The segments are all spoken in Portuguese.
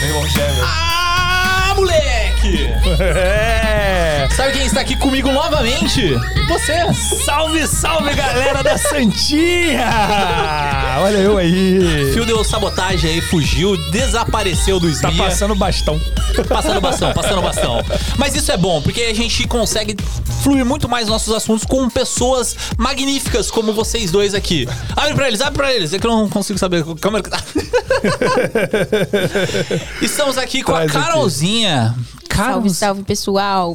Meu irmão gêmeo. Ah, moleque! É. Sabe quem está aqui comigo novamente? Você. Salve, salve, galera da Santinha! Olha eu aí. Fio deu sabotagem aí, fugiu, desapareceu do Tá Esmia. passando bastão. Passando bastão, passando bastão. Mas isso é bom, porque a gente consegue fluir muito mais nossos assuntos com pessoas magníficas como vocês dois aqui. Abre pra eles, abre pra eles. É que eu não consigo saber a câmera que tá. Estamos aqui com Traz a aqui. Carol, Salve, salve, pessoal.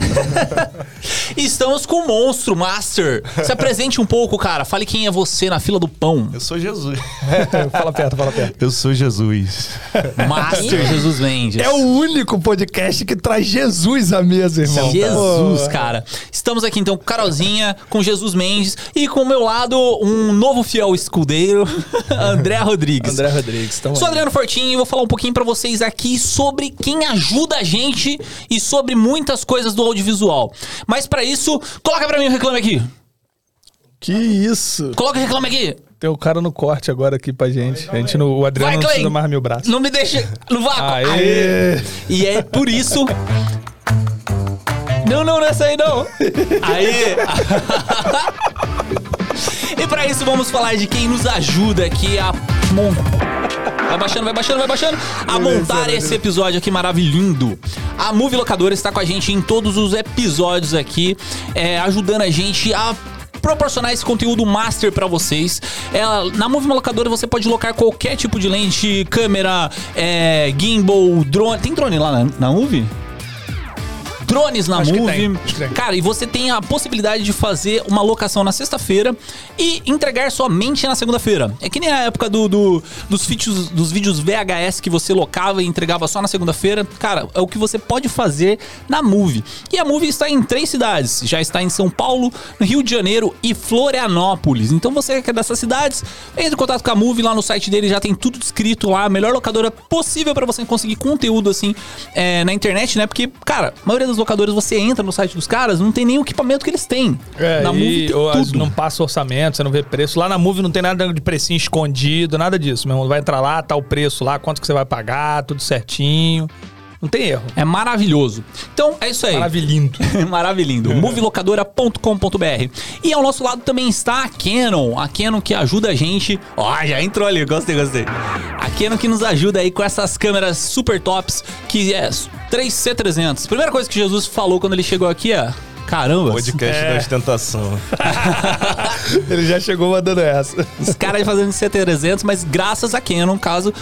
estamos com o Monstro Master. Se apresente um pouco, cara. Fale quem é você na fila do pão. Eu sou Jesus. fala perto, fala perto. Eu sou Jesus. Master Jesus Mendes. É o único podcast que traz Jesus à mesa, irmão. Jesus, cara. Estamos aqui então com Carolzinha, com Jesus Mendes e com o meu lado um novo fiel escudeiro, André Rodrigues. André Rodrigues, tamo Sou aí. Adriano Fortinho e vou falar um pouquinho pra vocês aqui sobre quem ajuda a gente e sobre muitas coisas do audiovisual. Mas pra isso, coloca pra mim o reclame aqui. Que isso. Coloca o reclame aqui. Tem o cara no corte agora aqui pra gente. A gente no, o Adriano Vai, não precisa mais mil braços. Não me deixe no vácuo. Aê! E é por isso. Não, não, não é essa aí não. Aí. e pra isso vamos falar de quem nos ajuda aqui a montar. Vai baixando, vai baixando, vai baixando. A montar esse episódio aqui maravilhoso. A Movie Locadora está com a gente em todos os episódios aqui, é, ajudando a gente a proporcionar esse conteúdo master pra vocês. Ela, na Movie Locadora você pode locar qualquer tipo de lente, câmera, é, gimbal, drone. Tem drone lá na, na Movie? Drones na Acho tem. Cara, e você tem a possibilidade de fazer uma locação na sexta-feira e entregar somente na segunda-feira. É que nem a época do, do- dos, vídeos, dos vídeos VHS que você locava e entregava só na segunda-feira. Cara, é o que você pode fazer na Movie. E a Movie está em três cidades. Já está em São Paulo, Rio de Janeiro e Florianópolis. Então você que é dessas cidades, entre em contato com a Movie lá no site dele, já tem tudo escrito lá. A melhor locadora possível para você conseguir conteúdo assim é, na internet, né? Porque, cara, a maioria das locadoras você entra no site dos caras, não tem nem o equipamento que eles têm. É, na Movie e tem não passa orçamento, você não vê preço. Lá na Move não tem nada de precinho escondido, nada disso, meu irmão. Vai entrar lá, tá o preço lá, quanto que você vai pagar, tudo certinho. Não tem erro. É maravilhoso. Então, é isso aí. Maravilhindo. Maravilhindo. movilocadora.com.br. E ao nosso lado também está a Canon. A Canon que ajuda a gente. Ó, já entrou ali, gostei, gostei. A Canon que nos ajuda aí com essas câmeras super tops, que é 3C300. Primeira coisa que Jesus falou quando ele chegou aqui é. Caramba, Podcast É. da ostentação. Ele já chegou mandando essa. os caras fazendo C300, mas graças a Canon, no caso,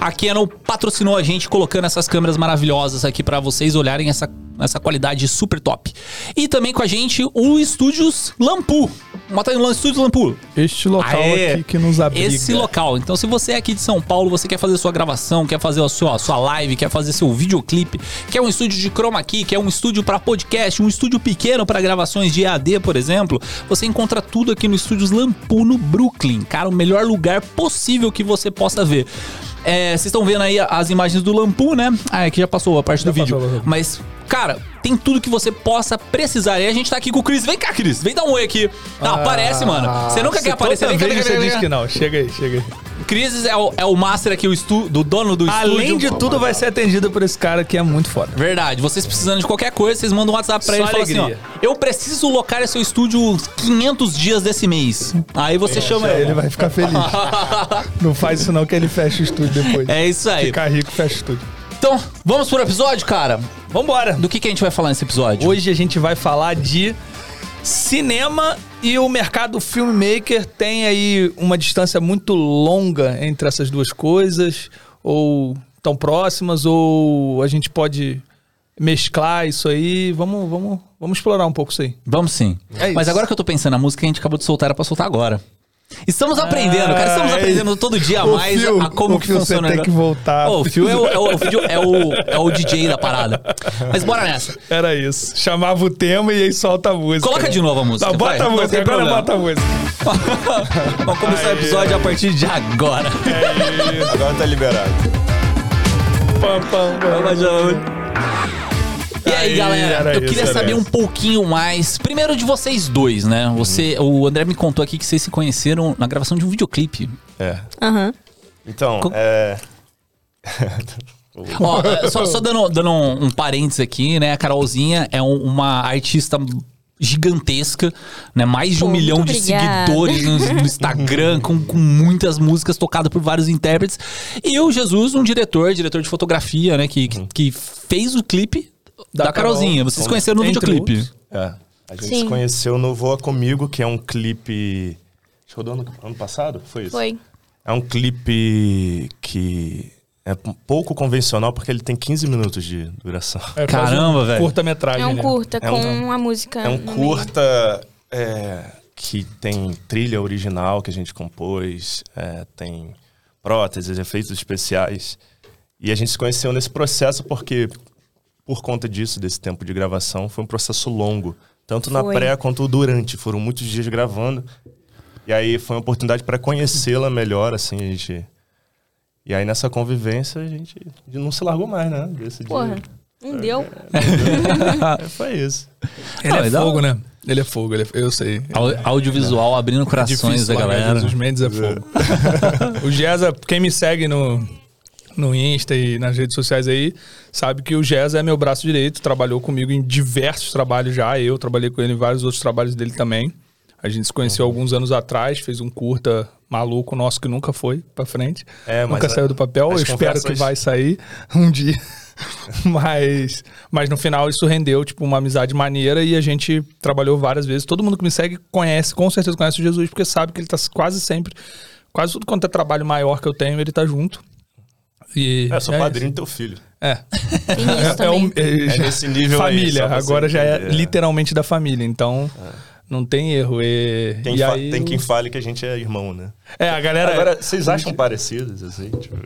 a Canon patrocinou a gente colocando essas câmeras maravilhosas aqui pra vocês olharem essa, essa qualidade super top. E também com a gente o Estúdios Lampu. Bota aí no Estúdios Lampu. Este local Aê, aqui que nos abriga. Esse local. Então, se você é aqui de São Paulo, você quer fazer sua gravação, quer fazer a sua, a sua live, quer fazer seu videoclipe, quer um estúdio de chroma key, quer um estúdio para podcast, um estúdio pequeno para gravações de EAD, por exemplo, você encontra tudo aqui no Estúdios Lampu, no Brooklyn. Cara, o melhor lugar possível que você possa ver. É, Vocês estão vendo aí as imagens do Lampu, né? Ah, é que já passou a parte do vídeo. passou. Mas, cara, tem tudo que você possa precisar. E a gente tá aqui com o Cris. Vem cá, Cris. Vem dar um oi aqui. Não, aparece, mano. Você nunca quer aparecer. Vem cá, vem cá, você diz que não. Chega aí, chega aí. Cris é o, é o master aqui, o estu, do dono do Além estúdio. de tudo, vai ser atendido por esse cara que é muito foda. Verdade, vocês precisando de qualquer coisa, vocês mandam um WhatsApp pra Só ele e falam assim, ó, eu preciso locar esse seu estúdio 500 dias desse mês. Aí você chama ele. Ele vai ficar feliz. não faz isso não que ele fecha o estúdio depois. É isso aí. Ficar rico, fecha o estúdio. Então, vamos pro episódio, cara? Vambora. Do que, que a gente vai falar nesse episódio? Hoje a gente vai falar de cinema e o mercado filmmaker tem aí uma distância muito longa entre essas duas coisas, ou tão próximas, ou a gente pode mesclar isso aí. Vamos, vamos, vamos explorar um pouco isso aí. Vamos sim. É Mas isso. agora que eu tô pensando, a música que a gente acabou de soltar era pra soltar agora. Estamos aprendendo, cara. Estamos aprendendo todo dia a mais Phil, a como que Phil, funciona você tem o que voltar. Ô, o Phil é o, é, o, é, o, é o DJ da parada. Mas bora nessa. Era isso. Chamava o tema e aí solta a música. Coloca de novo a música, Não, bota vai, a música, agora problema. bota a música. Vamos começar o episódio a partir de agora. Agora tá liberado. Pam, pam, pam. E aí, galera, era eu queria saber um pouquinho mais. Primeiro de vocês dois, né? Você, o André me contou aqui que vocês se conheceram na gravação de um videoclipe. É. Aham. Então, Co- é. Ó, é, só, só dando, dando um, um parênteses aqui, né? A Carolzinha é um- uma artista gigantesca, né? Mais de um Pô, milhão muito de obrigada. seguidores no, no Instagram, com, com muitas músicas tocadas por vários intérpretes. E o Jesus, um diretor, diretor de fotografia, né? Que, que, que fez o clipe da, Da Carolzinha. Carol, Vocês se conheceram no videoclipe. outros. É. A gente Sim. se conheceu no Voa Comigo, que é um clipe. Acho que rodou ano, ano passado? Foi isso? Foi. É um clipe que é um pouco convencional porque ele tem 15 minutos de duração. É Caramba, um velho. Curta-metragem. É um né? curta É com um- a música. É um curta é, que tem trilha original que a gente compôs, é, tem próteses, efeitos especiais. E a gente se conheceu nesse processo porque, por conta disso, desse tempo de gravação, foi um processo longo. Tanto na Foi. pré quanto durante. Foram muitos dias gravando. E aí foi uma oportunidade para conhecê-la melhor, assim, a gente... E aí nessa convivência a gente não se largou mais, né? Desse Porra, dia. não deu. É, foi isso. Ele Ah, é fogo, né? Ele é fogo, ele é- eu sei. Au- Audiovisual abrindo corações da galera. Jesus Mendes é fogo. o Geza, quem me segue no, no Insta e nas redes sociais aí, sabe que o Geza é meu braço direito, trabalhou comigo em diversos trabalhos já, eu trabalhei com ele em vários outros trabalhos dele também. A gente se conheceu Uhum. alguns anos atrás, fez um curta maluco nosso que nunca foi pra frente. É, nunca a- saiu do papel, eu espero que vai sair um dia. mas, mas no final isso rendeu tipo uma amizade maneira e a gente trabalhou várias vezes. Todo mundo que me segue conhece, com certeza conhece o Jesus, porque sabe que ele tá quase sempre, quase tudo quanto é trabalho maior que eu tenho, ele tá junto. E É, sou é padrinho do teu filho. É. Tem isso É, um- é, É nesse nível aí, família, você agora já é entender. literalmente da família, então não tem erro. E, Quem e aí, tem quem fale que a gente é irmão, né? É, a galera. Agora, vocês acham parecidos, assim? Tipo,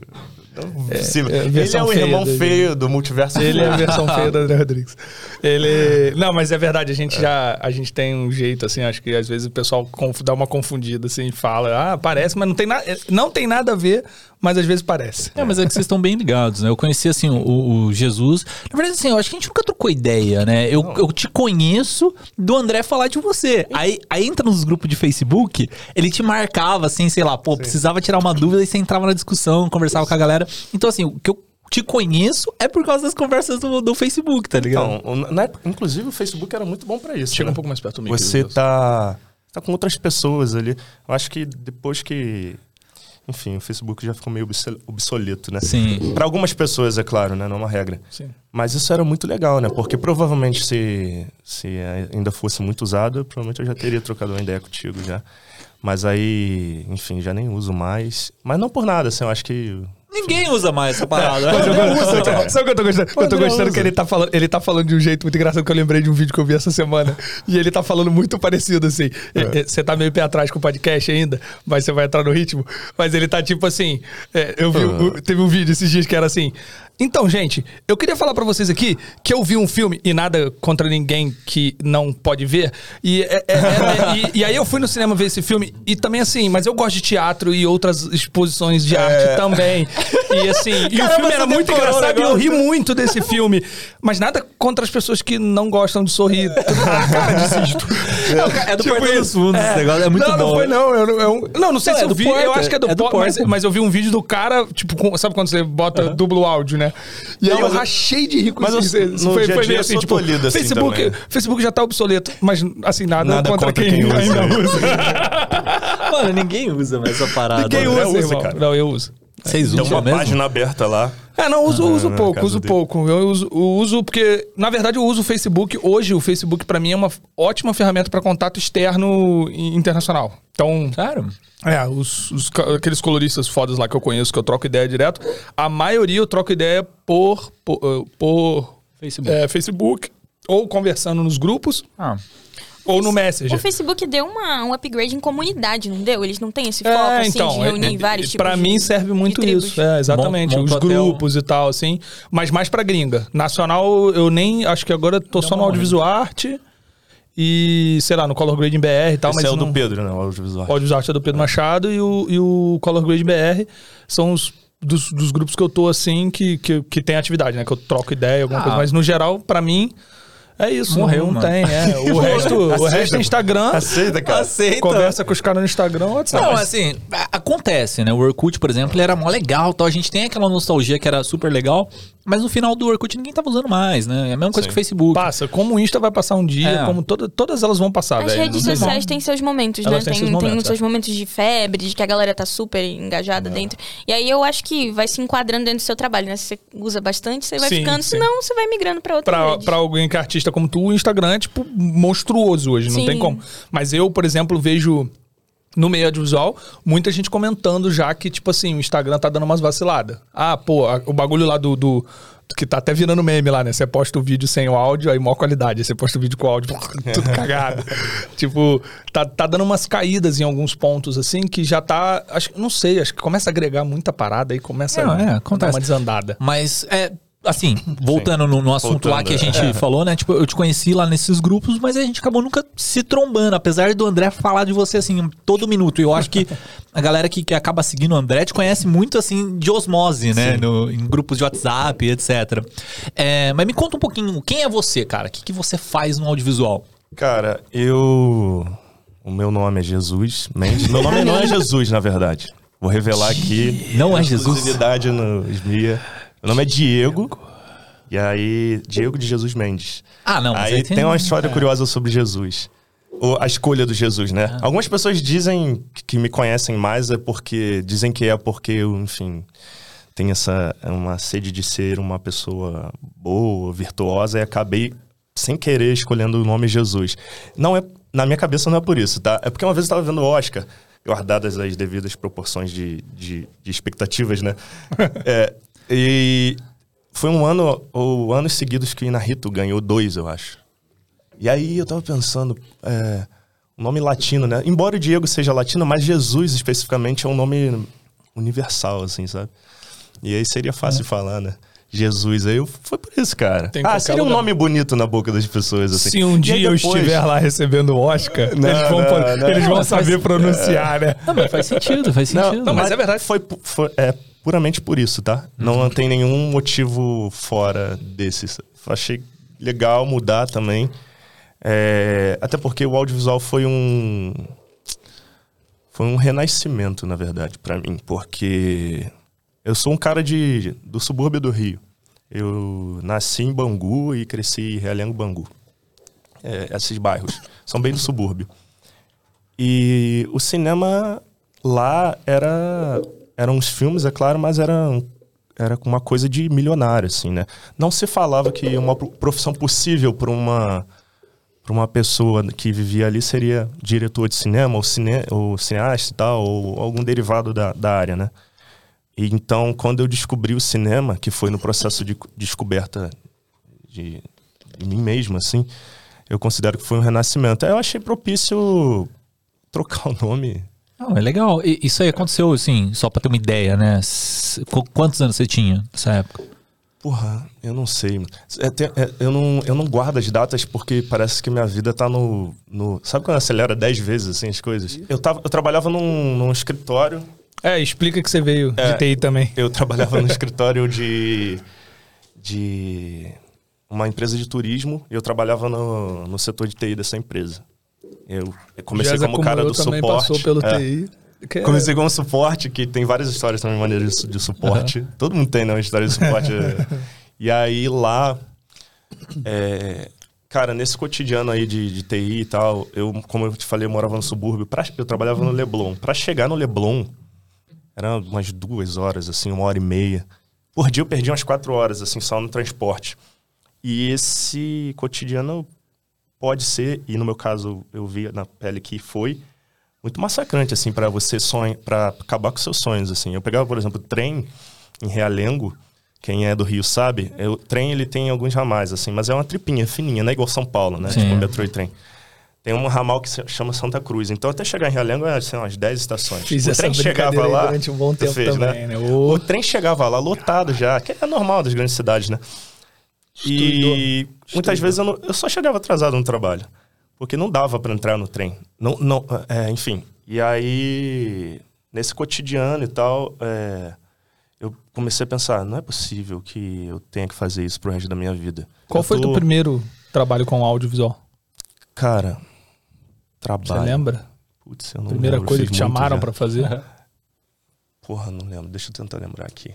não, se- é a ele é o irmão dele. feio do multiverso. Ele é a versão feia do André Rodrigues. Ele. Não, mas é verdade, a gente já. A gente tem um jeito, assim, acho que às vezes o pessoal conf- dá uma confundida, assim, e fala, ah, parece, mas não tem, na... não tem nada a ver, mas às vezes parece. É, mas é que vocês estão bem ligados, né? Eu conheci, assim, o, o Jesus. Na verdade, assim, eu acho que a gente nunca trocou ideia, né? Eu, eu te conheço do André falar de você. Aí, aí entra nos grupos de Facebook, ele te marcava, assim, sei lá, pô, precisava tirar uma dúvida e você entrava na discussão, conversava com a galera. Então, assim, o que eu te conheço é por causa das conversas do, do Facebook, tá ligado? Então, na época, inclusive, o Facebook era muito bom pra isso. Chega né? um pouco mais perto do micro, Você tá, tá com outras pessoas ali. Eu acho que depois que. Enfim, o Facebook já ficou meio obsol- obsoleto, né? Sim. Para algumas pessoas, é claro, né? Não é uma regra. Sim. Mas isso era muito legal, né? Porque provavelmente se, se ainda fosse muito usado, provavelmente eu já teria trocado uma ideia contigo já. Mas aí, enfim, já nem uso mais. Mas não por nada, assim, eu acho que. Ninguém usa mais essa parada. Mas eu né? gosto- Sabe o que eu tô gostando? Eu tô gostando usa. que ele tá, falando, ele tá falando de um jeito muito engraçado que eu lembrei de um vídeo que eu vi essa semana. E ele tá falando muito parecido, assim. É, é, Você tá meio pé atrás com o podcast ainda, mas você vai entrar no ritmo. Mas ele tá tipo assim. é, eu vi. Teve um vídeo esses dias que era assim. Então, gente, eu queria falar pra vocês aqui que eu vi um filme, e nada contra ninguém que não pode ver. E, é- é- é- e- e aí eu fui no cinema ver esse filme, e também assim, mas eu gosto de teatro e outras exposições de arte também. E assim, e o Caramba, filme era muito o engraçado e eu ri muito desse filme. Mas nada contra as pessoas que não gostam de sorrir. Ah, cara, desisto. É do Tipo Portão dos isso. Fundos esse negócio, é muito não, bom. Não, foi não. Eu, não- eu- não, não sei Não, se é eu do vi. Porta, eu acho que é do, é do Porta, mas, Porta. mas eu vi um vídeo do cara, tipo, com- sabe quando você bota duplo áudio, né? E aí Não, eu rachei de rir com mas isso. eu- foi, dia foi dia assim, tipo, assim Facebook, também. Facebook já tá obsoleto, mas assim, nada, Nada contra, contra quem, quem usa. ainda usa. Mano, ninguém usa mais essa parada. Ninguém André usa, usa, cara. Não, eu uso. Vocês Tem usam uma mesmo? página aberta lá. É, não, uso, uso na pouco, uso dele. pouco. Eu uso, eu uso porque, na verdade, eu uso o Facebook. Hoje, o Facebook, pra mim, é uma ótima ferramenta pra contato externo e internacional. Então, Claro. é, os, os aqueles coloristas fodas lá que eu conheço, que eu troco ideia direto, a maioria eu troco ideia por, por, eh, por, Facebook. é, Facebook, ou conversando nos grupos, Ah. Ou no Messenger. O Facebook deu uma, um upgrade em comunidade, não deu? Eles não têm esse foco, É, assim, então, de reunir é, é, vários tipos Pra de- mim serve muito isso. É, exatamente. Os monta até um- grupos e tal, assim. Mas mais pra gringa. Nacional, eu nem. Acho que agora tô só no Audiovisual Arte e, sei lá, no Color Grading BR e tal. Esse mas é o não- do Pedro, né? O audiovisual. o Audiovisual é do Pedro Machado e o, e o Color Grade BR são os dos, dos grupos que eu tô assim, que, que, que tem atividade, né? Que eu troco ideia, alguma Ah. coisa. Mas no geral, pra mim, É isso, Morreu, não mano. tem. É. O, resto, o resto é Instagram. Aceita, cara. Aceita. Conversa com os caras no Instagram, WhatsApp. Não, assim, acontece, né? O Orkut, por exemplo, ele era mó legal, tal. A gente tem aquela nostalgia que era super legal, mas no final do Orkut ninguém tava usando mais, né? É a mesma coisa Sim. que o Facebook. Passa, como o Insta vai passar um dia, É. como toda, todas elas vão passar, As velho. redes Não sociais têm seus momentos, Elas né? Tem, seus tem momentos, os seus é. momentos de febre, de que a galera tá super engajada dentro. E aí eu acho que vai se enquadrando dentro do seu trabalho, né? Se você usa bastante, você vai Sim, ficando, sim. senão você vai migrando pra outra Pra, rede. pra alguém que é artista como tu, o Instagram é, tipo, monstruoso hoje, não Sim. tem como. Mas eu, por exemplo, vejo no meio audiovisual muita gente comentando já que, tipo assim, o Instagram tá dando umas vaciladas. Ah, pô, a- o bagulho lá do. do- que tá até virando meme lá, né? Você posta o vídeo sem o áudio, aí maior qualidade. Aí você posta o vídeo com o áudio, tudo cagado. tipo, tá, tá dando umas caídas em alguns pontos, assim, que já tá. Acho, não sei, acho que começa a agregar muita parada e começa Não, é, a dar acontece. uma desandada. Mas, é, assim, voltando no, no assunto lá Voltando, que a gente é. falou, né? Tipo, eu te conheci lá nesses grupos, mas a gente acabou nunca se trombando. Apesar do André falar de você, assim, todo minuto. E eu acho que a galera que, que acaba seguindo o André te conhece muito, assim, de osmose, né? No- em grupos de WhatsApp, etc. É, mas me conta um pouquinho, quem é você, cara? O que, que você faz no audiovisual? Cara, eu. O meu nome é Jesus Mendes. Meu nome não é Jesus, na verdade. Vou revelar aqui. Não é Jesus? Exclusividade no SMIA. Meu nome é Diego. E aí, Diego de Jesus Mendes. Ah, não, mas aí aí tem, tem- uma história curiosa sobre Jesus. Ou a escolha do Jesus, né? Algumas pessoas dizem que me conhecem mais é porque. Dizem que é porque eu, enfim, tenho essa uma sede de ser uma pessoa boa, virtuosa, e acabei sem querer escolhendo o nome Jesus. Não é. Na minha cabeça não é por isso, tá? É porque uma vez eu tava vendo o Oscar, guardadas as devidas proporções de, de, de expectativas, né? É, e foi um ano, ou anos seguidos que o Inarito ganhou dois, eu acho. E aí eu tava pensando, é, o nome latino, né? Embora o Diego seja latino, mas Jesus especificamente é um nome universal, assim, sabe? E aí seria fácil de falar, né? Jesus, aí eu, foi por isso, cara. Tem em ah, seria um lugar. nome bonito na boca das pessoas, assim. Se um dia eu depois- estiver lá recebendo o Oscar, Não, eles vão, não, não. eles vão Não, saber faz- pronunciar, né? Não, mas faz sentido, faz sentido. não, mas mas é verdade. Foi, foi- é puramente por isso, tá? Não tem nenhum motivo fora desses. Achei legal mudar também. É, até porque o audiovisual foi um. Foi um renascimento, na verdade, pra mim. Porque eu sou um cara de, do subúrbio do Rio. Eu nasci em Bangu e cresci em Realengo Bangu. É, esses bairros. São bem do subúrbio. E o cinema lá era eram uns filmes, é claro, mas era um- era uma coisa de milionário assim, né? Não se falava que uma pro- profissão possível para uma para uma pessoa que vivia ali seria diretor de cinema ou, cine, ou cineasta e tal, ou algum derivado da, da área, né? E então, quando eu descobri o cinema, que foi no processo de descoberta de, de mim mesmo, assim, eu considero que foi um renascimento. Aí eu achei propício trocar o nome. Não, é legal. E isso aí aconteceu, assim, só pra ter uma ideia, né? Qu- Quantos anos você tinha nessa época? Porra, eu não sei. É, tem- é, eu, não, eu não guardo as datas porque parece que minha vida tá no. no sabe quando acelera 10 vezes assim as coisas? Eu, tava, eu trabalhava num, num escritório. É, explica que você veio É. de TI também. Eu trabalhava no escritório de. de uma empresa de turismo e eu trabalhava no, no setor de TI dessa empresa. Eu comecei como cara eu do também suporte. passou pelo É. TI. que é- Comecei como suporte, que tem várias histórias também maneiras de, de suporte. Todo mundo tem, né? Uma história de suporte. e aí lá, é, cara, nesse cotidiano aí de, de TI e tal, eu, como eu te falei, eu morava no subúrbio, pra, eu trabalhava no Leblon. Pra chegar no Leblon, era umas duas horas, assim, uma hora e meia. Por dia eu perdi umas quatro horas, assim, só no transporte. E esse cotidiano pode ser, e no meu caso eu vi na pele que foi, muito massacrante, assim, para você sonhar, para acabar com seus sonhos, assim. Eu pegava, por exemplo, o trem em Realengo, quem é do Rio sabe, é, o trem ele tem alguns ramais, assim, mas é uma tripinha fininha, não é igual São Paulo, né? Sim. Tipo metrô e trem. Tem um ramal que se chama Santa Cruz. Então, até chegar em Realengo, é assim, umas 10 estações. Fiz o essa trem chegava lá... durante um bom tempo fez, também, né? Ô. O trem chegava lá lotado já, que é normal das grandes cidades, né? E muitas vezes eu, não- eu só chegava atrasado no trabalho. Porque não dava para entrar no trem. Não, não, é, enfim. E aí, nesse cotidiano e tal, é, eu comecei a pensar: não é possível que eu tenha que fazer isso pro resto da minha vida. Qual Eu foi o tô- teu primeiro trabalho com audiovisual? Cara, Você trabalho. lembra? Putz, eu não Primeira lembro, coisa que te chamaram pra fazer? Porra, não lembro. Deixa eu tentar lembrar aqui.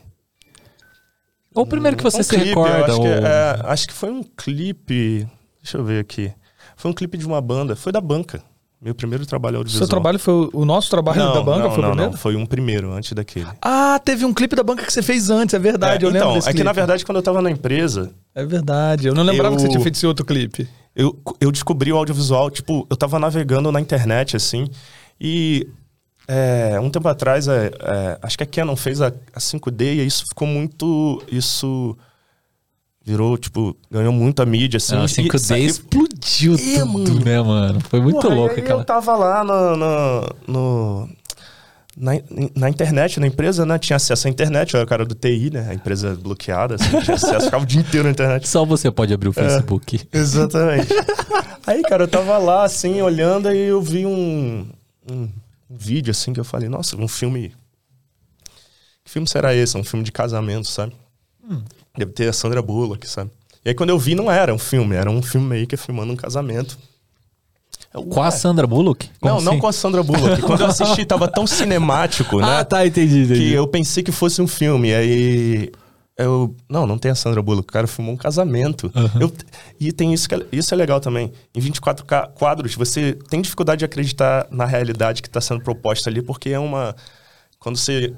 Ou o primeiro que você Um se clipe, eu recorda. Acho, ou... que, é, acho que foi um clipe. Deixa eu ver aqui. Foi um clipe de uma banda. Foi da banca. Meu primeiro trabalho audiovisual. Seu trabalho foi o, o nosso trabalho não, da banca? não, foi o não, primeiro? não. Foi um primeiro, antes daquele. Ah, teve um clipe da banca que você fez antes, é verdade, É, eu lembro então, desse é que na clipe. verdade, quando eu tava na empresa, É verdade, eu não lembrava que você Eu- tinha feito esse outro clipe. eu, eu descobri o audiovisual, tipo, eu tava navegando na internet, assim, e é, um tempo atrás, é, é, acho que a Canon fez a, a 5D e isso ficou muito. Isso virou, tipo, ganhou muita mídia, assim. Não, e 5D saiu- explodiu É, tudo, mano. né, mano? Foi muito Porra, louco e aí aquela. Eu tava lá no, no, no- na, na internet, na empresa, né? Tinha acesso à internet, eu era o cara do TI, né? A empresa bloqueada, assim, tinha acesso, ficava o dia inteiro na internet. Só você pode abrir o Facebook. Exatamente. Aí, cara, eu tava lá, assim, olhando, e eu vi um, um vídeo, assim, que eu falei, nossa, um filme. Que filme será esse? Um filme de casamento, sabe? Deve ter a Sandra Bullock, sabe? E aí, quando eu vi, não era um filme, era um filmmaker filmando um casamento. Eu, Com a. Sandra Bullock? Como Não, não assim? com a Sandra Bullock. Quando eu assisti, tava tão cinemático, né? Ah, tá, entendi, entendi. que eu pensei que fosse um filme. Aí eu. Não, não tem a Sandra Bullock. O cara filmou um casamento. Eu- e tem isso que é, isso é legal também. Em 24 ca- quadros, você tem dificuldade de acreditar na realidade que está sendo proposta ali, porque é uma. Quando você.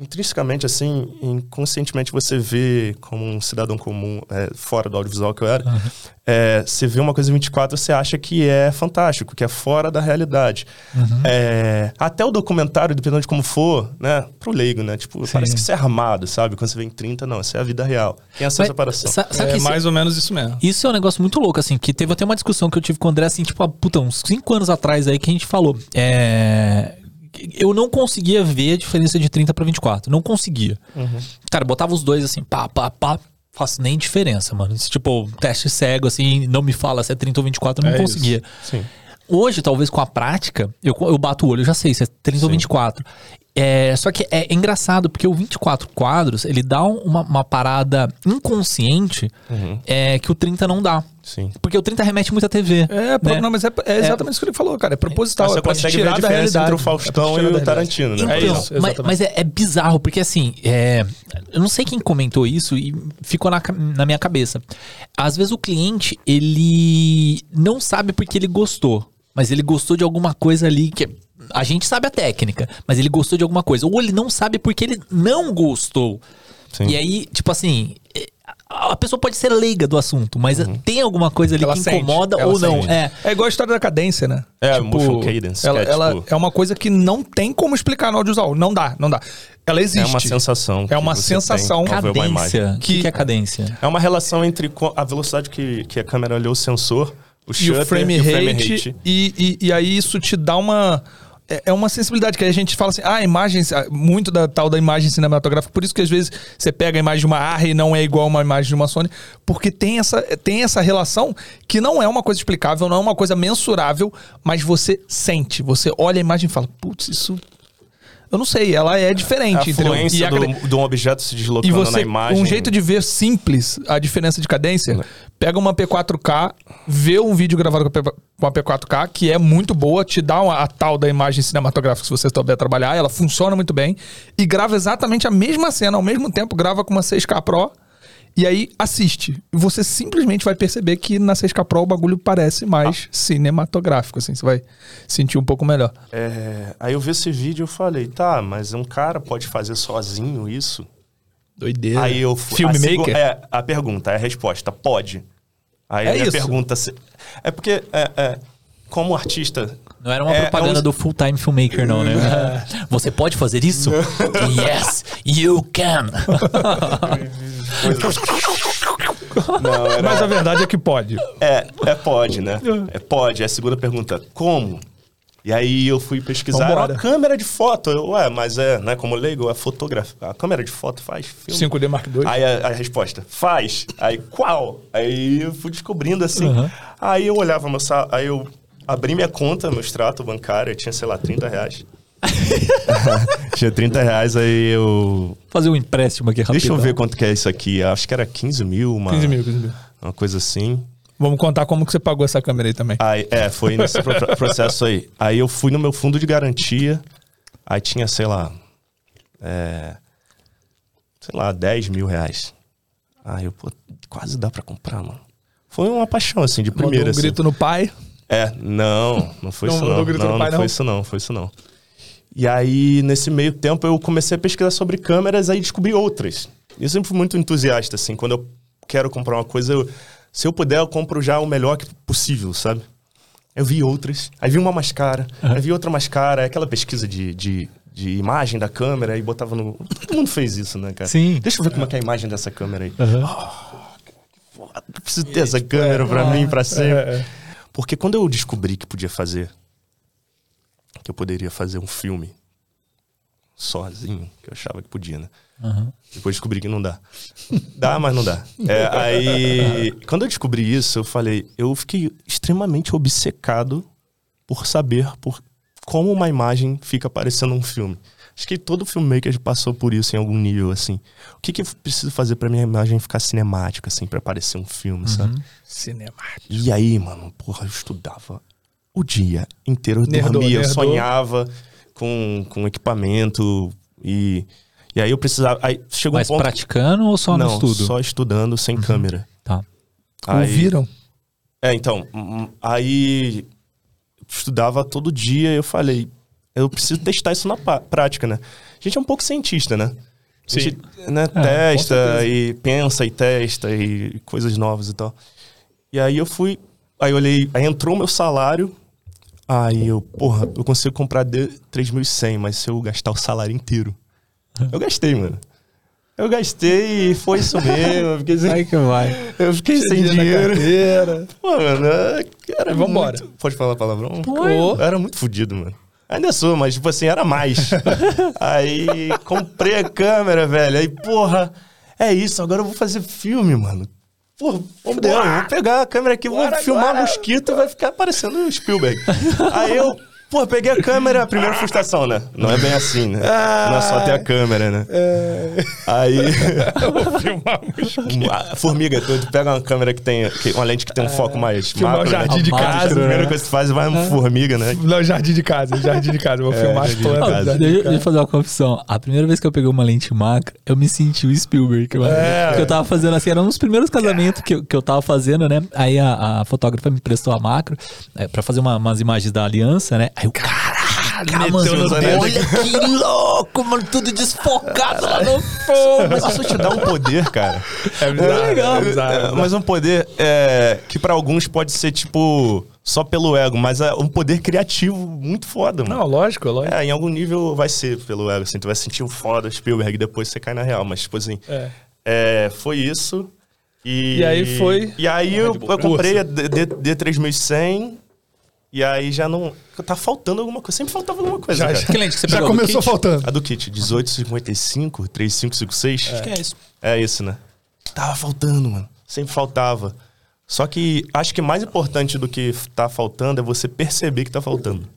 In- Intrinsecamente, assim, inconscientemente você vê como um cidadão comum, é, fora do audiovisual que eu era, é, você vê uma coisa em 24, você acha que é fantástico, que é fora da realidade. É, até o documentário, dependendo de como for, né? Pro leigo, né? Tipo, parece que isso é armado, sabe? Quando você vê em 30, não, isso é a vida real. Tem essa Mas, separação. sa- sabe é isso- mais ou menos isso mesmo. Isso é um negócio muito louco, assim, que teve até uma discussão que eu tive com o André, assim, tipo, ah, puta, uns 5 anos atrás aí que a gente falou. É. Eu não conseguia ver a diferença de 30 pra 24. Não conseguia. Cara, botava os dois assim, pá, pá, pá. Faço nem diferença, mano. Esse, Tipo, teste cego, assim, não me fala se é 30 ou 24, eu não É conseguia. Sim. Hoje, talvez com a prática, eu, eu bato o olho, eu já sei se é 30 ou 24. É, só que é engraçado, porque o 24 quadros, ele dá uma, uma parada inconsciente é, que o 30 não dá. Sim. Porque o 30 remete muito à TV. É, né? não, mas é, é exatamente isso que ele falou, cara. É proposital. Você é consegue ver a tirar da diferença realidade. entre o É Faustão tirar e da o. Tarantino, né? É Então, isso, mas, mas é, é bizarro, porque assim, é, eu não sei quem comentou isso e ficou na, na minha cabeça. Às vezes o cliente, ele não sabe porque ele gostou, mas ele gostou de alguma coisa ali que. A gente sabe a técnica, mas ele gostou de alguma coisa. Ou ele não sabe porque ele não gostou. Sim. E aí, tipo assim, é, a pessoa pode ser leiga do assunto, mas tem alguma coisa ali Ela que sente, incomoda ela ou não. sente. É. É igual a história da cadência, né? É, motion cadence, Ela, é, ela tipo- é uma coisa que não tem como explicar no audiovisual. Não dá, não dá. Ela existe. É uma sensação. É uma sensação. tem. Cadência. O que, Que- que é cadência? É uma relação entre a velocidade que, que a câmera olhou o sensor, o E shutter o frame e o rate. frame rate. E, e, e aí isso te dá uma. É é uma sensibilidade que a gente fala assim, ah, imagens, ah, muito da tal da imagem cinematográfica, por isso que às vezes você pega a imagem de uma ARRI e não é igual a uma imagem de uma Sony, porque tem essa, tem essa relação que não é uma coisa explicável, não é uma coisa mensurável, mas você sente, você olha a imagem e fala, putz, isso. Eu não sei, ela é diferente, A entendeu? fluência E a- do, de um objeto se deslocando você, na imagem. um jeito de ver simples a diferença de cadência, Né. pega uma P4K, vê um vídeo gravado com a P4K, que é muito boa, te dá uma, a tal da imagem cinematográfica se você souber trabalhar, ela funciona muito bem, e grava exatamente a mesma cena, ao mesmo tempo grava com uma 6K Pro, e aí assiste. Você simplesmente vai perceber que na 6K Pro o bagulho parece mais cinematográfico, assim, você vai sentir um pouco melhor. É, aí eu vi esse vídeo e eu falei, tá, mas um cara pode fazer sozinho isso? Doideira. Aí eu fui. Filmmaker? A, é, a pergunta, é a resposta, pode. Aí É a pergunta. se- É porque, é, é, como artista. Não era uma é- propaganda é um- do full-time filmmaker, não, né? Você pode fazer isso? yes, you can. Não, era- Mas a verdade é que pode. É, é pode, né? É pode. É a segunda pergunta, como? E aí eu fui pesquisar, uma câmera de foto. Eu, ué, mas é, né, como leigo, é fotografia. A câmera de foto faz filme. 5D Mark II. Aí a, a resposta, faz. Aí, qual? Aí eu fui descobrindo assim. Aí eu olhava meu sal... aí eu abri minha conta, meu extrato bancário, tinha, sei lá, 30 reais. tinha 30 reais, aí eu. Fazer um empréstimo aqui rapidão. Deixa eu ver quanto que é isso aqui. Acho que era 15 mil, uma, 15 mil, 15 mil. uma coisa assim. Vamos contar como que você pagou essa câmera aí também. Aí, é, foi nesse pro- processo aí. Aí eu fui no meu fundo de garantia, aí tinha, sei lá, é, sei lá, 10 mil reais. Aí eu, pô, quase dá pra comprar, mano. Foi uma paixão, assim, de primeira, Mandou um assim. grito no pai. É, não, não foi Não isso não. Não, no pai, não não? foi isso não, foi isso não. E aí, nesse meio tempo, eu comecei a pesquisar sobre câmeras, aí descobri outras. Eu sempre fui muito entusiasta, assim, quando eu quero comprar uma coisa, eu- se eu puder, eu compro já o melhor possível, sabe? Eu vi outras, aí vi uma mais cara, aí vi outra mais cara, aquela pesquisa de, de, de imagem da câmera, e botava no... Todo mundo fez isso, né, cara? Sim. Deixa eu ver como é que é a imagem dessa câmera aí. Que foda, eu preciso ter essa câmera pra mim, pra sempre. Porque quando eu descobri que podia fazer, que eu poderia fazer um filme sozinho, que eu achava que podia, né? Depois descobri que não dá. Dá, mas não dá. É, aí, quando eu descobri isso, eu falei, eu fiquei extremamente obcecado por saber por como uma imagem fica parecendo um filme. Acho que todo filmmaker passou por isso em algum nível, assim. O que, que eu preciso fazer pra minha imagem ficar cinemática, assim, pra parecer um filme, sabe? Cinemático. E aí, mano, porra, eu estudava o dia inteiro. Eu Nerdou, dormia, eu nerdou. sonhava com, com equipamento e... E aí eu precisava... Aí chegou Mas um ponto... praticando ou só no não, estudo? só estudando, sem câmera. Tá. Aí- Ouviram? É, então, hum, aí eu estudava todo dia e eu falei, eu preciso testar isso na prática, né? A gente é um pouco cientista, né? A gente né, testa certeza. e pensa e testa e coisas novas e tal. E aí eu fui, aí eu olhei, aí entrou meu salário, aí eu, porra, eu consigo comprar de 3.100, mas se eu gastar o salário inteiro. Eu gastei, mano. Eu gastei e foi isso mesmo. Eu fiquei sem, Aí que vai. eu fiquei sem Dinheiro dinheiro. Pô, mano, é- era Vambora. muito... Pode falar palavrão? Eu era muito fodido, mano. Ainda sou, mas, tipo assim, era mais. aí, comprei a câmera, velho. Aí, porra, é isso, agora eu vou fazer filme, mano. Porra, fudeu, eu vou pegar a câmera aqui, vou filmar agora. mosquito e vai ficar parecendo o Spielberg. aí eu, porra, peguei a câmera, primeira frustração, né? Não é bem assim, né? Não é só ter a câmera, né? Aí... Vou filmar mosquito. A formiga, tu, tu pega uma câmera que tem que- uma lente que tem um foco mais filmar macro, o jardim né? de A casa, primeira né? coisa que tu faz é vai uma formiga, né? Não, jardim de casa, jardim de casa. Vou É, filmar as jardim de plantas. de Deixa, deixa eu fazer uma confissão. A primeira vez que eu peguei uma lente macro, eu me senti o Spielberg. Mano. É. Porque eu tava fazendo assim, era um dos primeiros casamentos que eu, que eu tava fazendo, né? Aí a, a fotógrafa me prestou a macro é, pra fazer uma- umas imagens da aliança, né? Aí eu, caraca, meteu mano, no dedo. olha que louco, mano, tudo desfocado lá no fogo. Mas isso te dá um poder, cara. É bizarro, legal. é bizarro, é É, bizarro. mas um poder é, que pra alguns pode ser, tipo, só pelo ego, mas é um poder criativo muito foda, mano. Não, lógico, lógico. É, em algum nível vai ser pelo ego, assim, tu vai sentir o foda, Spielberg, e depois você cai na real, mas, tipo assim, É. é, foi isso. E, E aí foi- E aí eu, eu comprei a D- D- D3100 e aí já não. Tá faltando alguma coisa. Sempre faltava alguma coisa. Já, cara. já. Que lente você Já pegou? Do começou kit? faltando. A do kit, 1855, 3556. Acho que é isso. É isso, né? Tava faltando, mano. Sempre faltava. Só que acho que mais importante do que tá faltando é você perceber que tá faltando.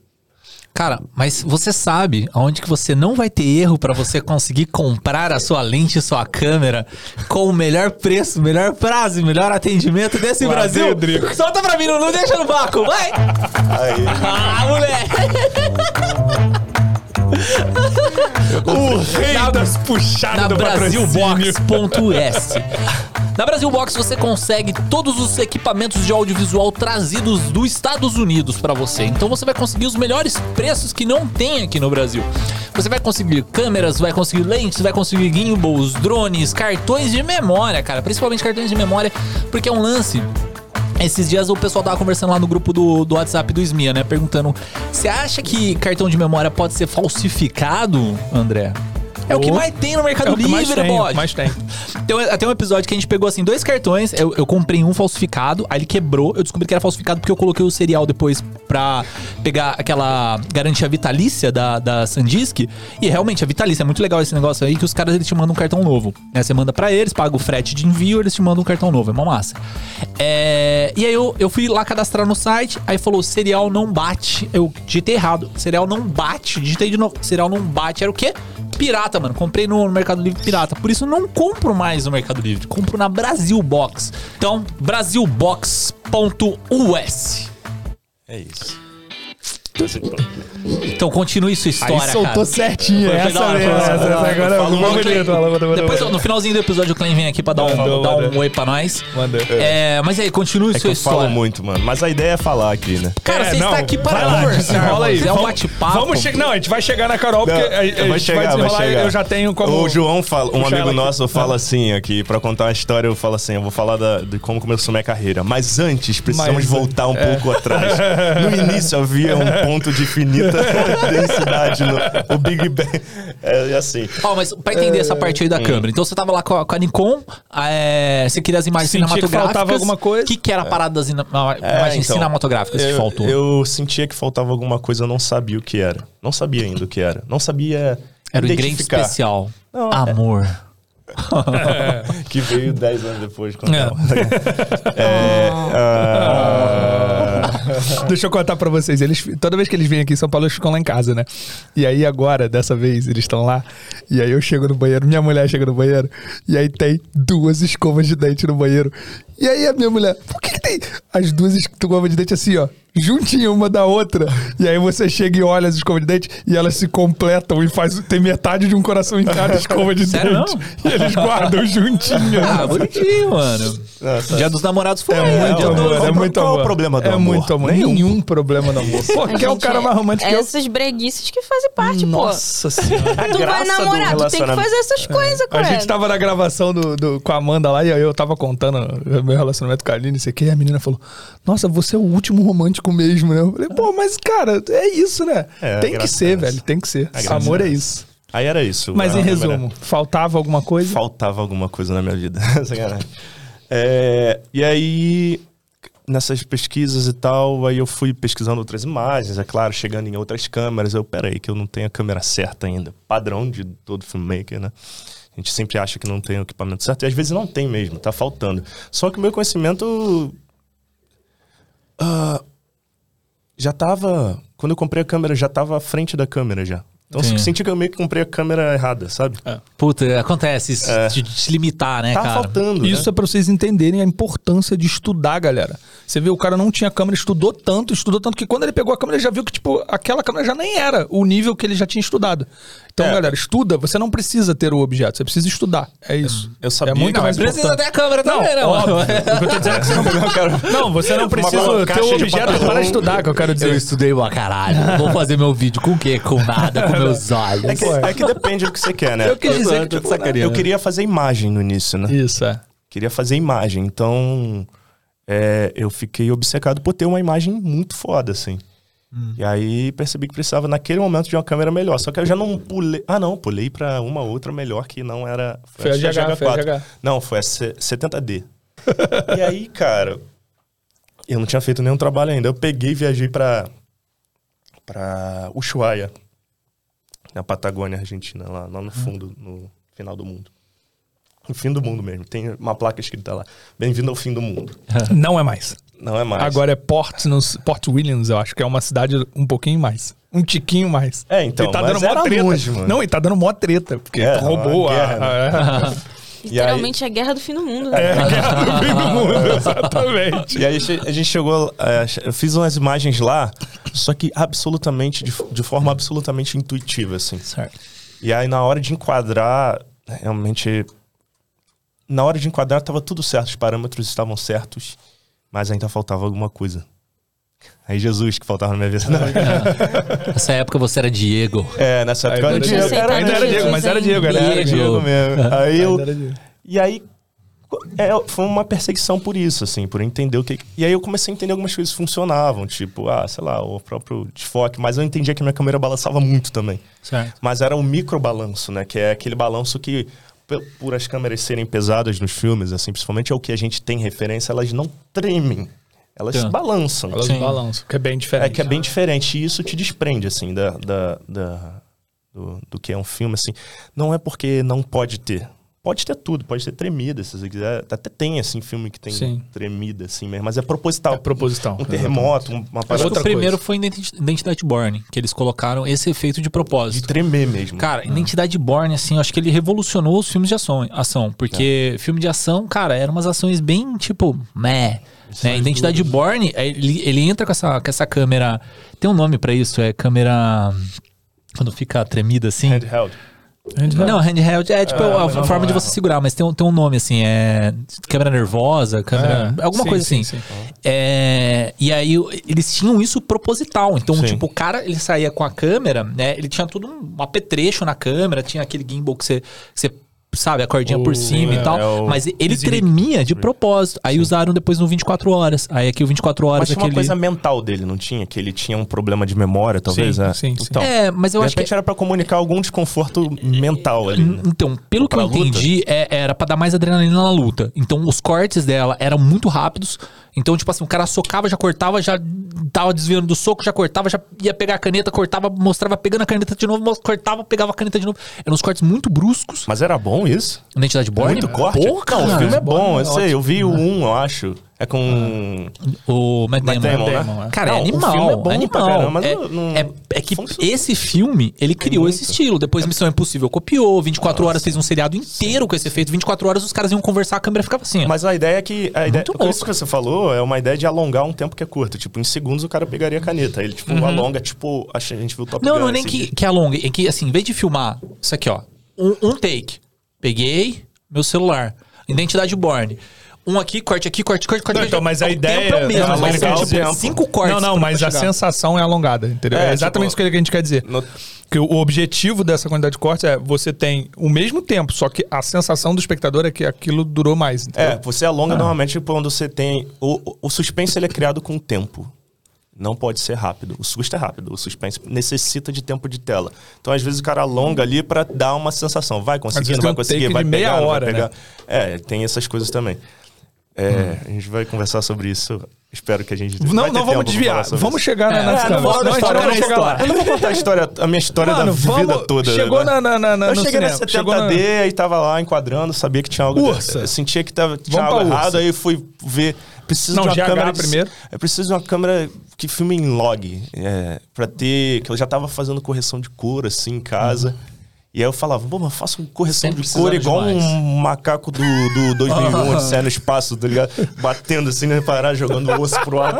Cara, mas você sabe aonde que você não vai ter erro pra você conseguir comprar a sua lente e sua câmera com o melhor preço, melhor prazo e melhor atendimento desse Lá Brasil? vem o Drico. Solta pra mim, não, não deixa no vácuo, vai! Aí. Ah, moleque! O rei Na- das puxadas na do. Brasilbox.s. Na Brasilbox você consegue todos os equipamentos de audiovisual trazidos dos Estados Unidos pra você. Então você vai conseguir os melhores preços que não tem aqui no Brasil. Você vai conseguir câmeras, vai conseguir lentes, vai conseguir gimbals, drones, cartões de memória, cara, principalmente cartões de memória, porque é um lance esses dias o pessoal tava conversando lá no grupo do, do WhatsApp do SMIA, né? Perguntando: você acha que cartão de memória pode ser falsificado, André? É o que mais tem no Mercado É o que mais Livre, tem, bode. mais tem. Tem um- até um episódio que a gente pegou assim dois cartões. Eu, eu comprei um falsificado, aí ele quebrou. Eu descobri que era falsificado porque eu coloquei o serial depois pra pegar aquela garantia vitalícia da, da Sandisk. E realmente, a vitalícia é muito legal esse negócio aí que os caras eles te mandam um cartão novo. Né? Você manda pra eles, paga o frete de envio, eles te mandam um cartão novo. É uma massa. É, e aí eu, eu fui lá cadastrar no site, aí falou: serial não bate. Eu digitei errado. Serial não bate. Digitei de novo. Serial não bate. Era o quê? Pirata, mano. Comprei no Mercado Livre pirata. Por isso não compro mais no Mercado Livre. Compro na Brasil Box. Então, brasilbox.us. É isso. Então continue sua história, Aí soltou cara. certinho, Foi- essa mesmo. Essa, essa agora Falou é bonito. Falou, Depois, no finalzinho do episódio, o Clem vem aqui pra dar um, Mandou, dar um oi pra nós. Mandou. É, mas aí, continue É que sua eu falo história. muito, mano. Mas a ideia é falar aqui, né? Cara, É, você não, está aqui para vai lá, conversar. aí. É um Vamos- bate-papo. Vamos che- Não, a gente vai chegar na Carol, porque Não, a, a gente chegar, vai vou desenrolar chegar. eu já tenho como... O João fala, um amigo aqui. nosso fala assim aqui, pra contar uma história, eu falo assim, eu vou falar da- de como começou minha carreira. Mas antes, precisamos Mas, voltar um é. pouco atrás. No início havia um ponto de infinita densidade no o Big Bang. É assim. Ó, mas pra entender essa parte aí da câmera. Então você tava lá com a, com a Nikon, é, você queria as imagens Sentia que cinematográficas. faltava alguma coisa. O que, que era a parada das ina- É, imagens então, cinematográficas que eu, faltou? Eu sentia que faltava alguma coisa, eu não sabia o que era. Não sabia ainda o que era. Não sabia era o ingrediente especial. Não, é- Amor. Que veio 10 anos depois. Quando É. É, ah, Deixa eu contar pra vocês. Eles, toda vez que eles vêm aqui em São Paulo, eles ficam lá em casa, né? E aí agora, dessa vez, eles estão lá. E aí eu chego no banheiro, minha mulher chega no banheiro. E aí tem duas escovas de dente no banheiro. E aí a minha mulher, por que, que tem as duas escovas de dente assim, ó? Juntinha uma da outra. E aí você chega e olha as escovas de dente e elas se completam e faz, tem metade de um coração em cada escova de Sério dente. mesmo? E eles guardam juntinhas. Ah, bonitinho, mano. Nossa. Dia dos namorados foi. É né? muito Dia amor, dos- é muito Qual amor. o problema do é amor? muito amor. Nenhum. Nenhum, problema do amor. Pô, A que é o cara mais romântico que eu. Essas breguices que fazem parte, Nossa senhora. pô. Tu vai graça do namorar, tu tem que fazer essas coisas, A cara. gente tava na gravação do, do- com a Amanda lá e aí eu tava contando o meu relacionamento com a Aline, não sei o que, e a menina falou: Nossa, você é o último romântico mesmo, né? Eu falei, pô, mas cara, é isso, né? É, tem que ser, velho, tem que ser. É, Amor é isso. Aí era isso. Mas em resumo, faltava alguma coisa? Faltava alguma coisa na minha vida. É, e aí, nessas pesquisas e tal, aí eu fui pesquisando outras imagens, é claro, chegando em outras câmeras. Eu, peraí, que eu não tenho a câmera certa ainda. Padrão de todo filmmaker, né? A gente sempre acha que não tem o equipamento certo, e às vezes não tem mesmo, tá faltando. Só que o meu conhecimento. ah, já tava. Quando eu comprei a câmera, já tava à frente da câmera já. Então Sim. eu senti que eu meio que comprei a câmera errada, sabe? Puta, acontece isso É. de te limitar, né, Tava cara? faltando. Isso né? é pra vocês entenderem a importância de estudar, galera. Você vê, o cara não tinha câmera, estudou tanto, estudou tanto que quando ele pegou a câmera, ele já viu que, tipo, aquela câmera já nem era o nível que ele já tinha estudado. Então, É. galera, estuda, você não precisa ter o objeto, você precisa estudar. É isso. Eu sabia é muito que- mais Não, Precisa importante. ter a câmera também, né, óbvio. O que eu tô dizendo é que você não, não, você não precisa Uma ter o de objeto para estudar, que eu quero dizer. Eu estudei pra caralho. Vou fazer meu vídeo com o quê? Com nada, com meus olhos. É que, é que depende do que você quer, né? Eu quis dizer que, tipo. Eu queria fazer imagem no início, né? Isso, é. Queria fazer imagem. Então, é, eu fiquei obcecado por ter uma imagem muito foda, assim. Hum. E aí percebi que precisava, naquele momento, de uma câmera melhor. Só que eu já não pulei. Ah, não, pulei pra uma outra melhor que não era. Foi a GH, foi a GH. Não, foi a C- 70D. e aí, cara, eu não tinha feito nenhum trabalho ainda. Eu peguei e viajei pra, pra Ushuaia, na Patagônia Argentina, lá, lá no fundo, no final do mundo. No fim do mundo mesmo. Tem uma placa escrita lá. Bem-vindo ao fim do mundo. Não é mais. Não é mais. Agora é Port, no, Port Williams, eu acho que é uma cidade um pouquinho mais. Um tiquinho mais. É, então, E tá dando mó treta. longe, mano. Não, e tá dando mó treta, porque É, roubou a. guerra, a- aí- Literalmente é a guerra do fim do mundo. né? É, a guerra do fim do mundo, exatamente. E aí a gente chegou, é, eu fiz umas imagens lá, só que absolutamente, de, de forma absolutamente intuitiva, assim. Certo. E aí na hora de enquadrar, realmente, na hora de enquadrar tava tudo certo, os parâmetros estavam certos, mas ainda faltava alguma coisa. Aí Jesus que faltava na minha vida. Não, Nessa época você era Diego. é, nessa época eu era era Diego, era, ainda era Diego, mas era Diego, era era Diego. Mesmo. Aí eu. E aí é, foi uma perseguição por isso, assim, por entender o que. E aí eu comecei a entender algumas coisas que funcionavam, tipo, ah, sei lá, o próprio desfoque, mas eu entendia que a minha câmera balançava muito também. Certo. Mas era um micro balanço, né? Que é aquele balanço que, por as câmeras serem pesadas nos filmes, assim, principalmente é o que a gente tem referência, elas não tremem. Elas Tá. balançam. Elas Sim. balançam, que é bem diferente. É que é bem diferente. E isso te desprende, assim, da, da, da- do, do que é um filme, assim. Não é porque não pode ter. Pode ter tudo, pode ter tremida, se você quiser. Até tem, assim, filme que tem Sim. tremida, assim mesmo. Mas é proposital. É proposital, Um terremoto, um- uma Acho parada que outra o primeiro coisa. foi Identi- Identidade Born, que eles colocaram esse efeito de de propósito. tremer mesmo. Cara, Identidade Born, assim, acho que ele revolucionou os filmes de ação, ação porque filme de ação, cara, eram umas ações bem, tipo, meh. Né? Identidade Born, é, ele, ele entra com essa, com essa câmera. Tem um nome pra isso, é câmera. Quando fica tremida assim. Handheld. Não, handheld é tipo a mas não, forma de é. você segurar, mas tem um, tem um nome assim, é câmera nervosa, câmera, É, alguma sim, coisa sim, assim. sim. É, e aí eles tinham isso proposital. Então, Sim. tipo, o cara, ele saía com a câmera, né? Ele tinha todo um apetrecho na câmera, tinha aquele gimbal que você, que você sabe, a cordinha por cima é, e tal. é o mas ele tremia de propósito. Aí usaram depois no 24 horas. Aí aqui o 24 horas Mas tinha aquele uma coisa mental dele, não tinha? Que ele tinha um problema de memória, talvez? Sim, é. sim, sim. Então, É, mas eu acho que era pra comunicar algum desconforto mental ali. né? Então, pelo que eu entendi, é- era pra dar mais adrenalina na luta. Então, os cortes dela eram muito rápidos. Então, tipo assim, o cara socava, já cortava, já tava desviando do soco, já cortava, já ia pegar a caneta, cortava, mostrava pegando a caneta de novo, cortava, pegava a caneta de novo. Eram uns cortes muito bruscos. Mas era bom isso? Identidade Born. Muito corte? Pô, não, o filme é bom, Born eu é sei. Eu vi o 1, eu acho. É com... O Matt Matt Damon. Damon, né? Damon, é. Cara, Não, é o animal. filme é bom é pra animal. caramba, mas é, não- é- é que funciona. esse filme, ele criou esse muito. estilo. Depois Missão Impossível copiou, 24 horas fez um seriado inteiro com esse efeito. 24 horas os caras iam conversar, a câmera ficava assim. ó. Mas a ideia é que. A ideia, Muito isso que você falou é uma ideia de alongar um tempo que é curto. Tipo, em segundos o cara pegaria a caneta. Ele, tipo, alonga, tipo, a gente viu o Top Uhum. Não, Gun não é nem esse que, dia. que alongue. É que, assim, em vez de filmar, isso aqui, ó. Um, um take. Peguei meu celular. Identidade Born. Um aqui, corte aqui, corte, corte, corte. Não, então, mas a O ideia- é o mesmo. Não, mas o tipo, tempo. cinco cortes. Não, não, mas a sensação é alongada, entendeu? É, É, exatamente tipo, isso que a gente quer dizer. no- Que o objetivo dessa quantidade de cortes é você tem o mesmo tempo, só que a sensação do espectador é que aquilo durou mais. entendeu? É, você alonga normalmente quando você tem. O, o- o suspense ele é criado com tempo. Não pode ser rápido. O susto é rápido. O suspense necessita de tempo de tela. Então, às vezes, o cara alonga ali pra dar uma sensação. Vai conseguir, não vai conseguir, take vai pegar, meia não vai hora, pegar. né? É, tem essas coisas também. É, A gente vai conversar sobre isso. Espero que a gente. Não, não vamos desviar. Vamos isso. chegar na, É, não, não, Senão a não, chegar lá. Eu não vou contar a história, a minha história Mano, da vida vamos- toda. chegou né? na- na- na- Eu no cheguei cinema, na chegou na- 70D e tava lá enquadrando, sabia que tinha algo. Ursa. Eu sentia que tava, tinha Vamos algo errado, Ursa. aí fui ver. Preciso Não, de uma GH câmera. de- primeiro. Eu preciso de uma câmera que filme em log. É, pra ter. Que eu já tava fazendo correção de cor, assim, em casa. E aí eu falava, pô, mas faço correção Sempre de cor igual demais. um macaco do, do 2001, de sair no espaço, tá ligado? Batendo assim, né, parar, jogando o osso pro ar.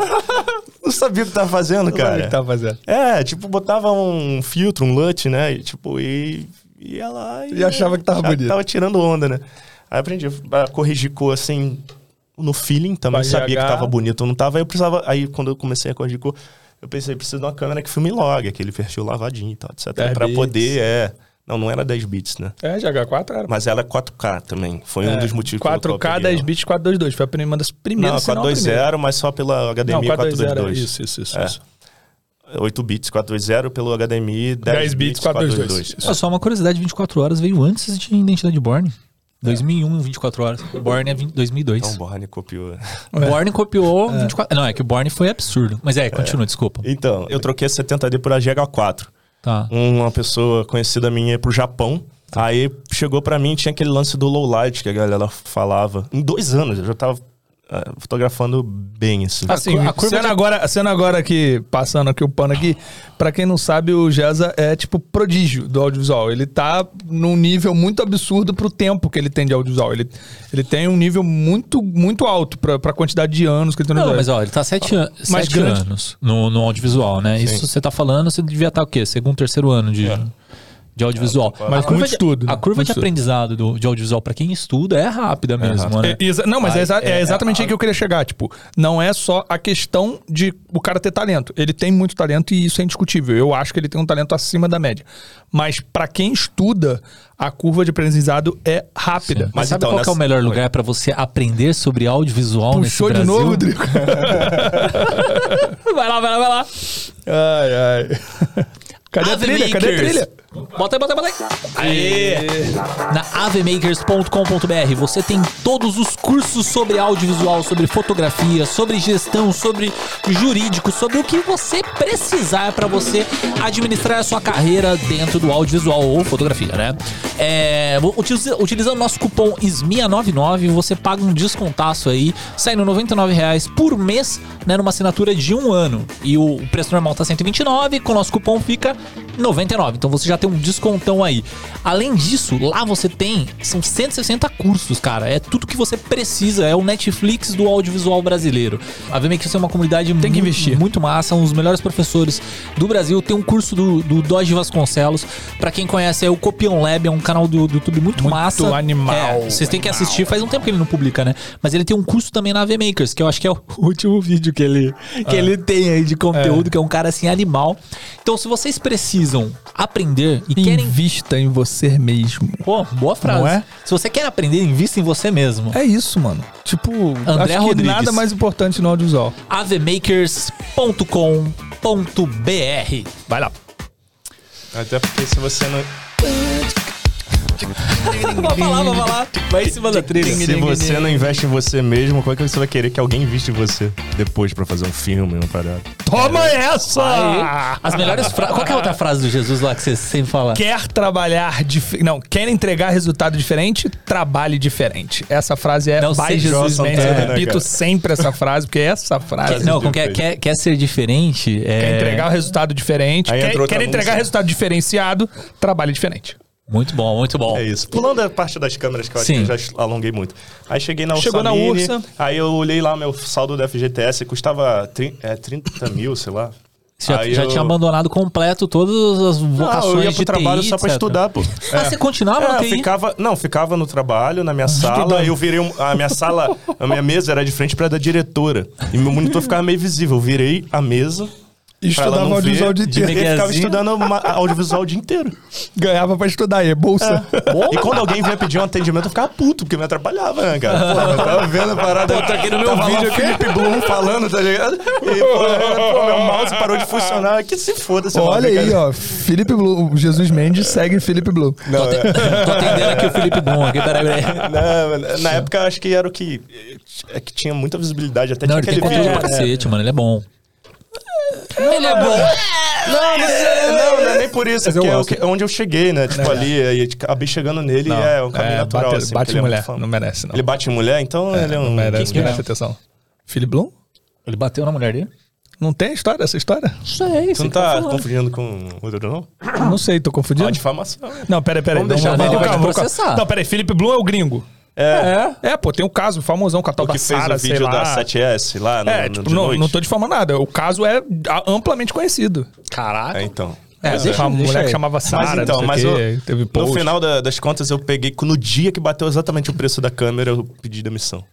Não sabia o que tava fazendo, Cara, cara. que tá fazendo. É, tipo, botava um filtro, um LUT, né? E, tipo, e ia lá e... E achava que tava achava bonito. Tava tirando onda, né? Aí aprendi a corrigir cor, assim, no feeling também. Vai sabia que tava bonito ou não tava. Aí eu precisava... Aí, quando eu comecei a corrigir cor, eu pensei, preciso de uma câmera que filme log, aquele perfil lavadinho e tal, etc. 10 pra poder, é... Não, não era 10 bits, né? É, GH4 era. Mas ela é 4K também. Foi um É, dos motivos pelo qual eu 4K, peguei 10 ela. bits, 422. Foi a primeira, uma das primeiras, Não, se não a primeira. 420, mas só pela HDMI Não, 420 422. Isso, isso, isso. É. isso. 8 bits 420 pelo HDMI, 10, 10 bits, 422. Só, só uma curiosidade, 24 horas veio antes de Identidade Born. 2001, 24 horas. Born é 20, 2002. Então, o Borne copiou. Born copiou 24... Não, é que o Born foi absurdo. Mas é, continua, desculpa. Então, eu troquei a 70D por a GH4. Tá. Uma pessoa conhecida minha ia pro Japão. Aí chegou pra mim, tinha aquele lance do low light que a galera falava. Em dois anos, eu já tava ah, fotografando bem, assim. Assim, a curva sendo, de- agora, sendo agora aqui, passando aqui o pano aqui, pra quem não sabe, o Jeza é tipo prodígio do audiovisual. Ele tá num nível muito absurdo pro tempo que ele tem de audiovisual. Ele, ele tem um nível muito, muito alto pra, pra quantidade de anos que ele tem no Não, mas ó, ele tá sete, an Mais sete grande. anos no, no audiovisual, né? Isso você tá falando, você devia estar o quê? Segundo, terceiro ano de, de audiovisual. É, mas a com curva muito de, estudo, né? A curva Muito de estudo. aprendizado do, de audiovisual pra quem estuda é rápida mesmo, né? É, não, mas é, é é, exatamente é, aí que eu queria chegar. Tipo, não é só a questão de o cara ter talento. Ele tem muito talento e isso é indiscutível. Eu acho que ele tem um talento acima da média. Mas pra quem estuda, a curva de aprendizado é rápida. Mas, Mas sabe então, qual que é o nessa- melhor lugar pra você aprender sobre audiovisual Puxou nesse de Brasil? novo, Drico? vai lá, vai lá, vai lá. ai, ai. Cadê a trilha? Cadê a trilha? Bota aí, bota aí, bota aí. Aê! Na avemakers.com.br você tem todos os cursos sobre audiovisual, sobre fotografia, sobre gestão, sobre jurídico, sobre o que você precisar para você administrar a sua carreira dentro do audiovisual ou fotografia, né? É, utiliza- utilizando nosso cupom SMIA99, você paga um descontaço aí, saindo 99 reais por mês, né, numa assinatura de um ano. E o, o preço normal tá 129, com o nosso cupom fica 99. Então você já tem um descontão aí. Além disso, lá você tem são 160 cursos, cara. É tudo que você precisa, é o Netflix do audiovisual brasileiro. A VMX é uma comunidade Tem que muito, investir. muito massa, são os melhores professores do Brasil. Tem um curso do, do Dodge Vasconcelos. Pra quem conhece, é o Copion Lab, é um canal do, do YouTube muito, Muito massa. animal. É, vocês têm que assistir, faz um tempo que ele não publica, né? Mas ele tem um curso também na AV Makers, que eu acho que é o último vídeo que ele, que ele tem aí de conteúdo, que é um cara assim animal. Então, se vocês precisam aprender e querem. Invista em você mesmo. Pô, boa frase. Não é? Se você quer aprender, invista em você mesmo. É isso, mano. Tipo, André acho que Rodrigues. nada mais importante no audiovisual. avemakers.com.br. Vai lá. Até porque se você não. Vai falar, vai falar. Vai em cima da trilha. Se você não investe em você mesmo, como é que você vai querer que alguém investe em você depois pra fazer um filme, uma parada? Toma essa! Aí, as melhores frases. Qual que é a outra frase do Jesus lá que você sempre fala? Quer trabalhar diferente. Não, quer entregar resultado diferente, trabalhe diferente. Essa frase é Não, by Jesus Mendes. Eu repito sempre essa frase, porque essa frase. Não, como quer, quer, quer ser diferente? É... Quer entregar o resultado diferente, Aí quer, quer entregar música. resultado diferenciado, trabalhe diferente. Muito bom, muito bom. É isso. Pulando a parte das câmeras que eu acho que eu já alonguei muito. Aí cheguei na Chegou na Ursa. Aí eu olhei lá meu saldo do FGTS, custava tri- é, 30 mil, sei lá. Você já, já eu- tinha abandonado completo todas as Não, vocações eu ia de pro trabalho TI, só pra etc. estudar, pô. Ah, você continuava É, eu TI? ficava, não, ficava no trabalho, na minha sala, eu virei um- a minha sala, a minha mesa era de frente pra da diretora. E meu monitor ficava meio visível. Eu virei a mesa. E estudava não audiovisual o dia inteiro. ficava Miguezinho. estudando uma- audiovisual o dia inteiro. Ganhava pra estudar aí, bolsa. E quando alguém vinha pedir um atendimento, eu ficava puto, porque me atrapalhava, né, cara? Pô, eu tava vendo a parada. Pô, tá aqui no meu tava vídeo o aqui. Felipe Blum falando, tá ligado? E, pô, pô, meu mouse parou de funcionar. Que se foda, esse Olha aí, cara. ó. Felipe Blue, o Jesus Mendes segue Felipe Blue. Tô, aten- tô atendendo aqui o Felipe Bom aqui, peraí, peraí. Não, na época eu acho que era o que. É que tinha muita visibilidade. Até Não, tinha ele tem aquele conteúdo vídeo. pra cacete, mano, ele é bom. Ele é bom. Não, mas é, não, não é nem por isso. É Mas eu porque é o que- onde eu cheguei, né? Tipo, ali, aí acabei chegando nele e é um caminho natural. bate, assim, bate é mulher, famoso. não merece, não. Ele bate em mulher, então ele é um. não merece, Quem que é? merece atenção. Felipe Blum? Ele bateu na mulher dele? Não tem história, essa história? Sei, Tu não tá confundindo com outro, não? Não sei, tô confundindo. Ó, difamação. Não, peraí, peraí. Vamos deixar não, não, ele, vai calma, te vamos calma. processar. Não, peraí, Felipe Blum é o gringo. É. É, pô, tem um caso famosão com a tal O da que fez Sara, o sei vídeo da 7S lá no, É, no tipo, de não, noite. não tô difamando nada. O caso é amplamente conhecido. Caraca. É, então. É, Pois deixa, é. uma deixa mulher aí. que chamava Sara, Mas então, mas sei o eu- teve no final da- das contas, eu peguei. No dia que bateu exatamente o preço da câmera, eu pedi demissão.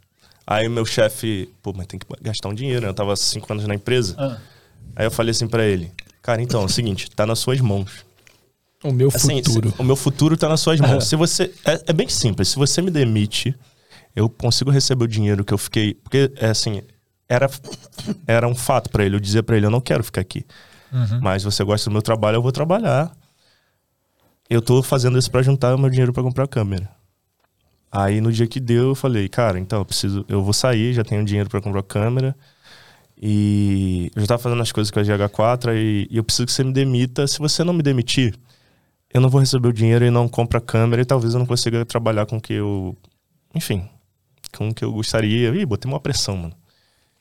Aí meu chefe, pô, mas tem que gastar um dinheiro, né? Eu tava cinco anos na empresa. Ah. Aí eu falei assim pra ele: Cara, então, é o seguinte, tá nas suas mãos. O meu Assim, futuro. o meu futuro tá nas suas mãos. Se você. É, é bem simples. Se você me demite, eu consigo receber o dinheiro que eu fiquei. Porque, é assim, era, era um fato pra ele. Eu dizia pra ele: eu não quero ficar aqui. Mas você gosta do meu trabalho, eu vou trabalhar. Eu tô fazendo isso pra juntar o meu dinheiro pra comprar a câmera. Aí no dia que deu, eu falei, cara, então eu preciso, eu vou sair, já tenho dinheiro pra comprar a câmera. E eu já tava fazendo as coisas com a GH4 e, e eu preciso que você me demita. Se você não me demitir, eu não vou receber o dinheiro e não compro a câmera e talvez eu não consiga trabalhar com o que eu. Enfim, com o que eu gostaria. Ih, botei uma pressão, mano.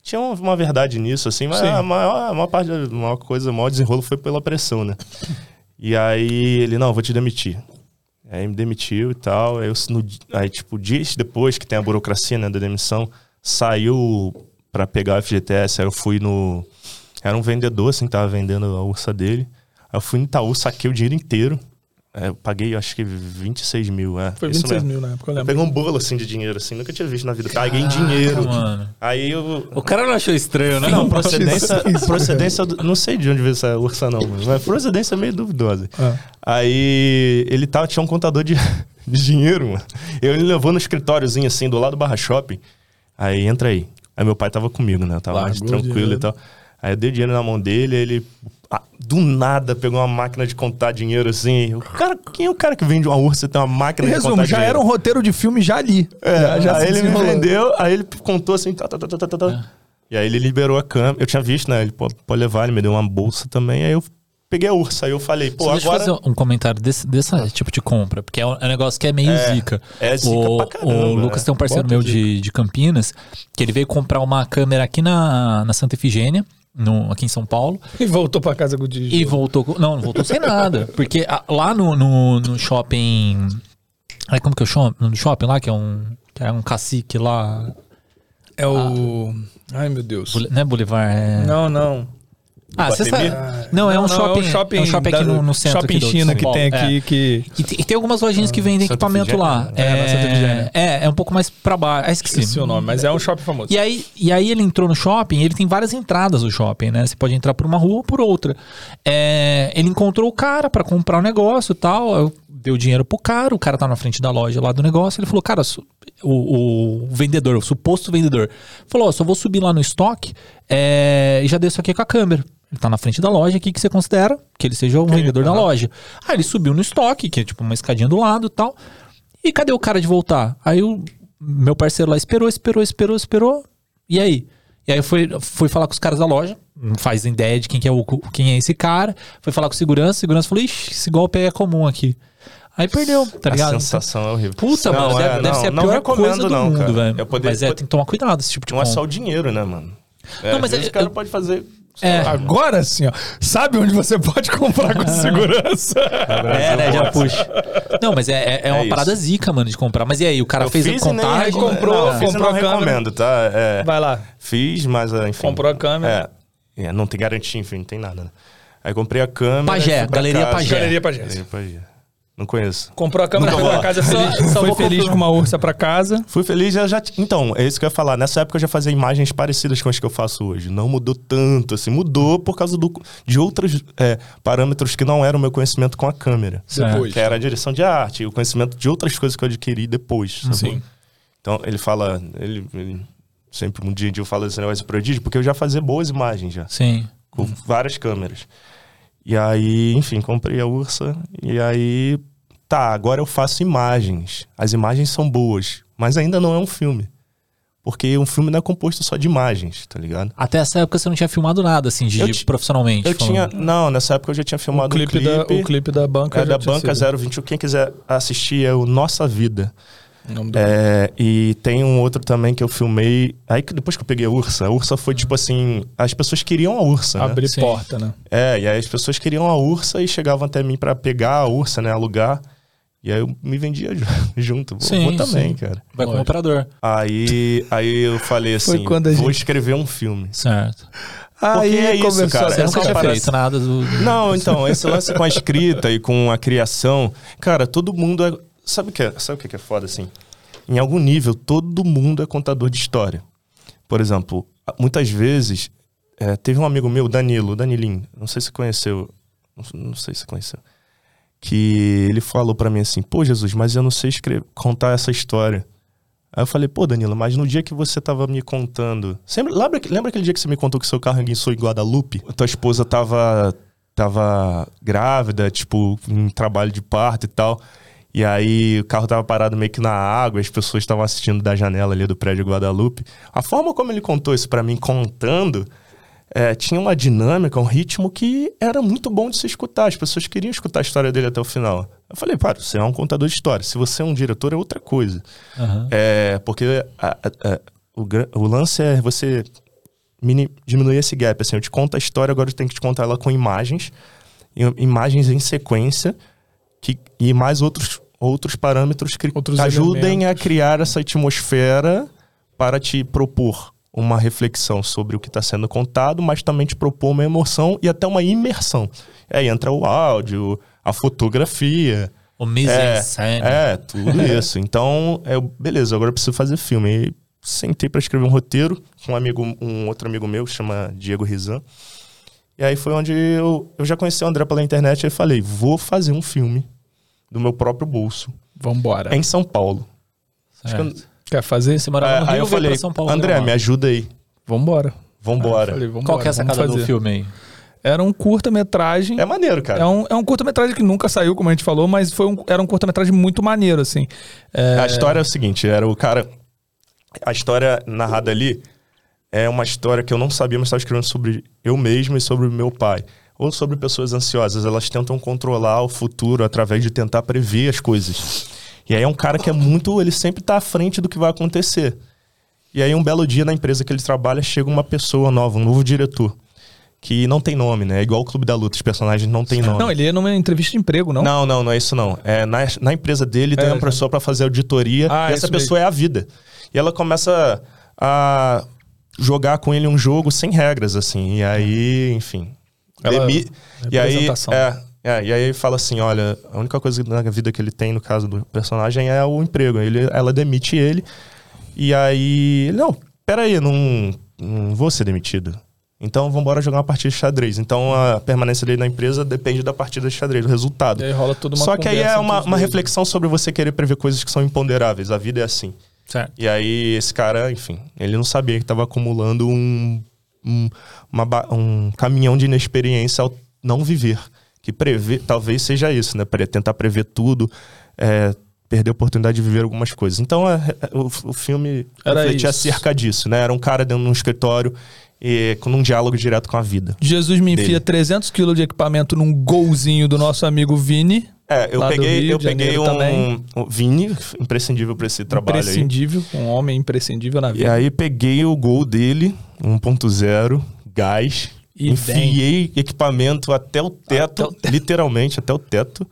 Tinha uma, verdade nisso, assim, mas Sim. a maior, a maior parte, a maior coisa, o maior desenrolo foi pela pressão, né? E aí ele, não, vou te demitir. Aí me demitiu e tal. Aí, eu, no, aí, tipo, dias depois que tem a burocracia né, da demissão, saiu pra pegar o FGTS. Aí eu fui no. Era um vendedor, assim, tava vendendo a ursa dele. Aí eu fui no Itaú, saquei o dinheiro inteiro. É, eu paguei, acho que 26 mil. É, Foi isso 26 mesmo. mil na época, eu lembro. peguei um bolo assim de dinheiro, assim, nunca tinha visto na vida. Paguei em dinheiro. mano. Aí eu. O cara não achou estranho, né? Não, procedência, Isso, procedência do- não sei de onde veio essa ursa não, mas procedência é meio duvidosa. Ah. Aí ele tava, tinha um contador de, de dinheiro, mano. Eu, ele levou no escritóriozinho assim, do lado do barra shopping. Aí entra aí. Aí meu pai tava comigo, né? Eu tava mais Largou o tranquilo dinheiro. e tal. Aí eu dei dinheiro na mão dele, ele ah, do nada pegou uma máquina de contar dinheiro assim. O cara, quem é o cara que vende uma ursa e tem uma máquina Em de resumo, contar já dinheiro? era um roteiro de filme já ali. É, já, já aí ele me vendeu, aí ele contou assim, tá, tá, tá, tá, tá, tá, tá. E aí ele liberou a câmera. Eu tinha visto, né? Ele pode, pode levar, ele me deu uma bolsa também. Aí eu peguei a ursa. Aí eu falei, pô, Só deixa eu agora. fazer um comentário desse, desse tipo de compra, porque é um, é um negócio que é meio É, zica. é zica o, pra caramba, o Lucas né? tem um parceiro Bota meu de, de Campinas, que ele veio comprar uma câmera aqui na, na Santa Efigênia, no, aqui em São Paulo, E voltou pra casa com o e voltou. Não, não voltou sem nada. Porque a- lá no, no, no shopping. Ai, como que eu chamo? No shopping lá, que é um. Que é um cacique lá. É o... Ai, meu Deus. Não é Boulevard, é. Não, não. Ah, você sabe. Não, é um shopping. É um shopping, aqui da- no, no centro. Shopping China que tem É. aqui que... E tem, e tem algumas lojinhas que vendem Santa equipamento lá. né? É, Efigênia. É, é um pouco mais pra baixo. Ah, esqueci. Esqueci o nome, mas é um shopping famoso. E aí, e aí ele entrou no shopping, ele tem várias entradas do shopping, né? Você pode entrar por uma rua ou por outra. É, ele encontrou o cara pra comprar o negócio e tal. eu- Deu dinheiro pro cara, o cara tá na frente da loja lá do negócio. Ele falou, cara, o, o vendedor, o suposto vendedor, falou: Ó, só vou subir lá no estoque é, e já desço aqui com a câmera. Ele tá na frente da loja, o que, que você considera? Que ele seja o vendedor da loja. Aí ele subiu no estoque, que é tipo uma escadinha do lado e tal. E cadê o cara de voltar? Aí o meu parceiro lá esperou, esperou, esperou, esperou. E aí? E aí foi, foi falar com os caras da loja, não faz ideia de quem, que é, o, quem é esse cara. Foi falar com o segurança, segurança falou, ixi, esse golpe aí é comum aqui. Aí perdeu, tá a ligado? sensação é horrível. Puta, Não, mano, é, deve, deve não, ser a não pior coisa do não, mundo, velho. Mas é, tem que tomar cuidado esse tipo de Não é só o dinheiro, né, mano? É, Não, mas é- o cara eu- pode fazer. É, Agora sim, ó. Sabe onde você pode comprar com segurança? é, né, já puxa. Não, mas é, é, é uma É parada zica, mano, de comprar. Mas e aí, o cara Eu fez a fiz e nem contagem... recomendo. comprou, Não, fiz e comprou não a câmera. recomendo, tá? É, Vai lá. Fiz, mas enfim. Comprou a câmera. É, é, não tem garantia, enfim, não tem nada. Né? Aí comprei a câmera. Pagé, Galeria casa. Pagé. Galeria Pagé. Galeria Pagé. Não conheço. Comprou a câmera, pra casa feliz. Só- só foi vou feliz comprar- com uma ursa pra casa. Fui feliz, eu já. Então, é isso que eu ia falar. Nessa época eu já fazia imagens parecidas com as que eu faço hoje. Não mudou tanto, assim. Mudou por causa do, de outros é, parâmetros que não eram o meu conhecimento com a câmera. Depois. Que era a direção de arte, o conhecimento de outras coisas que eu adquiri depois. sacou? Sim. Então, ele fala. Ele, ele sempre, um dia em dia eu falo esse negócio de prodígio, porque eu já fazia boas imagens já. Sim. com várias câmeras. E aí, enfim, comprei a Ursa e aí, tá, agora eu faço imagens. As imagens são boas, mas ainda não é um filme. Porque um filme não é composto só de imagens, tá ligado? Até essa época você não tinha filmado nada, assim, de, Eu profissionalmente. Eu tinha, falando. não, nessa época eu já tinha O filmado clipe, um clipe, da, o clipe da banca. é, da tinha Banca sido. 021. Quem quiser assistir é o Nossa Vida. O nome do- É, e tem um outro também que eu filmei. Aí que depois que eu peguei a Ursa, a Ursa foi tipo assim. As pessoas queriam a Ursa. né? Abrir Sim. porta, né? É, e aí as pessoas queriam a ursa e chegavam até mim pra pegar a ursa, né, alugar. E aí eu me vendia ju- junto. Vou, Sim, vou também, sim. cara. Vai como operador. Aí, aí eu falei Foi assim, quando a vou gente- escrever um filme. Certo. Aí é isso, começou cara. Você Essa nunca tinha feito nada do... Não, então, esse lance com a escrita e com a criação, cara, todo mundo é. Sabe o que é, sabe o que é foda, assim? Em algum nível, todo mundo é contador de história. Por exemplo, muitas vezes, é, teve um amigo meu, Danilo, Danilinho, não sei se conheceu, não, sei se conheceu, que ele falou pra mim assim: pô, Jesus, mas eu não sei escrever, contar essa história. Aí eu falei, pô, Danilo, mas no dia que você tava me contando. Sempre, lembra, lembra aquele dia que você me contou que seu carro guinçou em Guadalupe? Tua esposa tava, tava grávida, tipo, em trabalho de parto e tal. E aí o carro tava parado meio que na água, as pessoas estavam assistindo da janela ali do prédio Guadalupe. A forma como ele contou isso pra mim, contando, é, tinha uma dinâmica, um ritmo que era muito bom de se escutar. As pessoas queriam escutar a história dele até o final. Eu falei, para, você é um contador de história. Se você é um diretor, é outra coisa. Aham. É, porque a- a- a- o, o lance é você mini- diminuir esse gap. Assim, eu te conto a história, agora eu tenho que te contar ela com imagens, im- imagens em sequência, que, e mais outros, outros parâmetros que Outros ajudem elementos. a criar essa atmosfera para te propor uma reflexão sobre o que está sendo contado, mas também te propor uma emoção e até uma imersão. Aí entra o áudio, a fotografia. O mise-en-scène. É, tudo isso. Então, eu, beleza, agora eu preciso fazer filme. Aí sentei pra escrever um roteiro com um amigo, um outro amigo meu, que chama Diego Rizan. E aí foi onde eu, eu já conheci o André pela internet e falei, vou fazer um filme do meu próprio bolso Vambora. em São Paulo. Acho que eu-. Quer fazer? Você morava no É, Rio, aí eu falei, São Paulo. André, me ajuda aí. Vambora. Vambora. Falei, vambora, Qual que é a sacada do filme aí? Era um curta-metragem. É maneiro, cara. É um, é um curta-metragem que nunca saiu, como a gente falou, mas foi um, era um curta-metragem muito maneiro, assim. É, A história é o seguinte, era o cara... A história narrada ali é uma história que eu não sabia, mas estava escrevendo sobre eu mesmo e sobre o meu pai. Ou sobre pessoas ansiosas. Elas tentam controlar o futuro através de tentar prever as coisas. E aí é um cara que é muito... Ele sempre tá à frente do que vai acontecer. E aí um belo dia na empresa que ele trabalha, chega uma pessoa nova, um novo diretor. Que não tem nome, né? É igual o Clube da Luta, os personagens não têm nome. Não, ele ia numa entrevista de emprego, não? Não, não, não é isso não. É, na, na empresa dele tem É, uma pessoa para fazer auditoria Ah, e essa pessoa é a vida. E ela começa a jogar com ele um jogo sem regras, assim. E aí, enfim. Ela- demi- e aí, é, é, e aí fala assim, olha, a única coisa na vida que ele tem, no caso do personagem, é o emprego. Ele, ela demite ele. E aí, não, peraí, não, não vou ser demitido. Então vamos embora jogar uma partida de xadrez. Então a permanência dele na empresa depende da partida de xadrez, do resultado. E aí rola toda uma Só que aí é uma, uma dois. reflexão sobre você querer prever coisas que são imponderáveis. A vida é assim. Certo. E aí esse cara, enfim, ele não sabia que estava acumulando um, um, uma um caminhão de inexperiência ao não viver. Que prever, talvez seja isso, né? Pre- Tentar prever tudo, é, perder a oportunidade de viver algumas coisas. Então é, é, o, o filme Era refletia isso. acerca disso, né? Era um cara dentro de um escritório e com um diálogo direto com a vida. Jesus me enfia dele. 300 quilos de equipamento num golzinho do nosso amigo Vini. É, eu peguei, Rio eu peguei um, também. um Vini, imprescindível para esse trabalho aí. imprescindível, um homem imprescindível na E vida. aí peguei o gol dele, 1.0, gás, E enfiei equipamento até o teto, Até o literalmente até o teto.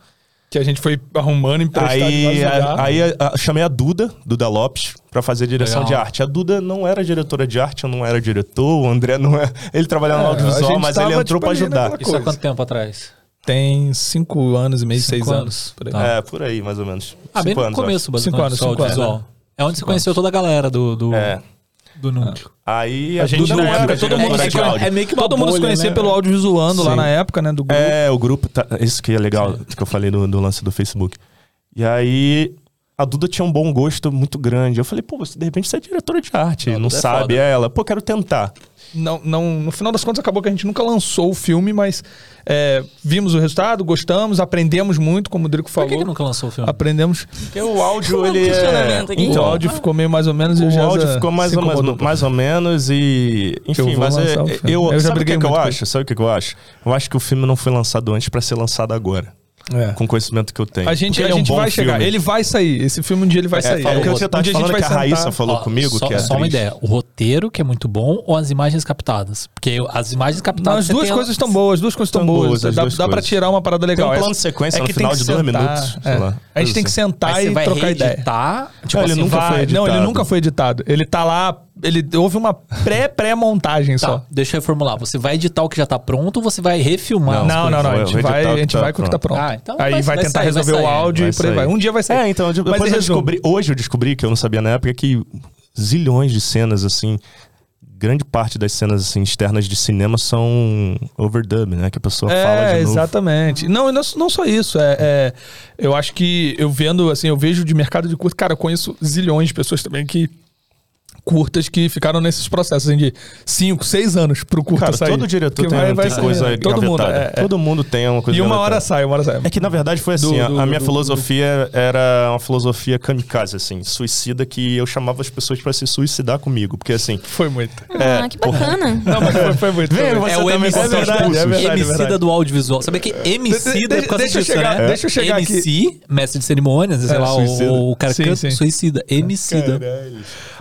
Que a gente foi arrumando, emprestado em Aí, a- aí a- a- chamei a Duda, Duda Lopes, pra fazer direção Legal. de arte. A Duda não era diretora de arte, eu não era diretor, o André não é. Ele trabalhava no É, a audiovisual, mas ele entrou tipo, pra ali ajudar. Isso há quanto tempo atrás? Tem cinco anos e meio, Cinco seis anos. anos. por aí. Tá. É, por aí, mais ou menos. Ah, bem Cinco no anos, começo, Cinco anos, cinco anos. É onde você conheceu toda a galera do, do. É. do núcleo. Aí A gente não era todo mundo se áudio. é meio que Todo mundo se conhecia né? pelo audiovisuando lá Sim. na época, né? Do grupo. É, o grupo. Tá, isso que é legal, que eu falei do, do lance do Facebook. E aí, a Duda tinha um bom gosto muito grande. Eu falei, pô, você, de repente você é diretora de arte, Não, não, é sabe? É ela, pô, quero tentar. Não, não, no final das contas, acabou que a gente nunca lançou o filme, mas é, vimos o resultado, gostamos, aprendemos muito, como o Drico Por falou. que, que nunca lançou o filme? Aprendemos. Porque o áudio, Um ele é... aqui. o Então, áudio ficou meio mais ou menos e o o áudio ficou mais ou, pouco. mais ou menos e... Enfim, vou mas é, eu, Eu já sabe o que, que eu acho? Sabe o que, eu acho? Eu acho que o filme não foi lançado antes pra ser lançado agora. É. Com o conhecimento que eu tenho. A gente, a é um gente bom vai chegar. filme. Ele vai sair. Esse filme um dia ele vai É, sair. é o que Um você tá dia vai que a Raíssa sentar- falou Ó, comigo, só, que é só uma ideia. O roteiro, que é muito bom, ou as imagens captadas? Porque as imagens captadas. Não, as duas coisas estão boas, as duas coisas estão Tão boas. boas, as dá dá pra tirar uma parada legal. Tem um plano de sequência é no final de dois minutos, é. A gente tem que Assim. sentar e trocar ideia. Tipo Ele assim, nunca foi Não, ele editado. nunca foi editado. Ele tá lá, ele houve uma pré-pré-montagem Tá, só. deixa eu reformular. Você vai editar o que já tá pronto ou você vai refilmar? Não, não, não. A gente vai, a gente tá vai com o que tá pronto. Ah, então Aí vai- vai, tentar sair, vai resolver o áudio Vai e por aí vai. Um dia vai sair. É, então, depois Mas, eu descobri, hoje eu descobri, que eu não sabia na época, que zilhões de cenas, assim, grande parte das cenas, assim, externas de cinema são overdub, né? Que a pessoa fala É, de novo. exatamente. Não, e não, não só isso. É, é, eu acho que eu vendo, assim, eu vejo de mercado de curta, cara, eu conheço zilhões de pessoas também que curtas que ficaram nesses processos assim, de 5, 6 anos pro curta Cara, sair. todo diretor Que tem, vai- vai tem coisa Todo mundo, é, é. Todo mundo tem uma coisa E uma hora engavetada. sai, uma hora sai. É que na verdade foi assim, Do- a- do- a minha do- filosofia era uma filosofia kamikaze, assim, suicida, que eu chamava as pessoas pra se suicidar comigo, porque assim... Foi muito. Ah, que bacana. Não, mas foi, foi muito. Vem, É o MC, é verdade, é verdade, é Emicida do audiovisual. Sabia que Emicida De- de- é por causa deixa eu disso, chegar- né? deixa eu chegar aqui. MC, mestre de cerimônias, sei É, lá, suicida. o, cara sim. suicida. Emicida.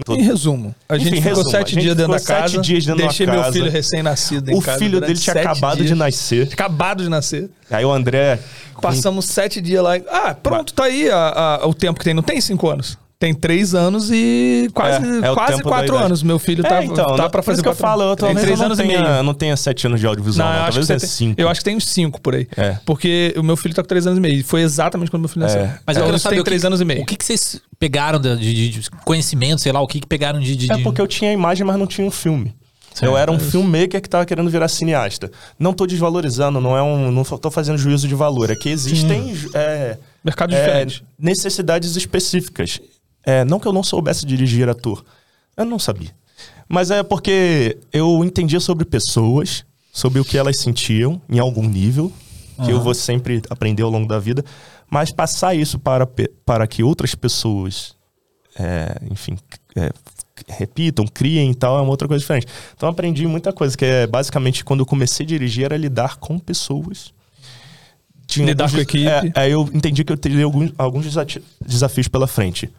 Em resumo, a gente Enfim, ficou resumo, a sete gente dias dentro da ficou sete casa. dias dentro da deixei meu casa. filho recém-nascido em O casa. filho durante dele tinha sete acabado dias. de nascer. Acabado de nascer. Aí o André... Passamos sete dias lá. Ah, pronto, tá aí a- a- o tempo que tem. Não tem cinco anos. Tem três anos e quase, É, é quase quatro anos. Meu filho É, tá, então, tá não- pra por fazer isso que eu falo, eu. Tem três não anos e tenha, meio. não tenha sete anos de audiovisual, Não, não, eu acho, talvez que tenha cinco. eu acho que tem uns cinco por aí. É. Porque o meu filho tá com três anos e meio. Foi exatamente quando meu filho nasceu. É. Mas É, eu quero eles saber que, três anos e meio. O que, que vocês pegaram de, de- de conhecimento, sei lá, o que, que pegaram de. de- É porque eu tinha a imagem, mas não tinha um filme. Eu era um filmmaker que tava querendo virar cineasta. Não tô desvalorizando, não é um. Não tô fazendo juízo de valor. É que existem é, Mercado é, necessidades específicas. É, não que eu não soubesse dirigir ator. Eu não sabia. Mas é porque eu entendia sobre pessoas, sobre o que elas sentiam em algum nível, que eu vou sempre aprender ao longo da vida, mas passar isso para, para que outras pessoas, é, enfim, é, repitam, criem e tal, é uma outra coisa diferente. Então eu aprendi muita coisa, que é basicamente quando eu comecei a dirigir era lidar com pessoas. Tinha Lidar alguns com a equipe. É, aí eu entendi que eu teria alguns, alguns desafios pela frente.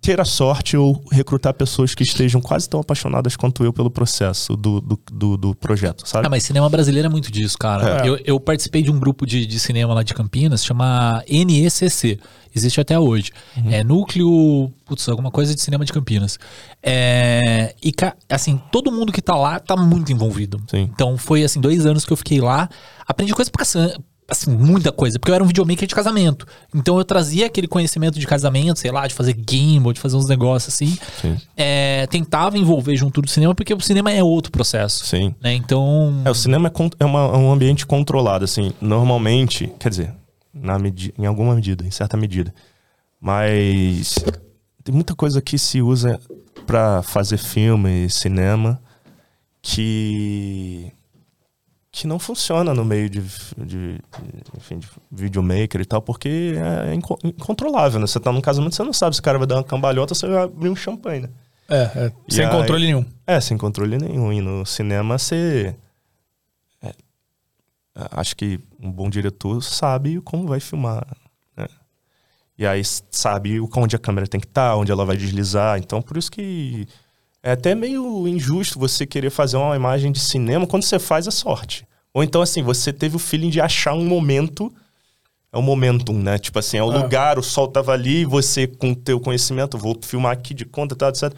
Ter a sorte ou recrutar pessoas que estejam quase tão apaixonadas quanto eu pelo processo do, do, do, do projeto, sabe? Ah, mas cinema brasileiro é muito disso, cara. É. Eu, eu participei de um grupo de, de cinema lá de Campinas, chama NECC. Existe até hoje. É Núcleo. Putz, alguma coisa de cinema de Campinas. É, e, assim, todo mundo que tá lá tá muito envolvido. Sim. Então, foi, assim, dois anos que eu fiquei lá. Aprendi coisa pra. Assim, muita coisa, porque eu era um videomaker de casamento. Então eu trazia aquele conhecimento de casamento, sei lá, de fazer gimbal, de fazer uns negócios assim. Sim. É, tentava envolver junto do cinema, porque o cinema é outro processo. Sim. Né? Então. É, o cinema é, é uma- é um ambiente controlado, assim. Normalmente, quer dizer, na em alguma medida, em certa medida. Mas tem muita coisa que se usa pra fazer filme, cinema, que que não funciona no meio de, de, enfim, de videomaker e tal, porque é inco- incontrolável, né? Você tá num casamento, você não sabe se o cara vai dar uma cambalhota ou se vai abrir um champanhe, né? É, é, sem aí- controle nenhum. É, sem controle nenhum. E no cinema você. é, acho que um bom diretor sabe como vai filmar. né? E aí sabe o- onde a câmera tem que estar, onde ela vai deslizar. Então, por isso que é até meio injusto você querer fazer uma imagem de cinema quando você faz a sorte. Ou então, assim, você teve o feeling de achar um momento. É o momentum, né? Tipo assim, é o É. lugar, o sol tava ali, e você, com o teu conhecimento, vou filmar aqui de conta, tal, etc.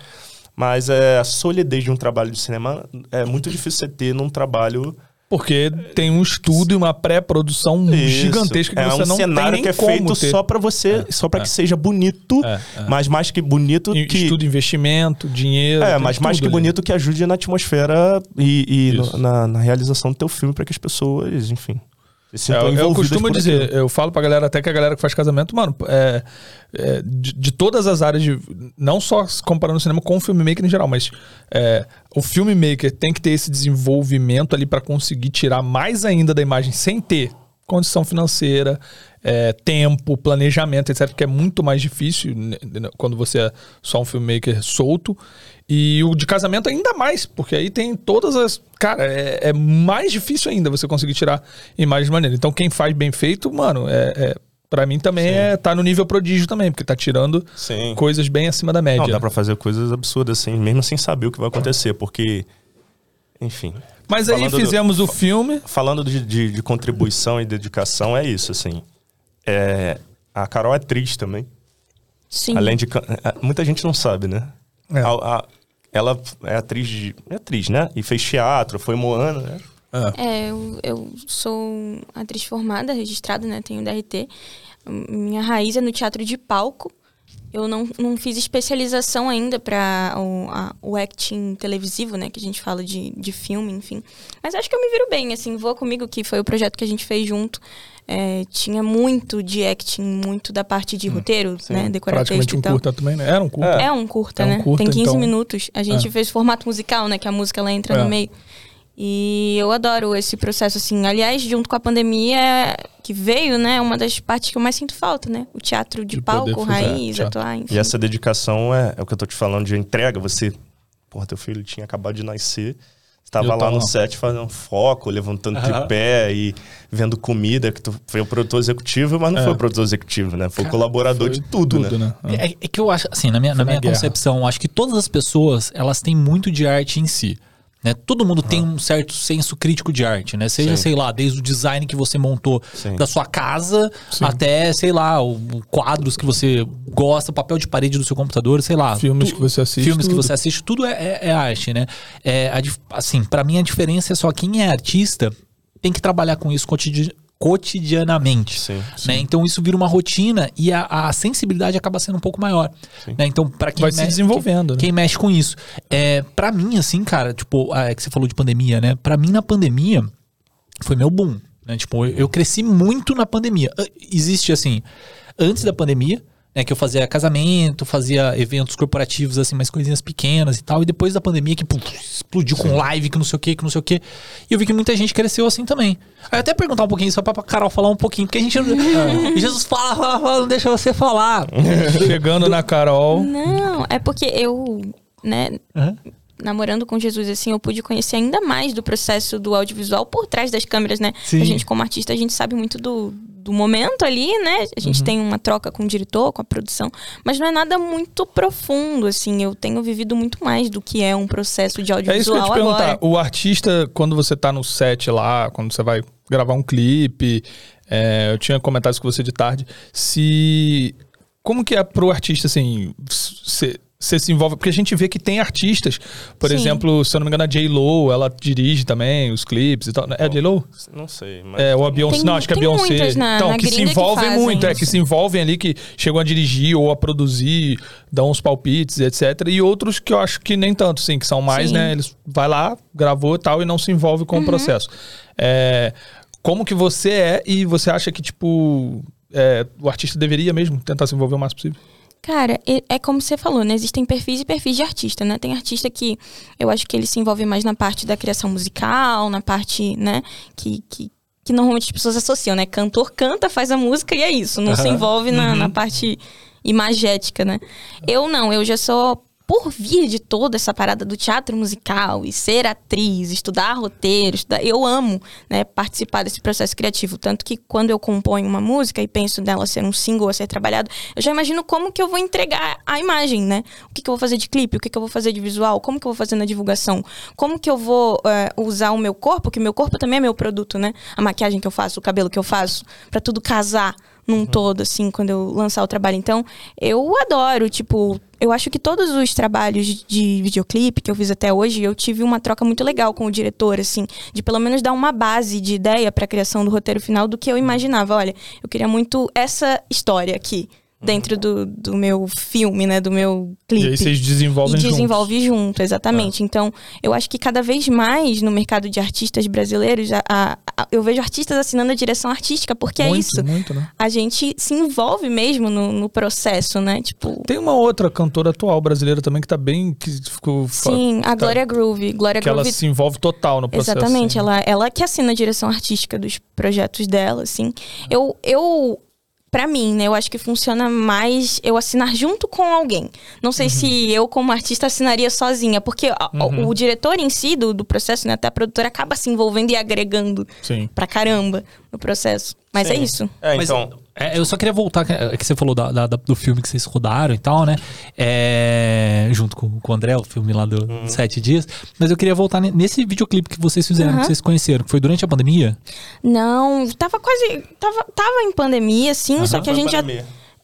Mas é, a solidez de um trabalho de cinema é muito difícil você ter num trabalho. Porque tem um estudo e uma pré-produção gigantesca que é você um não cenário tem nem que é feito ter. só para você, só para é. que seja bonito, É, é. mas mais que bonito E- que Estudo, investimento, dinheiro. é, mas mais que ali. bonito que ajude na atmosfera e, e no- na, na realização do teu filme para que as pessoas, enfim, se É, eu, eu costumo dizer, aquilo. eu falo pra galera, até que a galera que faz casamento, mano, é, é, de, de todas as áreas, de, não só comparando o cinema com o filmmaker em geral, mas é, o filmmaker tem que ter esse desenvolvimento ali pra conseguir tirar mais ainda da imagem sem ter condição financeira, é, tempo, planejamento, etc. Que é muito mais difícil né, né, quando você é só um filmmaker solto. E o de casamento ainda mais, porque aí tem todas as. Cara, é, é mais difícil ainda você conseguir tirar imagens de maneira. Então, quem faz bem feito, mano, é, é, para mim também é, tá no nível prodígio também, porque tá tirando Sim. coisas bem acima da média. Não, dá pra fazer coisas absurdas assim, mesmo sem saber o que vai acontecer, porque, enfim. Mas aí Falando do- fizemos o filme. Falando de, de, de contribuição e dedicação, é isso, assim. É, a Carol é atriz também. Sim. Além de. é, Muita gente não sabe, né? É. A- a- ela é atriz de. É atriz, né? E fez teatro, foi Moana, né? É, eu, eu sou atriz formada, registrada, né? Tenho DRT. Minha raiz é no teatro de palco. Eu não, não fiz especialização ainda para o, a- o acting televisivo, né? Que a gente fala de, de filme, enfim. Mas acho que eu me viro bem, assim. Voa Comigo, que foi o projeto que a gente fez junto. é, tinha muito de acting, muito da parte de roteiro, né? Decorar texto Praticamente e um tal. curta também, né? Era um curta. É um curta, É um né? curta, Tem 15 então- minutos. A gente É. fez formato musical, né? Que a música ela entra É. no meio. E eu adoro esse processo, assim. Aliás, junto com a pandemia que veio, né? Uma das partes que eu mais sinto falta, né? O teatro de, De palco, raiz, teatro. atuar, enfim. E essa dedicação é, é o que eu tô te falando de entrega. Você. Porra, teu filho tinha acabado de nascer. Você tava Eu lá no set fazendo foco, levantando tripé e vendo comida, que tu foi o produtor executivo, mas não É. foi o produtor executivo, né? Foi o colaborador de tudo, né? É, é que eu acho, assim, na minha, na na minha guerra. concepção, eu acho que todas as pessoas, elas têm muito de arte em si. Né? Todo mundo tem um certo senso crítico de arte, né? Seja, Sim. sei lá, desde o design que você montou Sim. da sua casa, Sim. até, sei lá, o, quadros que você gosta, o papel de parede do seu computador, sei lá. Filmes que você assiste, Filmes que tudo. você assiste, tudo é, é- é arte, né? É, a assim, para mim a diferença é só quem é artista tem que trabalhar com isso cotidi- cotidianamente. Sim, né? Então isso vira uma rotina e a, a sensibilidade acaba sendo um pouco maior. Né? Então, para quem Vai se me- desenvolvendo, quem, né? quem mexe com isso. É, para mim, assim, cara, tipo, é que você falou de pandemia, né? Para mim, na pandemia, foi meu boom. Né? Tipo, eu, eu cresci muito na pandemia. Ah, Existe, assim, antes da pandemia, né? Que eu fazia casamento, fazia eventos corporativos, assim, mais coisinhas pequenas e tal. E depois da pandemia, que pum, explodiu com live, que não sei o que, que não sei o que. E eu vi que muita gente cresceu assim também. Aí eu até perguntar um pouquinho, só pra, pra Carol falar um pouquinho, porque a gente. Jesus fala, fala, fala, não deixa você falar. Chegando na Carol. Não, é porque eu, né, Aham. Namorando com Jesus, assim, eu pude conhecer ainda mais do processo do audiovisual por trás das câmeras, né? Sim. A gente, como artista, a gente sabe muito do, do momento ali, né? A gente tem uma troca com o diretor, com a produção, mas não é nada muito profundo, assim. Eu tenho vivido muito mais do que é um processo de É isso que eu audiovisual te perguntar. agora. O artista, quando você tá no set lá, quando você vai gravar um clipe, é, eu tinha comentado isso com você de tarde, se... Como que é pro artista, assim, você se envolve... Porque a gente vê que tem artistas, por Sim. exemplo, se eu não me engano, a J-Lo, ela dirige também os clipes e tal. É a J-Lo? Não sei, mas. É, ou a Beyoncé. Tem- não, acho que é a Beyoncé. na- então, na que se que envolvem fazem muito, é, que se envolvem ali, que chegam a dirigir ou a produzir, dão uns palpites, etc. E outros que eu acho que nem tanto, sim, que são mais, Sim. né? Eles vai lá, gravou e tal, e não se envolve com o processo. É, como que você é e você acha que, tipo, é, o artista deveria mesmo tentar se envolver o mais possível? Cara, é como você falou, né? Existem perfis e perfis de artista, né? Tem artista que eu acho que ele se envolve mais na parte da criação musical, na parte, né? Que, que, que normalmente as pessoas associam, né? Cantor canta, faz a música e é isso. Não se envolve na, na parte imagética, né? Eu não, eu já sou por vir de toda essa parada do teatro musical e ser atriz, estudar roteiro, estudar, eu amo né, participar desse processo criativo. Tanto que quando eu componho uma música e penso nela ser um single a ser trabalhado, eu já imagino como que eu vou entregar a imagem, né? O que, que eu vou fazer de clipe, o que, que eu vou fazer de visual, como que eu vou fazer na divulgação, como que eu vou eh, usar o meu corpo, que meu corpo também é meu produto, né? A maquiagem que eu faço, o cabelo que eu faço, pra tudo casar num todo, assim, quando eu lançar o trabalho. Então, eu adoro, tipo, eu acho que todos os trabalhos de videoclipe que eu fiz até hoje, eu tive uma troca muito legal com o diretor, assim, de pelo menos dar uma base de ideia pra criação do roteiro final do que eu imaginava. Olha, eu queria muito essa história aqui. Dentro do, do meu filme, né? Do meu clipe. E aí vocês desenvolvem E juntos. desenvolve junto, exatamente. Então, eu acho que cada vez mais no mercado de artistas brasileiros, a- a- a- eu vejo artistas assinando a direção artística, porque é muito, isso. Muito, né? A gente se envolve mesmo no, no processo, né? Tipo. Tem uma outra cantora atual brasileira também que tá bem. Que ficou. Sim, a tá- Glória Groove. Glória Que ela Groove. se envolve total no processo. Exatamente, assim. ela, ela que assina a direção artística dos projetos dela, assim. Eu, eu para mim, né, eu acho que funciona mais eu assinar junto com alguém. Não sei se eu, como artista, assinaria sozinha, porque a- o, o diretor em si do, do processo, né, até a produtora, acaba se envolvendo e agregando Sim. pra caramba no processo. Mas é Sim. isso. É, Mas, então. É, eu só queria voltar, que, é que você falou da- da- do filme que vocês rodaram e tal, né? É, junto com, com o André, o filme lá do Uhum. Sete Dias. Mas eu queria voltar ne- nesse videoclipe que vocês fizeram, Aham. que vocês conheceram, que foi durante a pandemia. Não, tava quase. Tava, tava em pandemia, sim, só que a gente já.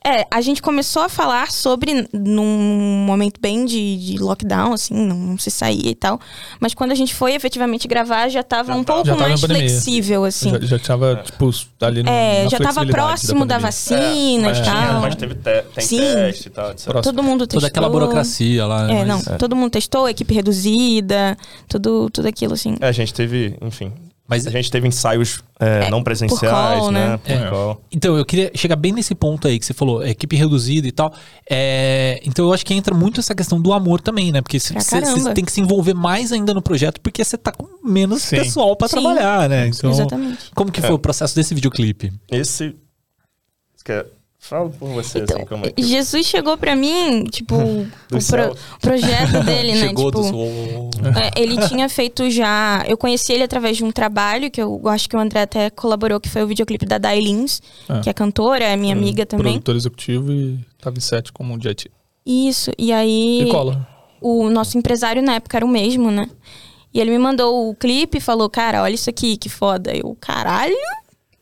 É, a gente começou a falar sobre num momento bem de, de lockdown, assim, não, não se saía e tal. Mas quando a gente foi efetivamente gravar, já tava Já um pouco mais flexível, assim. Já, já tava, tipo, ali no, é, na já tava flexibilidade próximo da, pandemia. vacina mas e tal. mas teve te- tem Sim. teste e tal, etc. Próximo. Todo mundo testou. Toda aquela burocracia lá. É, mas- não, todo mundo testou, equipe reduzida, tudo, tudo aquilo, assim. É, a gente teve, enfim. Mas- a gente teve ensaios é, não presenciais, call, né? né? É. Então, eu queria chegar bem nesse ponto aí que você falou, equipe reduzida e tal. É, então, eu acho que entra muito essa questão do amor também, né? Porque você tem que se envolver mais ainda no projeto, porque você tá com menos Sim. pessoal pra Sim. trabalhar, né? Então, Exatamente. como que foi o processo desse videoclipe? Esse. você quer- Fala por você, Então, assim, como é que. Jesus chegou pra mim, tipo, o pro- projeto dele, né? Chegou tipo, do. É, ele tinha feito já. Eu conheci ele através de um trabalho que eu acho que o André até colaborou, que foi o videoclipe da Dailins, Ah. que é cantora, é minha amiga também. Produtor executivo e tava em set como um jet. Isso. E aí. E cola. O nosso empresário na época era o mesmo, né? E ele me mandou o clipe e falou: Cara, olha isso aqui, que foda. Eu, caralho.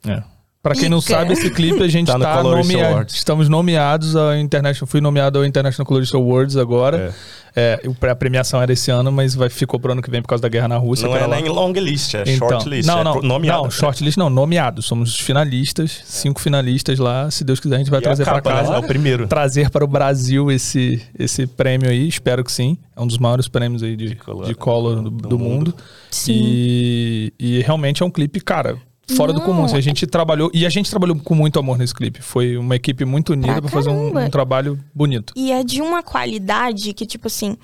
É. Pra quem não sabe, esse clipe a gente Tá tá, no nomeado. Estamos nomeados ao International. Fui nomeado ao International Colorist Awards agora. É, o- a premiação era esse ano, mas vai, ficou pro ano que vem por causa da guerra na Rússia. Não é lá. nem long list, é Então, short list. Não, é não, pro- nomeado. não, shortlist não, nomeados. Somos os finalistas, cinco finalistas lá. Se Deus quiser, a gente vai E trazer né? casa. É o primeiro. Trazer para o Brasil esse, esse prêmio aí, espero que sim. É um dos maiores prêmios aí de, De color- de color do, do do mundo. mundo. Sim. E, e realmente é um clipe, cara. Fora do Não, comum. assim, a gente trabalhou, e a gente trabalhou com muito amor nesse clipe. Foi uma equipe muito unida Pra pra fazer um, um trabalho bonito. E é de uma qualidade que, tipo assim,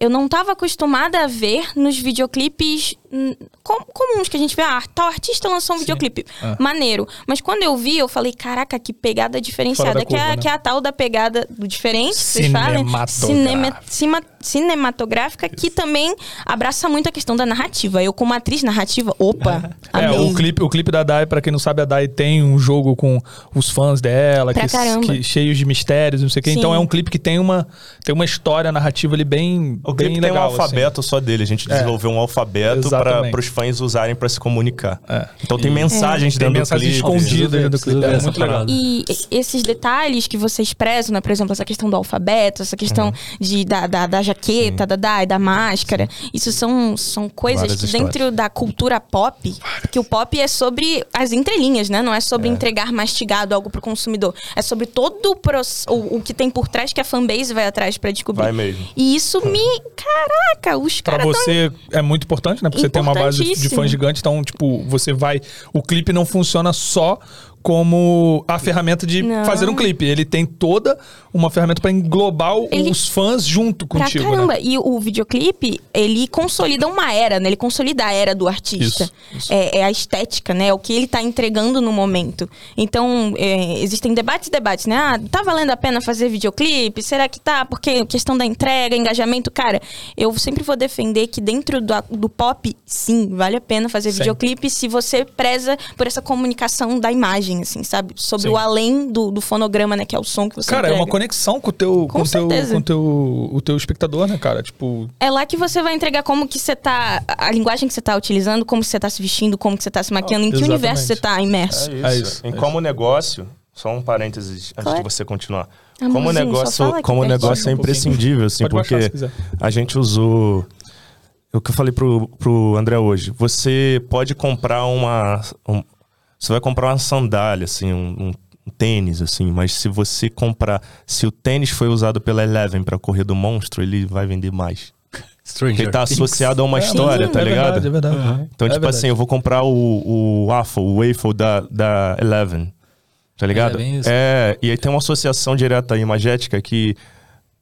eu não tava acostumada a ver nos videoclipes hum, com- comuns que a gente vê. Ah, tal artista lançou um videoclipe. É. Maneiro. Mas quando eu vi, eu falei, caraca, que pegada diferenciada. Da que, é, curva, né? que é a tal da pegada do diferente, vocês falam. Cinematográfica. Cinema- cima- cinematográfica, que também abraça muito a questão da narrativa. Eu, como atriz narrativa, opa, É, amei. o clipe, o clipe da Dai, pra quem não sabe, a Dai tem um jogo com os fãs dela, que, que- cheios de mistérios, não sei o quê. Sim. Então é um clipe que tem uma, tem uma história narrativa ali bem, O bem clipe tem um legal. assim. alfabeto só dele. A gente desenvolveu um alfabeto para os fãs usarem para se comunicar. É. Então tem mensagens Tem dentro mensagens do clipe. escondidas dentro do clipe. É muito legal. E esses detalhes que vocês prezam, né? Por exemplo, essa questão do alfabeto, essa questão de, da, da, da jaqueta, da, da, da máscara. Isso são, são coisas que dentro da cultura pop, que o pop é sobre as entrelinhas, né? Não é sobre entregar mastigado algo pro consumidor. É sobre todo o, o, o que tem por trás que a fanbase vai atrás pra descobrir. Vai mesmo. E isso me... Caraca, os Pra caras tão você é muito importante, né? Porque você tem uma base de fãs gigante, então, tipo, você vai. O clipe não funciona só como a ferramenta de Não. fazer um clipe. Ele tem toda uma ferramenta pra englobar Ele- os fãs junto Pra contigo, caramba. né? E o videoclipe, ele consolida uma era, né? Ele consolida a era do artista. Isso, É, é a estética, né? É o que ele tá entregando no momento. Então, é, existem debates e debates, né? Ah, tá valendo a pena fazer videoclipe? Será que tá? Porque questão da entrega, engajamento, cara, eu sempre vou defender que dentro do, do pop, sim, vale a pena fazer Sim. videoclipe se você preza por essa comunicação da imagem, assim, sabe? Sobre Sim. o além do, do fonograma, né? Que é o som que você Cara, é uma entrega. conexão com o teu, Com com teu, certeza. com o teu, o teu espectador, né, cara? Tipo, É lá que você vai entregar como que você tá. A linguagem que você tá utilizando, como que você tá se vestindo, como que você tá se maquiando, em que Exatamente. universo você tá imerso. É isso. É isso, Em é como negócio, só um parênteses antes Claro. de você continuar. como Amorzinho, só negócio, como negócio é Um imprescindível, assim, Pode baixar porque quiser. a gente usou. O que eu falei pro, pro André hoje. Você pode comprar uma. um- você vai comprar uma sandália, assim, um, um tênis, assim, mas se você comprar. Se o tênis foi usado pela Eleven para correr do monstro, ele vai vender mais. Stranger Porque ele tá Things. associado a uma É, história, tá é ligado? Verdade, é verdade. Então, É tipo verdade. assim, eu vou comprar o, o waffle, o waffle da, da Eleven. Tá ligado? É bem isso. É, e aí tem uma associação direta aí, imagética, que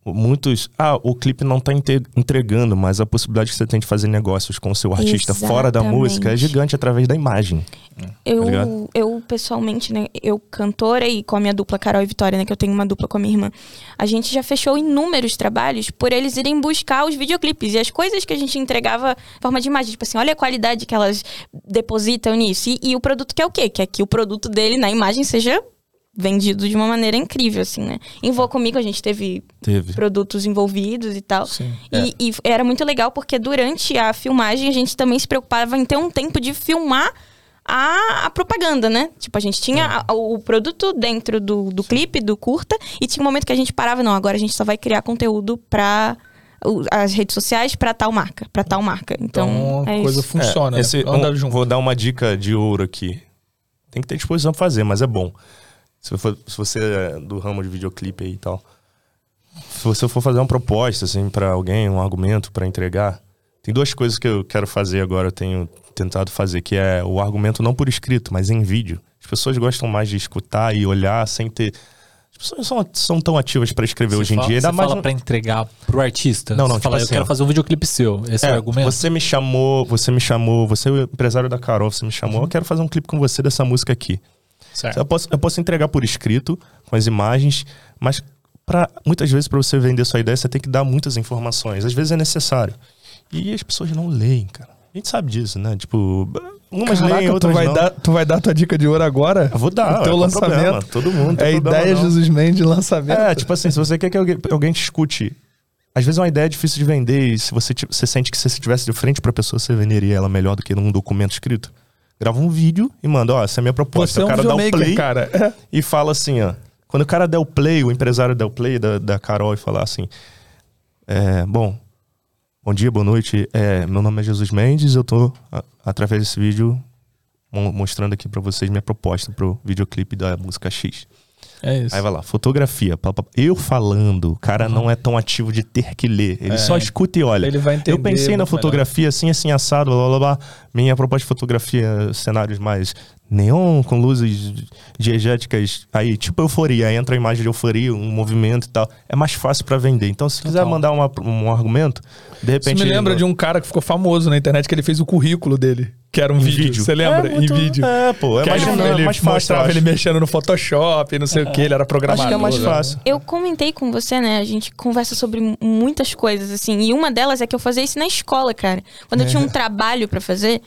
muitos. Ah, o clipe não tá inte- entregando, mas a possibilidade que você tem de fazer negócios com o seu artista fora da Exatamente. música é gigante através da imagem. Eu, Tá eu, pessoalmente, né, eu cantora e com a minha dupla Carol e Vitória, né, que eu tenho uma dupla com a minha irmã, a gente já fechou inúmeros trabalhos por eles irem buscar os videoclipes e as coisas que a gente entregava em forma de imagem. Tipo assim, olha a qualidade que elas depositam nisso. E, e o produto quer o quê? Quer que o produto dele na imagem seja vendido de uma maneira incrível, assim, né? Em Voa Comigo a gente teve Teve. produtos envolvidos e tal. Sim. E, e era muito legal porque durante a filmagem a gente também se preocupava em ter um tempo de filmar a, a propaganda, né? Tipo, a gente tinha a- o produto dentro do, do clipe, do curta, e tinha um momento que a gente parava, não, agora a gente só vai criar conteúdo pra as redes sociais pra tal marca, pra tal marca. Então, Então, a é coisa isso. funciona. É, esse- né? Um- junto. Vou dar uma dica de ouro aqui. Tem que ter disposição pra fazer, mas é bom. Se, for- se você é do ramo de videoclipe aí e tal. Se você for fazer uma proposta, assim, pra alguém, um argumento pra entregar, tem duas coisas que eu quero fazer agora, eu tenho tentado fazer, que é o argumento não por escrito, mas em vídeo. As pessoas gostam mais de escutar e olhar sem ter. As pessoas são, são tão ativas pra escrever Você hoje em fala, dia. Ainda você mais fala no- pra entregar pro artista. Não, não, Você tipo fala, eu assim, quero ó. fazer um videoclipe seu. Esse é, o É, argumento? Você me chamou, você me chamou, você é o empresário da Carol, você me chamou, eu quero fazer um clipe com você dessa música aqui. Certo. Eu posso, eu posso entregar por escrito, com as imagens, mas pra, muitas vezes para você vender sua ideia, você tem que dar muitas informações. Às vezes é necessário. E as pessoas não leem, cara. A gente sabe disso, né? Tipo, umas leem, Caraca, tu outras vai, não. dar, tu vai dar tua dica de ouro agora? Eu vou dar. O teu qual lançamento. problema? Todo mundo. É a ideia não. Jesus Mendes lançamento. É, tipo assim, se você quer que alguém, alguém te escute, às vezes é uma ideia difícil de vender e se você, você sente que se você estivesse de frente pra pessoa, você venderia ela melhor do que num documento escrito. Grava um vídeo e manda, ó, essa é a minha proposta. Você é o um cara dá o play cara. É. e fala assim, ó. Quando o cara der o play, o empresário der o play da, da Carol e falar assim, é, bom, bom dia, boa noite, é, meu nome é Jesus Mendes, eu tô, a- através desse vídeo, mo- mostrando aqui pra vocês minha proposta pro videoclipe da música X. É isso. Aí vai lá, fotografia. Eu falando, o cara não é tão ativo de ter que ler. Ele É. só escuta e olha. Ele vai entender Eu pensei na fotografia assim, assim, assado, blá, blá, blá. Minha proposta de fotografia, cenários mais neon com luzes diegéticas. Aí, tipo euforia, aí entra a imagem de euforia, um movimento e tal. É mais fácil pra vender. Então, se quiser Total. mandar uma- um argumento, de repente. Isso me lembra ele- de um cara que ficou famoso na internet que ele fez o currículo dele, que era um Em vídeo. vídeo. Você lembra? É, muito- em vídeo. É, pô, é que mais dinâmico, ele mais fácil, mostrava eu ele mexendo no Photoshop, não sei o que, ele era programador. Acho que é mais né? fácil. Eu comentei com você, né? A gente conversa sobre muitas coisas, assim. E uma delas é que eu fazia isso na escola, cara. Quando eu tinha um trabalho pra fazer,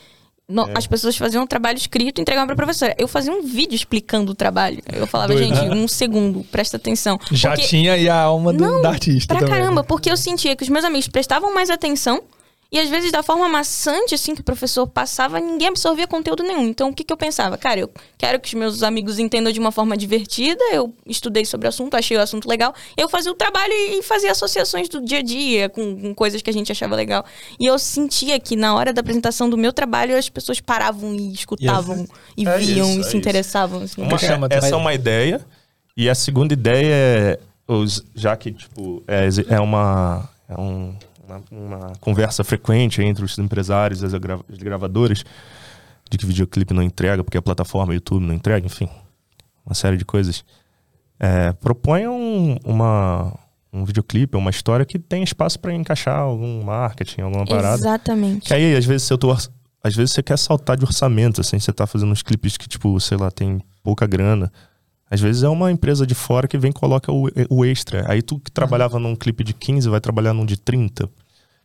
no- as pessoas faziam um trabalho escrito e entregavam pra professora. Eu fazia um vídeo explicando o trabalho. Eu falava, Doido. gente, um segundo, presta atenção. Já Porque- tinha aí a alma do, Não, da artista Pra também. caramba, porque eu sentia que os meus amigos prestavam mais atenção e às vezes da forma maçante assim que o professor passava, ninguém absorvia conteúdo nenhum. Então o que, que eu pensava? Cara, eu quero que os meus amigos entendam de uma forma divertida, eu estudei sobre o assunto, achei o assunto legal, eu fazia o trabalho e fazia associações do dia a dia com, com coisas que a gente achava legal. E eu sentia que na hora da apresentação do meu trabalho as pessoas paravam e escutavam e É viam isso, e é se isso. interessavam. assim. Uma- chama essa também. é uma ideia. E a segunda ideia é. Os, já que, tipo, é, é uma. É um- uma, uma conversa frequente entre os empresários e as, gra- as gravadoras de que videoclipe não entrega, porque a plataforma YouTube não entrega, enfim. Uma série de coisas. É, um, uma, um videoclipe, uma história que tem espaço para encaixar algum marketing, alguma parada. Exatamente. Que aí, às vezes, seu tor- às vezes você quer saltar de orçamento, assim, você tá fazendo uns clipes que, tipo, sei lá, tem pouca grana. Às vezes é uma empresa de fora que vem e coloca o, o extra. Aí tu que trabalhava num clipe de 15 vai trabalhar num de 30.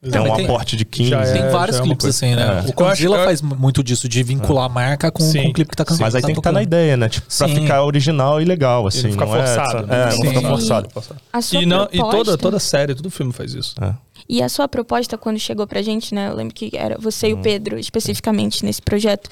É mas um tem- aporte de 15. já é- Tem vários é clipes assim, né? É. O Godzilla faz muito disso, de vincular a marca com, com o clipe que tá cansado. Mas aí tem que estar na ideia, né? Tipo, pra Sim. ficar original e legal, assim. não ficar não é, forçado. né? É, não Sim. fica forçado. A sua E, não, e toda, toda série, todo filme faz isso. É. E a sua proposta, quando chegou pra gente, né? Eu lembro que era você Uhum. e o Pedro, especificamente, nesse projeto.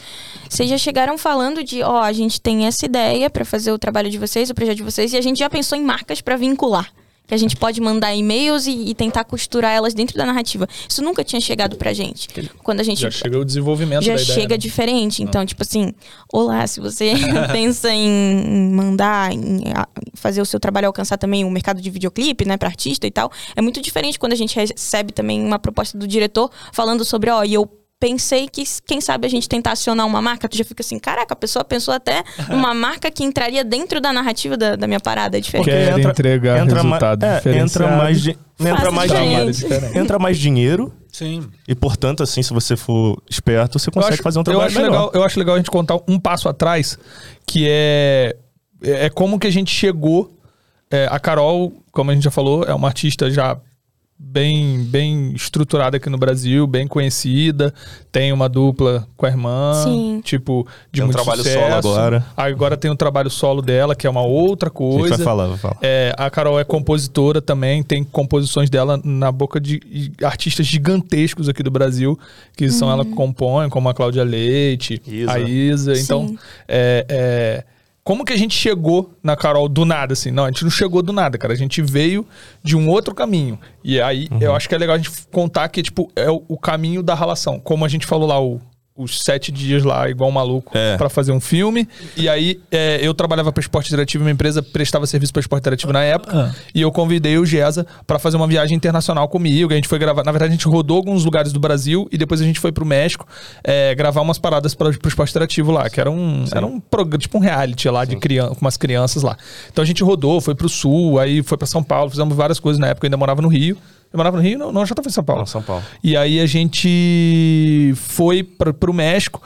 Vocês já chegaram falando de, ó, a gente tem essa ideia pra fazer o trabalho de vocês, o projeto de vocês, e a gente já pensou em marcas pra vincular. Que a gente pode mandar e-mails e, e tentar costurar elas dentro da narrativa. Isso nunca tinha chegado pra gente. Quando a gente Já chega o desenvolvimento já da ideia. chega né? diferente. Então, tipo assim, olá, se você pensa em mandar, em fazer o seu trabalho alcançar também o mercado de videoclipe, né, pra artista e tal, é muito diferente quando a gente recebe também uma proposta do diretor falando sobre, ó, e eu pensei que, quem sabe, a gente tentar acionar uma marca, tu já fica assim, caraca, a pessoa pensou até numa marca que entraria dentro da narrativa da, da minha parada, é diferente. Quer entregar entra, ma- resultado é, entra mais, di- entra mais dinheiro. Entra mais dinheiro Sim. e, portanto, assim, se você for esperto, você Eu consegue acho, fazer um eu trabalho acho melhor. legal, eu acho legal a gente contar um passo atrás, que é, é como que a gente chegou. é, a Carol, como a gente já falou, é uma artista já bem, bem estruturada aqui no Brasil, bem conhecida, tem uma dupla com a irmã, Sim. tipo, de Tem um muito trabalho sucesso. solo agora. Agora tem um trabalho solo dela, que é uma outra A coisa. vai falar, vai falar. É, a Carol é compositora também, tem composições dela na boca de artistas gigantescos aqui do Brasil, que são ela que compõe, como a Cláudia Leite, Isa. a Isa. Sim. Então, é, é, como que a gente chegou na Carol do nada, assim? Não, a gente não chegou do nada, cara. A gente veio de um outro caminho. E aí, eu acho que é legal a gente contar que, tipo, é o, o caminho da relação. Como a gente falou lá, o- os sete dias lá, igual um maluco, É. pra fazer um filme. E aí, é, eu trabalhava pra Esporte Interativo, minha empresa prestava serviço pra Esporte Interativo na época. Ah. E eu convidei o Gesa pra fazer uma viagem internacional comigo. A gente foi gravar. Na verdade, a gente rodou alguns lugares do Brasil e depois a gente foi pro México é, gravar umas paradas pra, pro Esporte Interativo lá, que era um, era um programa, tipo um reality lá de criança, com umas crianças lá. Então a gente rodou, foi pro sul, aí foi pra São Paulo, fizemos várias coisas na época, eu ainda morava no Rio. Eu morava no Rio? Não, não já tava em São Paulo. Não, São Paulo. E aí a gente foi pra, pro México.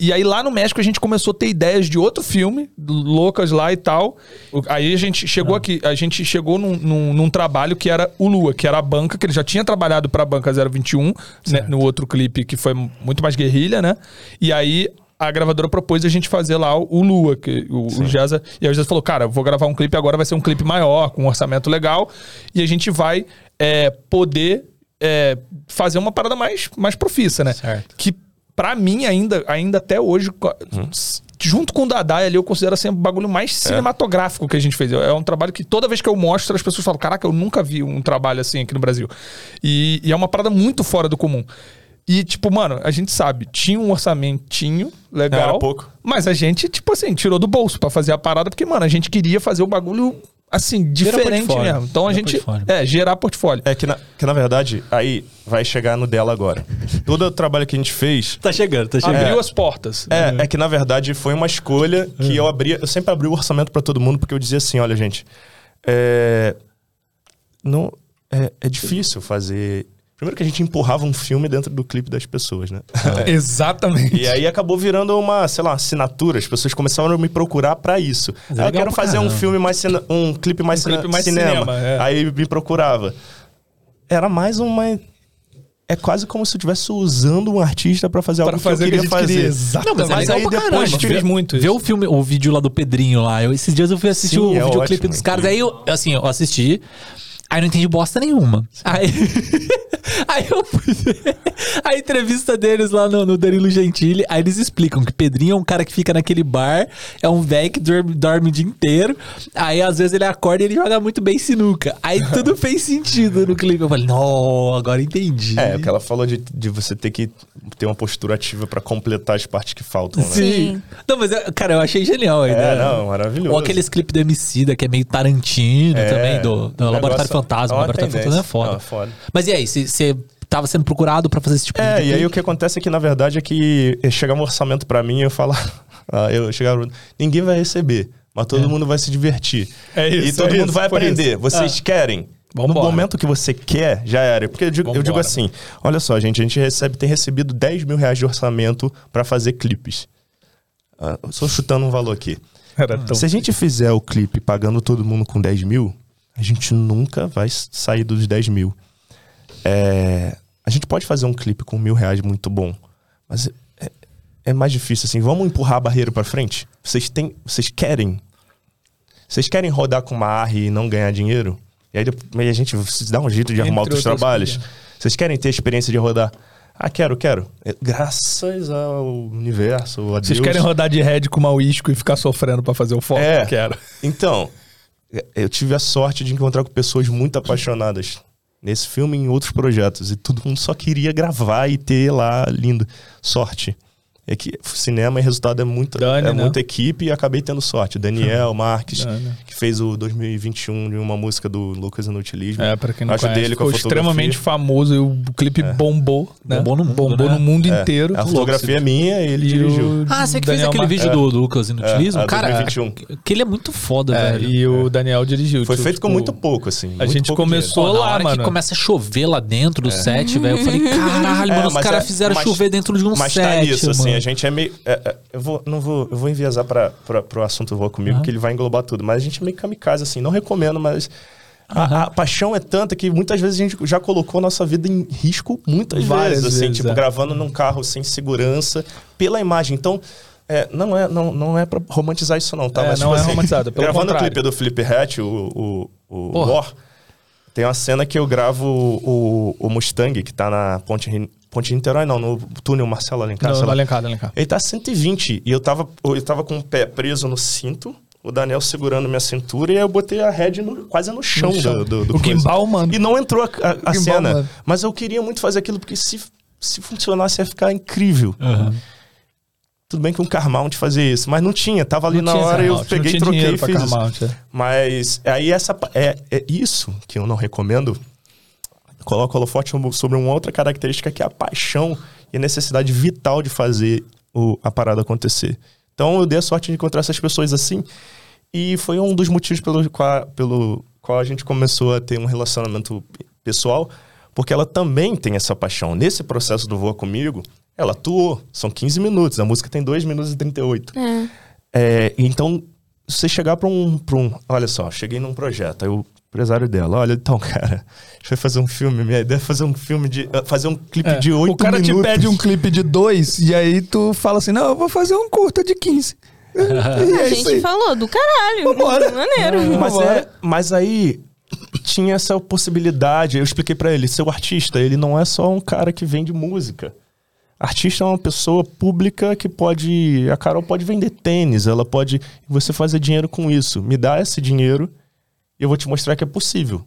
E aí lá no México a gente começou a ter ideias de outro filme, loucas lá e tal. O- Aí a gente chegou aqui, a gente chegou num, num, num trabalho que era o Lua, que era a banca, que ele já tinha trabalhado pra banca 021, né, no outro clipe que foi muito mais guerrilha, né? E aí a gravadora propôs a gente fazer lá o o Lua, que o, o Jeza, e aí o Jeza falou, cara, vou gravar um clipe agora, vai ser um clipe maior, com um orçamento legal, e a gente vai é, poder é, fazer uma parada mais, mais profissa, né? Certo. Que pra mim ainda, ainda até hoje, s- junto com o Dadai ali, eu considero assim, o bagulho mais cinematográfico que a gente fez. É um trabalho que toda vez que eu mostro, as pessoas falam, caraca, eu nunca vi um trabalho assim aqui no Brasil. E, e é uma parada muito fora do comum. E, tipo, mano, a gente sabe, tinha um orçamentinho legal. Era pouco. Mas a gente, tipo assim, tirou do bolso pra fazer a parada, porque, mano, a gente queria fazer o bagulho assim, diferente mesmo. Então a gente. portfólio. É, gerar portfólio. É que na, que na verdade, aí vai chegar no dela agora. Todo o trabalho que a gente fez. Tá chegando, tá chegando. Abriu as portas. É, é que na verdade foi uma escolha que eu abria. Eu sempre abri o orçamento pra todo mundo, porque eu dizia assim: olha, gente, é, não, é, é difícil fazer. Primeiro que a gente empurrava um filme dentro do clipe das pessoas, né? Exatamente. E aí acabou virando uma, sei lá, assinatura. As pessoas começaram a me procurar pra isso. Mas é Aí eu quero fazer um caramba. filme mais cine- um clipe mais, Um clipe cine- mais cinema. cinema, é. Aí me procurava. Era mais uma é quase como se eu estivesse usando um artista pra fazer Pra algo fazer que que eu queria gente fazer. queria. Exatamente. Não, mas é Mas legal aí depois caramba. fez muito Vê isso. o filme, o vídeo lá do Pedrinho lá. Eu, esses dias eu fui assistir Sim, o é videoclipe ótimo, dos caras. Aí eu, assim, eu assisti. Aí não entendi bosta nenhuma. Aí, aí eu fui ver a entrevista deles lá no, no Danilo Gentili. Aí eles explicam que Pedrinho é um cara que fica naquele bar, é um velho que dorme, dorme o dia inteiro. Aí às vezes ele acorda e ele joga muito bem sinuca. Aí tudo fez sentido no clipe. Eu falei, não, agora entendi. É, o que ela falou de, de você ter que ter uma postura ativa pra completar as partes que faltam, né? Sim. Não, mas, é, cara, eu achei genial a É, ideia. não, maravilhoso. Ou aqueles clipes do Emicida, que é meio Tarantino É, também, do, do Laboratório Fantasma. é Laboratório tendência. Fantasma é foda. Não, é foda. Mas e aí, você tava sendo procurado pra fazer esse tipo de É, e aí o que acontece é que, na verdade, é que chegava um orçamento pra mim e eu falava... ah, eu chegava... Ninguém vai receber, mas todo mundo vai se divertir. É isso, E todo é mundo isso, vai aprender. isso. Vocês querem... No Vambora. momento que você quer, já era. Porque eu digo, eu digo assim: olha só, gente, a gente recebe, tem recebido 10 mil reais de orçamento pra fazer clipes. Ah, eu só chutando um valor aqui. Era tão... Se a gente fizer o clipe pagando todo mundo com 10 mil, a gente nunca vai sair dos 10 mil. É, a gente pode fazer um clipe com mil reais muito bom, mas é, é mais difícil assim. Vamos empurrar a barreira pra frente? Vocês têm, vocês querem? Vocês querem rodar com uma ARRI e não ganhar dinheiro? E aí, a gente dá um jeito de arrumar Entre outros outras trabalhos. coisas. Vocês querem ter a experiência de rodar? Ah, quero, quero. É, Graças ao universo, a Vocês Deus. querem rodar de head com uma uísco e ficar sofrendo pra fazer o foco? É. Quero. Então, eu tive a sorte de encontrar com pessoas muito apaixonadas nesse filme e em outros projetos. E todo mundo só queria gravar e ter lá lindo. Sorte. É que cinema e resultado é, muito, Dani, é né? muita equipe e acabei tendo sorte. Daniel Marques, Dani. que fez o 2021 de uma música do Lucas Inutilismo. É, pra quem não Acho conhece, dele com a ficou extremamente famoso e o clipe bombou, né? Bombou no mundo, Bombou né? no mundo É, inteiro. A fotografia é minha e ele E dirigiu. o Ah, você que fez Daniel aquele Mar- vídeo É. do Lucas Inutilismo? É, cara, 2021. aquele é muito foda, É, velho. e o Daniel dirigiu. Foi tipo, feito com muito pouco, assim. a gente pouco começou- dinheiro. Pô, na lá, hora mano. que começa a chover lá dentro do set, velho, eu falei, caralho, É, mano, os caras é- fizeram chover dentro de um Mas set, tá nisso, assim, a gente é meio. é, é, eu vou, não vou, eu vou enviesar para pro assunto Voa Comigo, que ele vai englobar tudo. Mas a gente é meio kamikaze, assim, não recomendo, mas. A, a paixão é tanta que muitas vezes a gente já colocou a nossa vida em risco, muitas Várias vezes, assim, vezes, tipo, é. gravando num carro sem segurança, pela imagem. Então, é, não, é, não, não é pra romantizar isso, não, tá? É, Mas, não tipo é assim, romantizado, pelo Gravando o contrário. clipe do Felipe Hatch, o, o, o. War, tem uma cena que eu gravo o, o Mustang, que tá na Ponte, Ponte de Niterói, não, no túnel Marcelo Alencar. Lá. Alencar, Alencar. Ele tá 120 e eu tava, eu tava com o pé preso no cinto, o Daniel segurando minha cintura e aí eu botei a head no- quase no chão, No chão. do, do, do O coisa. gimbal, mano. E não entrou a, a- a gimbal, cena. mano. Mas eu queria muito fazer aquilo porque se, se funcionasse ia ficar incrível. Aham. Tudo bem que um Carmount fazia isso, mas não tinha. Tava ali Não na hora, eu Carmount, não peguei, troquei e fiz. Carmount, é. Mas aí essa é, é isso que eu não recomendo. Coloco o holofote sobre uma outra característica que é a paixão e a necessidade vital de fazer o- a parada acontecer. Então eu dei a sorte de encontrar essas pessoas assim e foi um dos motivos pelo qual, pelo qual a gente começou a ter um relacionamento pessoal, porque ela também tem essa paixão. Nesse processo do Voa Comigo, ela atuou. São 15 minutos, a música tem 2 minutos e 38. É. É, então, você chegar pra um, pra um. Olha só, cheguei num projeto, aí o empresário dela, olha, então, cara, a gente vai fazer um filme, minha ideia é fazer um filme de. ah, fazer um clipe É, de 8 O cara minutos. te pede um clipe de dois e aí tu fala assim: não, eu vou fazer um curta de 15. e A é isso gente aí. falou do caralho. Vambora. Maneiro. Mas, Vambora. é, mas aí tinha essa possibilidade. Eu expliquei pra ele: seu artista, ele não é só um cara que vende música. Artista é uma pessoa pública que pode. A Carol pode vender tênis, ela pode. Você fazer dinheiro com isso. Me dá esse dinheiro eu vou te mostrar que é possível.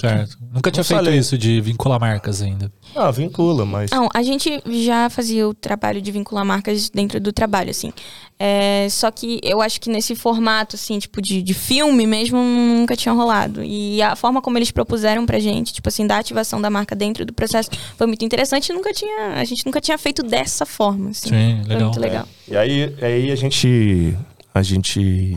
Certo. Nunca tinha Eu feito falei. isso de vincular marcas ainda. Ah, vincula, mas. Não, a gente já fazia o trabalho de vincular marcas dentro do trabalho, assim. É, só que eu acho que nesse formato, assim, tipo, de, de filme mesmo, nunca tinha rolado. E a forma como eles propuseram pra gente, tipo assim, da ativação da marca dentro do processo, foi muito interessante. e Nunca tinha, a gente nunca tinha feito dessa forma, assim. Sim, Foi legal. muito legal. E aí, aí a gente. A gente.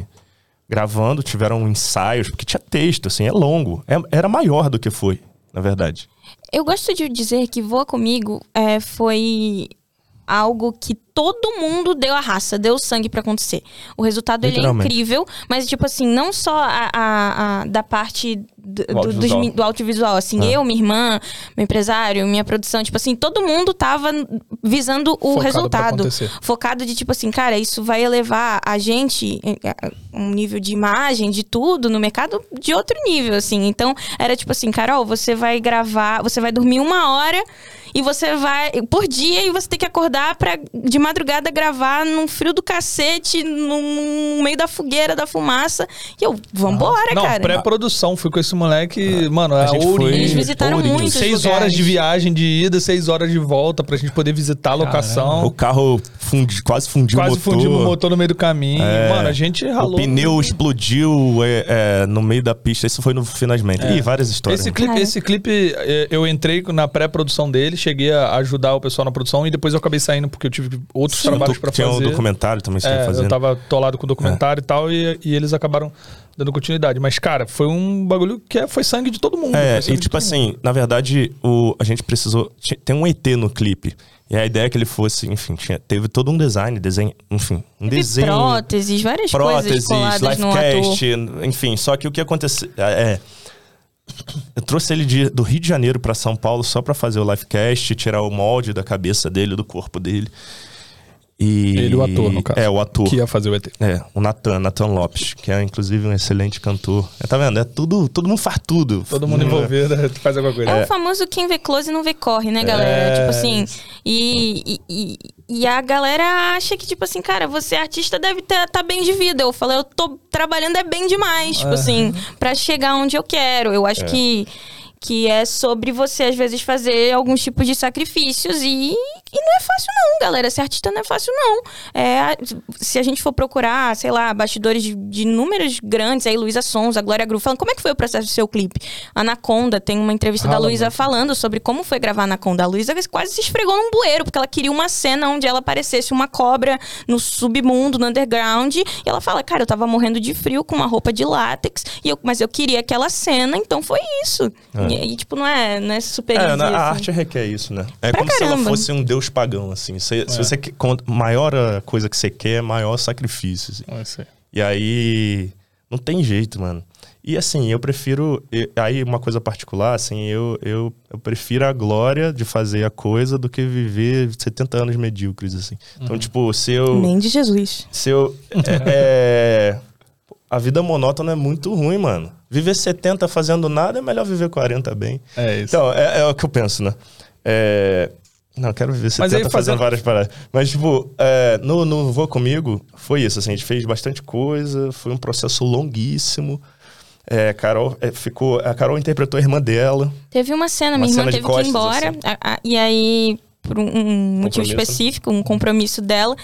Gravando, tiveram ensaios, porque tinha texto, assim, é longo. É- era maior do que foi, na verdade. Eu gosto de dizer que Voa Comigo é, foi algo que todo mundo deu a raça, deu sangue pra acontecer. O resultado ele é incrível, mas tipo assim, não só a, a- a- da parte do, Do dos audiovisual. mi- do audiovisual, assim, Ah. eu, minha irmã, meu empresário, minha produção, tipo assim, todo mundo tava visando o Focado pra resultado. Focado de tipo assim, cara, isso vai elevar a gente a um nível de imagem, de tudo no mercado de outro nível, assim. Então, era tipo assim, Carol, você vai gravar, você vai dormir uma hora e você vai por dia e você tem que acordar para de madrugada gravar num frio do cacete, no meio da fogueira, da fumaça. E eu, vambora, Não, cara. pré-produção. Fui com esse moleque, mano, a, gente foi-. Eles visitaram Ourinho. muitos Seis lugares. horas de viagem de ida, seis horas de volta pra gente poder visitar a locação. O carro fundi, quase fundiu Quase o motor. fundimos o motor no meio do caminho. É. Mano, a gente ralou. O pneu explodiu é, é, no meio da pista. Isso foi no finalmente. Ih, várias histórias. Esse clipe, Cara. esse clipe, eh, eu entrei na pré-produção dele, cheguei a ajudar o pessoal na produção e depois eu acabei saindo porque eu tive outros Sim. trabalhos pra Tinha fazer. um documentário também que você É, ia fazendo. eu tava atolado com o documentário e tal, e, e eles acabaram dando continuidade. Mas, cara, foi um bagulho que é- foi sangue de todo mundo. É, e tipo todo mundo. assim, na verdade, o, a gente precisou. Tem um ET no clipe. E a ideia é que ele fosse, enfim, tinha, teve todo um design, desenho, enfim, um Teve desenho. próteses, várias coisas próteses, no ator. livecast, enfim. Só que o que aconteceu é. Eu trouxe ele de- do Rio de Janeiro pra São Paulo só pra fazer o livecast, tirar o molde da cabeça dele, do corpo dele. E, Ele, o ator, no caso. É, o ator. Que ia fazer o ET. É, o Natan, Natan Lopes, que é inclusive um excelente cantor. É, tá vendo? É tudo, todo mundo faz tudo. Todo mundo é- envolvido faz alguma coisa. É, o famoso quem vê close não vê corre, né, galera? É, Tipo assim. E, e, e- e a galera acha que, tipo assim, cara, você artista deve estar tá bem de vida. Eu falei, eu tô trabalhando é bem demais, tipo assim, pra chegar onde eu quero. Eu acho que. Que é sobre você, às vezes, fazer alguns tipos de sacrifícios. E, e não é fácil, não, galera. Ser artista não é fácil, não. É, se a gente for procurar, sei lá, bastidores de, de números grandes, aí Luísa Sons, a Glória Groove, falando como é que foi o processo do seu clipe. Anaconda, tem uma entrevista da Luísa falando sobre como foi gravar Anaconda. A Luísa quase se esfregou num bueiro, porque ela queria uma cena onde ela parecesse uma cobra no submundo, no underground. E ela fala, cara, eu tava morrendo de frio com uma roupa de látex, e eu, mas eu queria aquela cena, então foi isso. E aí, tipo, não é, não é super É, easy, na- a assim. arte requer isso, né? É Pra como se ela caramba. fosse um deus pagão, assim. Se, se você quer- maior a coisa que você quer, maior sacrifício. assim. Sei. E aí não tem jeito, mano. E assim, eu prefiro. e- Aí, uma coisa particular, assim, eu, eu, eu prefiro a glória de fazer a coisa do que viver 70 anos medíocres, assim. Então, tipo, se eu. Nem de Jesus. Se eu. é, é, a vida monótona é muito ruim, mano. Viver 70 fazendo nada é melhor viver 40 bem. É isso. Então, é, é o que eu penso, né? É, Não, quero viver 70 Mas aí fazendo fazendo- várias paradas. Mas, tipo, é, no, no Vou Comigo, foi isso, assim, a gente fez bastante coisa, foi um processo longuíssimo. É, Carol, é, ficou, a Carol interpretou a irmã dela. Teve uma cena, Uma minha irmã cena de teve que ir costas, embora. assim. a- a- e aí, por um, um motivo específico, um compromisso dela.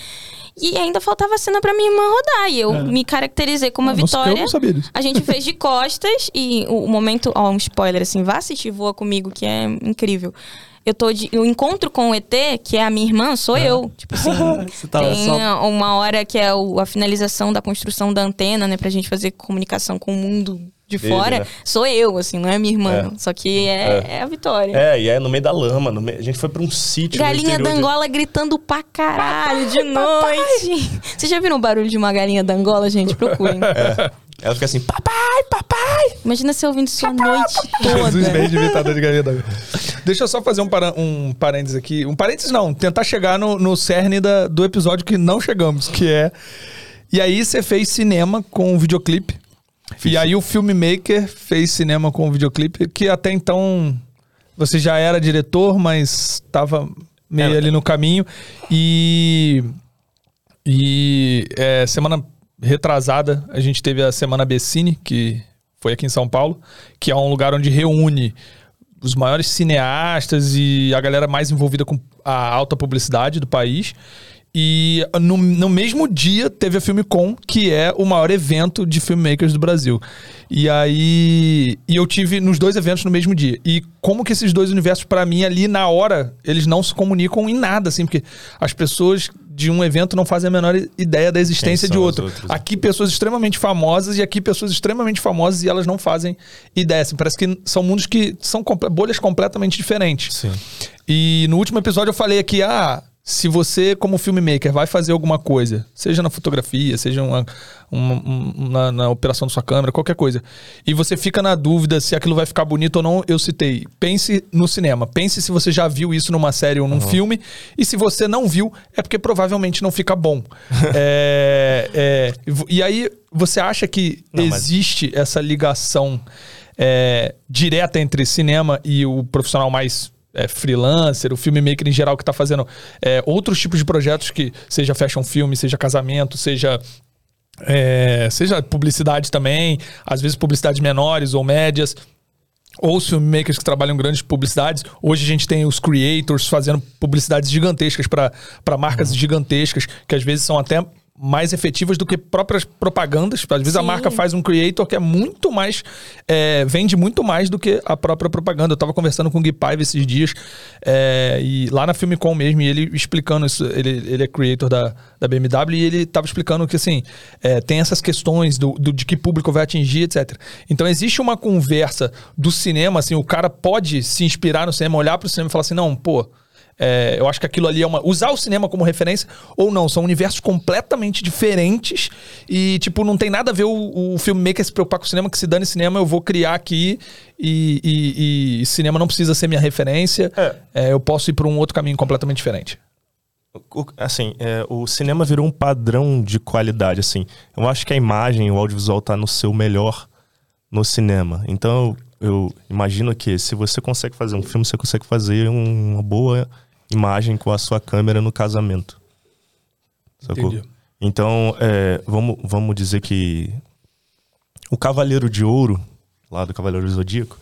E ainda faltava cena pra minha irmã rodar. E eu me caracterizei como a Ah, Vitória. Eu não sabia disso. A gente fez de costas e o, o momento, ó, um spoiler assim, vá assistir Voa comigo, que é incrível. Eu tô de, o encontro com o ET, que é a minha irmã, sou eu. Tipo assim, Você tava tem só- uma hora que é o- a finalização da construção da antena, né, pra gente fazer comunicação com o mundo de Dele, fora. né? Sou eu, assim, não é minha irmã. É. Só que é, é a Vitória. É, e é no meio da lama. no meio- a gente foi pra um sítio. Galinha interior de- gritando pra caralho de noite. Vocês já viram o barulho de uma galinha d'Angola, gente? Procurem. Ela fica assim, papai, papai! Imagina você ouvindo isso a noite Jesus toda. bem de imitador de galinha da Deixa eu só fazer um, para, um parênteses aqui. Um parênteses não, tentar chegar no, no cerne da- do episódio que não chegamos, que é... E aí você fez cinema com um videoclipe. E aí o filmmaker fez cinema com um videoclipe, que até então você já era diretor, mas tava meio É. ali no caminho. E... E é, semana retrasada, a gente teve a Semana Bessine, que foi aqui em São Paulo, que é um lugar onde reúne os maiores cineastas e a galera mais envolvida com a alta publicidade do país. E no, no mesmo dia teve a Filme Com, que é o maior evento de filmmakers do Brasil. E aí. E eu tive nos dois eventos no mesmo dia. E como que esses dois universos, pra mim, ali na hora, eles não se comunicam em nada, assim, porque as pessoas de um evento não fazem a menor ideia da existência de outro. outras? Aqui pessoas extremamente famosas e aqui pessoas extremamente famosas e elas não fazem ideia. Assim, parece que são mundos que são bolhas completamente diferentes. Sim. E no último episódio eu falei aqui, ah, se você, como filmmaker, vai fazer alguma coisa, seja na fotografia, seja uma, uma- um- na, na operação da sua câmera, qualquer coisa, e você fica na dúvida se aquilo vai ficar bonito ou não, eu citei. Pense no cinema. Pense se você já viu isso numa série ou num filme. E se você não viu, é porque provavelmente não fica bom. É, é, e aí, você acha que Não, mas- existe essa ligação é, direta entre cinema e o profissional mais é, freelancer, o filmmaker em geral que está fazendo é, outros tipos de projetos que seja fashion filme, seja casamento, seja é, seja publicidade também, às vezes publicidades menores ou médias, ou os filmmakers que trabalham grandes publicidades. Hoje a gente tem os creators fazendo publicidades gigantescas para marcas gigantescas, que às vezes são até mais efetivas do que próprias propagandas. Às vezes a Sim. marca faz um creator que é muito mais. é, vende muito mais do que a própria propaganda. Eu tava conversando com o Gui Paiva esses dias, é, e lá na Filmicom mesmo, e ele explicando isso. Ele, ele é creator da, da BMW, e ele tava explicando que assim, é, tem essas questões do, do- de que público vai atingir, etc. Então existe uma conversa do cinema, assim, o cara pode se inspirar no cinema, olhar pro cinema e falar assim, não, pô. É, eu acho que aquilo ali é uma. Usar o cinema como referência ou não, são universos completamente diferentes e, tipo, não tem nada a ver o, o filmmaker se preocupar com o cinema, que se dane cinema, eu vou criar aqui e, e- e cinema não precisa ser minha referência. É. É, eu posso ir por um outro caminho completamente diferente. O- assim, é, o cinema virou um padrão de qualidade, assim. Eu acho que a imagem, o audiovisual tá no seu melhor no cinema. Então, eu, eu imagino que se você consegue fazer um filme, você consegue fazer um- uma boa imagem com a sua câmera no casamento. Sacou? Entendi. Então, é, vamos, vamos dizer que o Cavaleiro de Ouro, lá do Cavaleiro Zodíaco,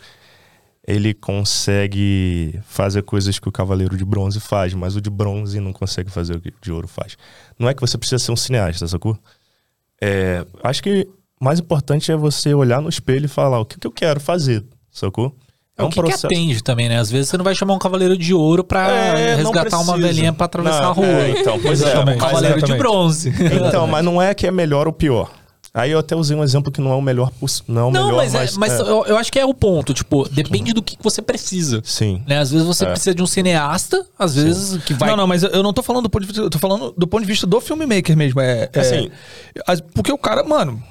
ele consegue fazer coisas que o Cavaleiro de Bronze faz, mas o de Bronze não consegue fazer o que o de Ouro faz. Não é que você precisa ser um cineasta, sacou? É, acho que o mais importante é você olhar no espelho e falar o que, que eu quero fazer, sacou? É o que, que atende também, né? Às vezes você não vai chamar um cavaleiro de ouro pra É, não resgatar uma velhinha pra atravessar Não, a rua. é, então, pois é, um cavaleiro de bronze. Então, mas não é que é melhor ou pior. Aí eu até usei um exemplo que não é o melhor, poss- não é o Não, melhor, mas, é- mas, mas é. Eu, eu acho que é o ponto. Tipo, depende do que você precisa. sim. Né? Às vezes você É. precisa de um cineasta, às vezes que vai. Não, não, mas eu- não tô falando do ponto de vista. Eu tô falando do ponto de vista do filmmaker mesmo. É, é- Assim. as- porque o cara, mano.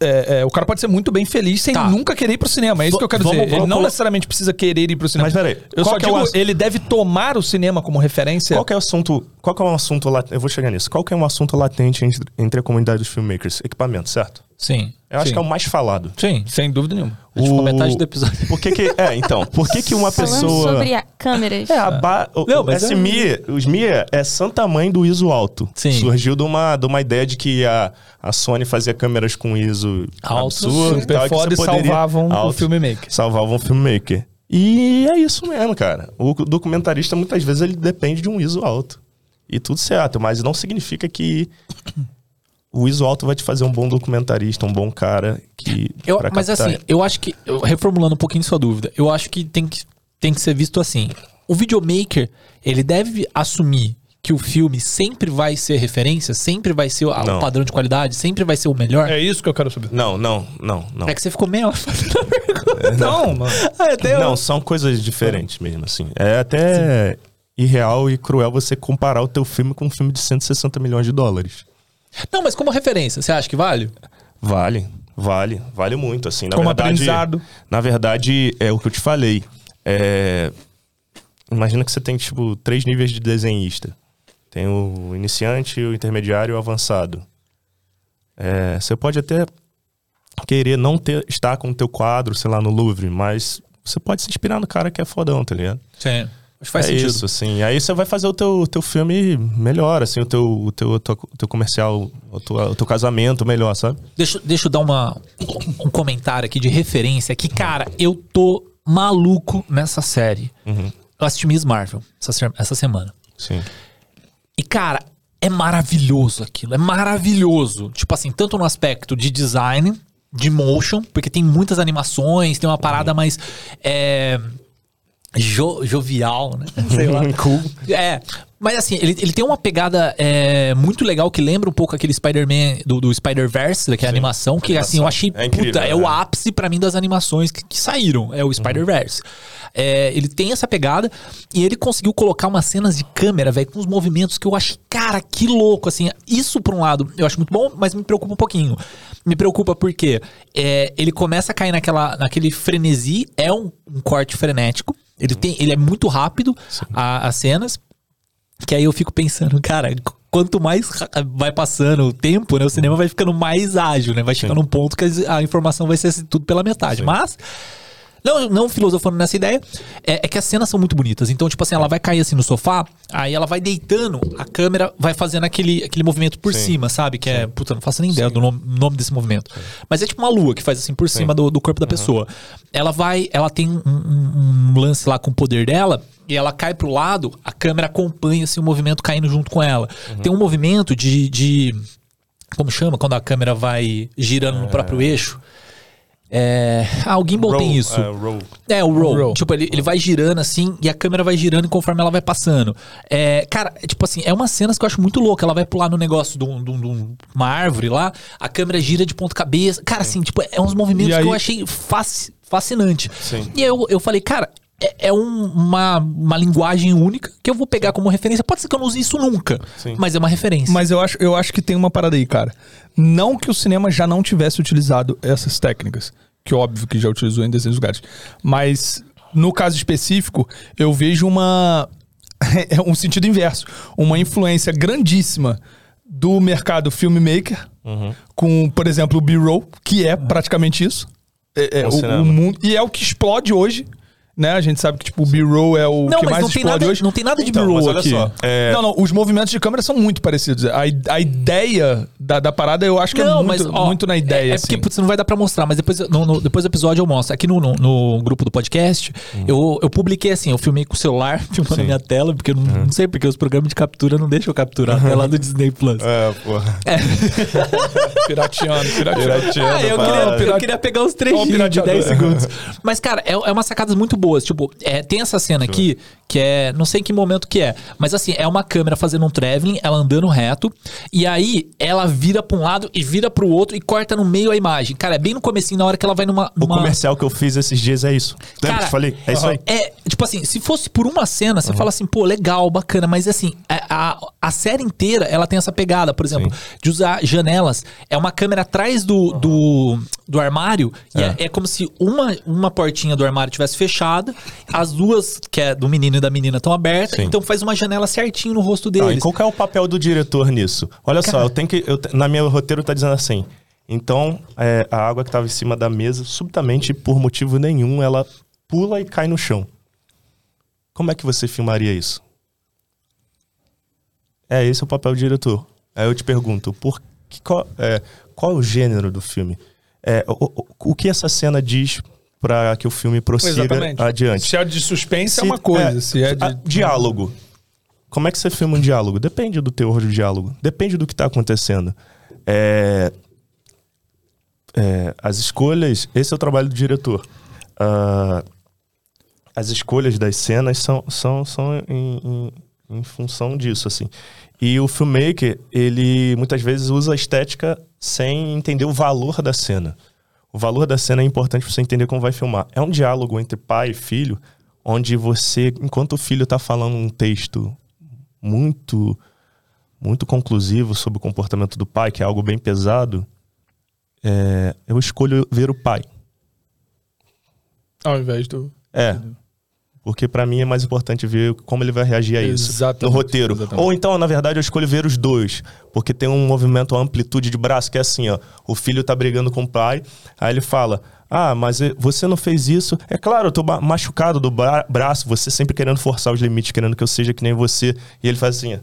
É- é, o cara pode ser muito bem feliz sem Tá. nunca querer ir pro cinema. É isso V- que eu quero vamos- dizer. vamos ele não colo- necessariamente precisa querer ir pro cinema. Mas peraí, Eu qual só que é o digo, ele deve tomar o cinema como referência. Qual que é o assunto? Qual que é um assunto latente? Eu vou chegar nisso. Qual é um assunto latente entre, entre a comunidade dos filmmakers? Equipamento, certo? Sim. Eu acho Sim. que é o mais falado. Sim, sem dúvida nenhuma. A gente ficou O- metade do episódio. Por que que... É, então. Por que que uma Falando pessoa... sobre a câmeras. É, a ba... o, Não, o mas é- SMI, os MIA é santa mãe do ISO alto. Sim. Surgiu de uma, de uma ideia de que a, a Sony fazia câmeras com ISO Altos, absurdo. e Super tal, foda e poderia- salvavam o Alto. filmmaker. Salvavam o filmmaker. E é isso mesmo, cara. O documentarista, muitas vezes, ele depende de um ISO alto. E tudo certo, mas não significa que o ISO alto vai te fazer um bom documentarista, um bom cara que. Eu- pra mas captar. assim, eu acho que. reformulando um pouquinho sua dúvida, eu acho que tem que, tem que ser visto assim. O videomaker, ele deve assumir que o filme sempre vai ser referência, sempre vai ser o, Não. padrão de qualidade, sempre vai ser o melhor. É isso que eu quero saber. Não, não, não, não. É que você ficou meio. Não, mano. Ah, até eu- Não, são coisas diferentes mesmo, assim. É até irreal e cruel você comparar o teu filme com um filme de 160 milhões de dólares. Não, mas como referência, você acha que vale? Vale, vale, vale muito, assim. Na Como verdade, aprendizado. Na verdade, é o que eu te falei. É, Imagina que você tem, tipo, três níveis de desenhista. Tem o iniciante, o intermediário e o avançado. É, Você pode até querer não ter, estar com o teu quadro, sei lá, no Louvre, mas você pode se inspirar no cara que é fodão, tá ligado? Sim. Que faz é sentido. isso, assim. Aí você vai fazer o teu, teu filme melhor, assim, o teu, o teu, o teu, o teu comercial, o teu, o teu casamento melhor, sabe? Deixa, deixa eu dar uma, um comentário aqui de referência. Que, cara, eu tô maluco nessa série. Eu assisti Miss Marvel essa, essa semana. Sim. E, cara, é maravilhoso aquilo. É maravilhoso. Tipo assim, tanto no aspecto de design, de motion, porque tem muitas animações, tem uma parada mais. É, jo- jovial, né? Sei lá. Cool. É. Mas assim, ele, ele tem uma pegada é, muito legal que lembra um pouco aquele Spider-Man do, do Spider-Verse, que é a animação, que assim, eu achei. É incrível, puta, é o né? ápice pra mim das animações que, que saíram. É o Spider-Verse. É, ele tem essa pegada e ele conseguiu colocar umas cenas de câmera, velho, com uns movimentos que eu achei, cara, que louco. Assim, isso, por um lado, eu acho muito bom, mas me preocupa um pouquinho. Me preocupa porque é, ele começa a cair naquela, naquele frenesi, é um, um corte frenético. Ele, tem, ele é muito rápido, a- as cenas. Que aí eu fico pensando, cara, qu- quanto mais vai passando o tempo, né? O cinema vai ficando mais ágil, né? Vai chegar num ponto que a informação vai ser tudo pela metade. Mas. Não, não filosofando nessa ideia, é, é que as cenas são muito bonitas. Então, tipo assim, ela vai cair assim no sofá, aí ela vai deitando, a câmera vai fazendo aquele, aquele movimento por Sim. cima, sabe? Que é. Puta, não faço nem ideia do nome, nome desse movimento. Mas é tipo uma lua que faz assim por cima do, do corpo da pessoa. Ela vai. Ela tem um, um- um lance lá com o poder dela. E ela cai pro lado, a câmera acompanha assim, o movimento caindo junto com ela. Tem um movimento de, de. Como chama? Quando a câmera vai girando no próprio eixo. É. Ah, o gimbal tem Roll, isso. é, roll. É, o roll. roll. Tipo, ele, ele vai girando assim e a câmera vai girando conforme ela vai passando. É, cara, é tipo assim, é umas cenas que eu acho muito louca. Ela vai pular no negócio de, um- de um- de um- uma árvore lá, a câmera gira de ponta cabeça. Cara, assim, tipo, é uns movimentos aí- que eu achei fasc- fascinante. Sim. E aí eu, eu falei, cara. É, é um- uma, uma linguagem única que eu vou pegar como referência. Pode ser que eu não use isso nunca, Sim. mas é uma referência. Mas eu acho, eu acho que tem uma parada aí, cara. Não que o cinema já não tivesse utilizado essas técnicas, que óbvio que já utilizou em desenhos lugares. Mas no caso específico, eu vejo uma é um sentido inverso, uma influência grandíssima do mercado filmmaker com, por exemplo, o B-roll, que é praticamente isso. É, é o, o mundo e é o que explode hoje. Né? A gente sabe que tipo, o B-roll é o não, que mas mais não tem, explode nada, hoje. não tem nada de Então, B-roll mas aqui. só. é, Não, não, os movimentos de câmera são muito parecidos. A, a ideia da, da parada eu acho que é muito, ó, muito na ideia. É, é assim. porque putz, não vai dar pra mostrar, mas depois, no, no- depois do episódio eu mostro. Aqui no, no, no grupo do podcast, eu, eu publiquei assim, eu filmei com o celular, filmando Sim. minha tela, porque eu não, não sei, porque os programas de captura não deixam eu capturar a tela do Disney Plus. É, porra. Pirateando, pirateando. Pirateando, Ah, eu, queria, eu queria pegar os Ó, trechinhos de pirateador. 10 segundos. Mas, cara, é, é umas sacadas muito boas. Tipo, é, tem essa cena aqui, que é. Não sei em que momento que é. Mas assim, é uma câmera fazendo um traveling, ela andando reto. E aí ela vira pra um lado e vira pro outro e corta no meio a imagem. Cara, é bem no comecinho, na hora que ela vai numa. O numa... comercial que eu fiz esses dias é isso. Lembra Cara, que eu falei? É isso aí. É, tipo assim, se fosse por uma cena, você fala assim, pô, legal, bacana, mas assim, a, a, a série inteira ela tem essa pegada, por exemplo, de usar janelas. É uma câmera atrás do, do, do armário e é. é como se uma, uma portinha do armário tivesse fechada, as duas, que é do menino e da menina, estão abertas, Sim. então faz uma janela certinho no rosto Ah, deles. e qual é o papel do diretor nisso? Olha só, Cara. eu tenho que. Eu, na minha roteiro tá dizendo assim. Então, é, a água que estava em cima da mesa, subitamente, por motivo nenhum, ela pula e cai no chão. Como é que você filmaria isso? É, esse é o papel do diretor. Aí eu te pergunto, por que, qual, é, qual é o gênero do filme? É, o, o- o que essa cena diz para que o filme prossiga adiante? Se é de suspense é Se- uma coisa, se é de... a- diálogo. Como é que você filma um diálogo? Depende do teor do diálogo. Depende do que está acontecendo. É, é, as escolhas... Esse é o trabalho do diretor. Ah, as escolhas das cenas são, são, são em, em- em função disso, assim. E o filmmaker, ele muitas vezes usa a estética sem entender o valor da cena. O valor da cena é importante para você entender como vai filmar. É um diálogo entre pai e filho, onde você, enquanto o filho está falando um texto muito, muito conclusivo sobre o comportamento do pai, que é algo bem pesado, é, eu escolho ver o pai. Ao invés do... É. Porque pra mim é mais importante ver como ele vai reagir a isso Exatamente, no roteiro. exatamente. Ou então, na verdade, eu escolho ver os dois, porque tem um movimento, uma amplitude de braço que é assim, ó. O filho tá brigando com o pai, aí ele fala: Ah, mas você não fez isso. É claro, eu tô ma- machucado do bra- braço, você sempre querendo forçar os limites, querendo que eu seja que nem você. E ele faz assim, ó.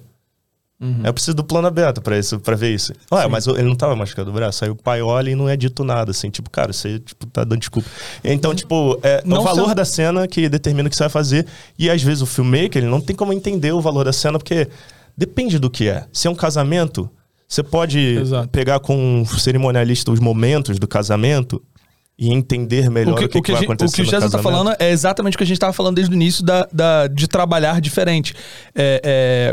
Eu preciso do plano aberto pra isso, para ver isso. Ué, mas ele não tava machucado o braço. Aí o pai olha e não é dito nada, assim, tipo, cara, você tipo, tá dando desculpa. Então, tipo, é, Não o valor da cena que determina o que você vai fazer. E às vezes o filmmaker, ele não tem como entender o valor da cena, porque depende do que é. Se é um casamento, você pode Exato. pegar com um cerimonialista os momentos do casamento e entender melhor O o que, que, o que, vai a gente- acontecer o que o no César tá casamento. falando é exatamente o que a gente tava falando desde o início da, da- de trabalhar diferente. É,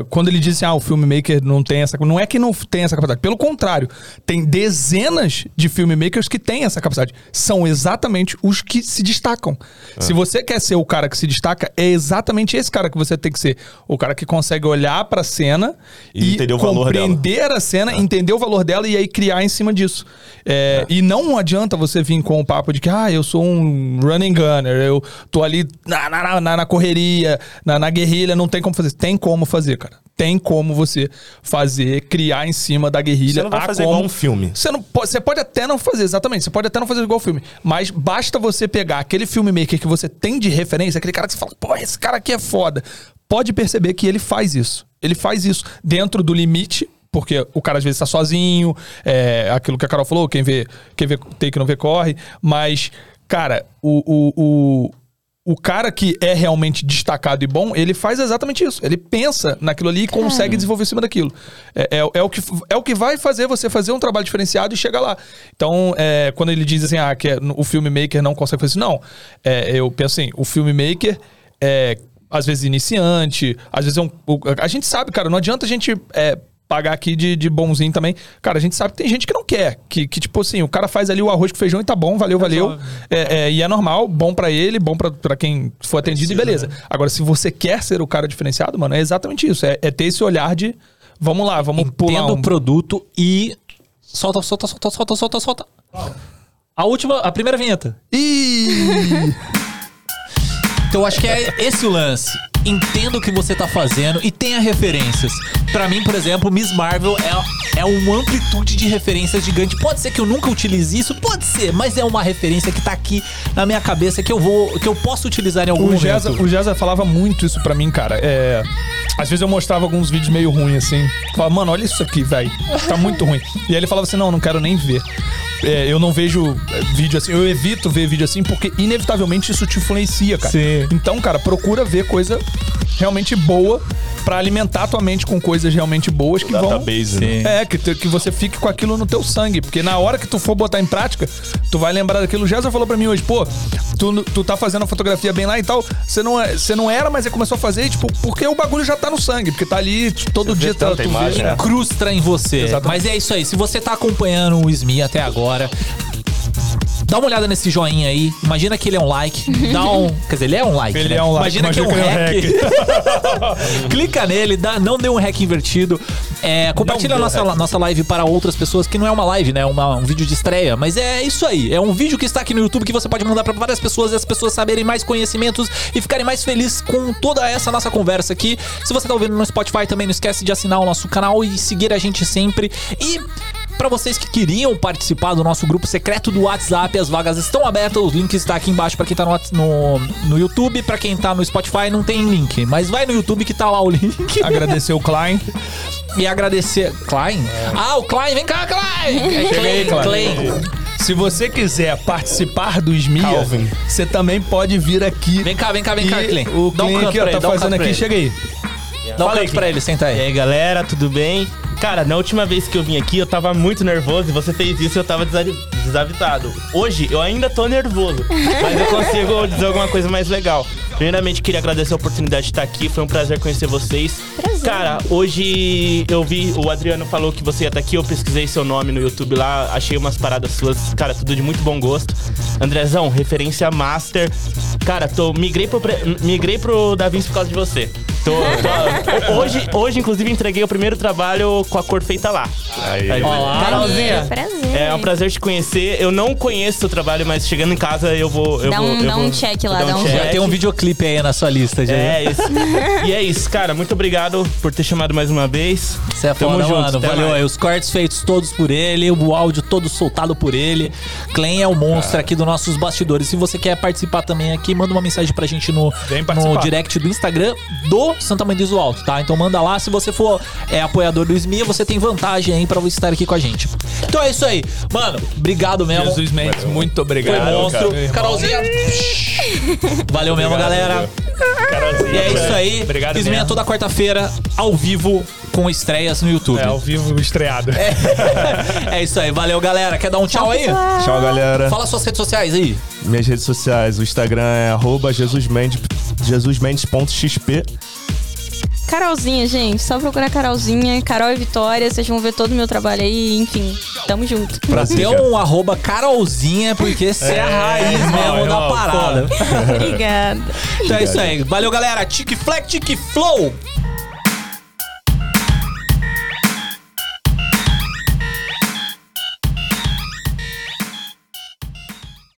é, quando ele diz assim, ah, o filmmaker não tem essa... Não é que não tem essa capacidade. Pelo contrário, tem dezenas de filmmakers que têm essa capacidade. São exatamente os que se destacam. É. Se você quer ser o cara que se destaca, é exatamente esse cara que você tem que ser. O cara que consegue olhar pra cena E e, entender o valor dela. compreender a cena, entender o valor dela e aí criar em cima disso. É, E não adianta você vir com o papo de que, ah, eu sou um running gunner, eu tô ali na, na, na, na correria, na, na guerrilha, não tem como fazer. Tem como fazer, cara. Tem como você fazer, criar em cima da guerrilha. Você não vai fazer como- igual um filme. Você, não pode, você pode até não fazer, exatamente. Você pode até não fazer igual filme. Mas basta você pegar aquele filmmaker que você tem de referência, aquele cara que você fala, pô, esse cara aqui é foda. Pode perceber que ele faz isso. Ele faz isso dentro do limite. Porque o cara às vezes tá sozinho, é aquilo que a Carol falou, quem vê, quem vê tem que não vê corre. Mas, cara, o, o, o, o cara que é realmente destacado e bom, ele faz exatamente isso. Ele pensa naquilo ali e consegue desenvolver em cima daquilo. É, é, é o que, é o que vai fazer você fazer um trabalho diferenciado e chegar lá. Então, é, quando ele diz assim, ah, que é- o filmmaker não consegue fazer isso, não. É, eu penso assim, o filmmaker é, às vezes, iniciante, às vezes é um. A gente sabe, cara, não adianta a gente. é, Pagar aqui de, de bonzinho também. Cara, a gente sabe que tem gente que não quer. Que, que, tipo assim, o cara faz ali o arroz com feijão e tá bom, valeu, valeu. É, é, e é normal, bom pra ele, bom pra, pra quem for atendido e beleza. Agora, se você quer ser o cara diferenciado, mano, é exatamente isso. É, é ter esse olhar de. Vamos lá, vamos pular. Entenda Um... o produto e. Solta, solta, solta, solta, solta, solta. A última, a primeira vinheta. Ih! Então eu acho que é esse o lance. Entenda o que você tá fazendo e tenha referências. Pra mim, por exemplo, Miss Marvel é, é uma amplitude de referências gigante. Pode ser que eu nunca utilize isso, pode ser, mas é uma referência que tá aqui na minha cabeça que eu vou, que eu posso utilizar em algum O momento. O Jeza falava muito isso pra mim, cara. É, às vezes eu mostrava alguns vídeos meio ruins, assim. Falava, mano, olha isso aqui, velho. Tá muito ruim. E aí ele falava assim: não, não quero nem ver. É, eu não vejo é, vídeo assim, eu evito ver vídeo assim, porque inevitavelmente isso te influencia, cara. Sim. Então, cara, procura ver coisa realmente boa pra alimentar a tua mente com coisas realmente boas que vão. Database, né? É, que, te- que você fique com aquilo no teu sangue. Porque na hora que tu for botar em prática, tu vai lembrar daquilo. O Jéssica falou pra mim hoje, pô, tu, tu tá fazendo a fotografia bem lá e tal. Você não, é, você não era, mas você começou a fazer, tipo, porque o bagulho já tá no sangue. Porque tá ali todo Você dia tá, tu imagem, vê. né? Incrusta em você. Exatamente. Mas é isso aí. Se você tá acompanhando o SMI até agora, dá uma olhada nesse joinha aí. Imagina que ele é um like. Dá um. Quer dizer, ele é um like. Ele né? é um like, Imagina que é um imagina que ele é hack. Clica nele, dá, não dê um hack invertido. É, compartilha a nossa, nossa live para outras pessoas, que não é uma live, né? É uma- um vídeo de estreia. Mas é isso aí. É um vídeo que está aqui no YouTube que você pode mandar para várias pessoas e as pessoas saberem mais conhecimentos e ficarem mais felizes com toda essa nossa conversa aqui. Se você tá ouvindo no Spotify, também não esquece de assinar o nosso canal e seguir a gente sempre. E. Pra vocês que queriam participar do nosso grupo secreto do WhatsApp, as vagas estão abertas. O link está aqui embaixo pra quem tá no, no, no YouTube. Pra quem tá no Spotify, não tem link. Mas vai no YouTube que tá lá o link. Agradecer o Klein. E agradecer. Klein? Ah, o Klein, vem cá, Klein! É aí, Klein, Klein. Se você quiser participar do SMIA, você também pode vir aqui. Vem cá, vem cá, vem cá, E Klein. O Dá um Klein canto aqui, ó, tá um fazendo aqui. Chega aí. Dá um Fala canto aí, pra ele, senta E aí. aí, galera, tudo bem? Cara, na última vez que eu vim aqui, eu tava muito nervoso e você fez isso e eu tava desa- desavisado. Hoje, eu ainda tô nervoso, mas eu consigo dizer alguma coisa mais legal. Primeiramente, queria agradecer a oportunidade de estar aqui, foi um prazer conhecer vocês. Prazer. Cara, hoje eu vi, o Adriano falou que você ia estar aqui, eu pesquisei seu nome no YouTube lá, achei umas paradas suas, cara, tudo de muito bom gosto. Andrezão, referência master. Cara, tô, migrei, pro, migrei pro Da Vinci por causa de você. Tô, tô- hoje, hoje, inclusive, entreguei o primeiro trabalho com a cor feita lá. Aí, Aí, Olá. Carolzinha, Prazer. É um prazer te conhecer. Eu não conheço o trabalho, mas chegando em casa eu vou. Eu Dá vou, um- eu dá vou- um check lá, dá um check. Já tem um videoclipe aí na sua lista, já. É isso. e é isso, cara. Muito obrigado por ter chamado mais uma vez. Você é Tamo foda, junto, mano. até Valeu mais. aí. Os cortes feitos todos por ele, o áudio todo soltado por ele. Clem é o monstro aqui dos nossos bastidores. Se você quer participar também aqui, manda uma mensagem pra gente no, no direct do Instagram do Santa Mãe do Iso Alto, tá? Então manda lá. Se você for é, apoiador do Smia, você tem vantagem aí pra você estar aqui com a gente. Então é isso aí. Mano, obrigado mesmo. Jesus Mendes, muito Foi obrigado. monstro. cara. Carolzinha. Valeu mesmo, galera. Carolzinha, E é isso aí. Obrigado Isminha mesmo. toda quarta-feira, ao vivo, com estreias no YouTube. É, ao vivo estreado. É isso aí, valeu galera. Quer dar um tchau aí? Tchau, galera. Fala suas redes sociais aí. Minhas redes sociais, o Instagram é arroba jesusmendes, jesusmendes.xp. Carolzinha, gente. Só procurar Carolzinha, Carol e Vitória. Vocês vão ver todo o meu trabalho aí. Enfim, tamo junto. Prazer, Deu cara. um arroba Carolzinha, porque você é, a raiz mesmo irmão, da parada. Obrigada. Então é isso aí. Valeu, galera. Tique Flex, Tique Flow.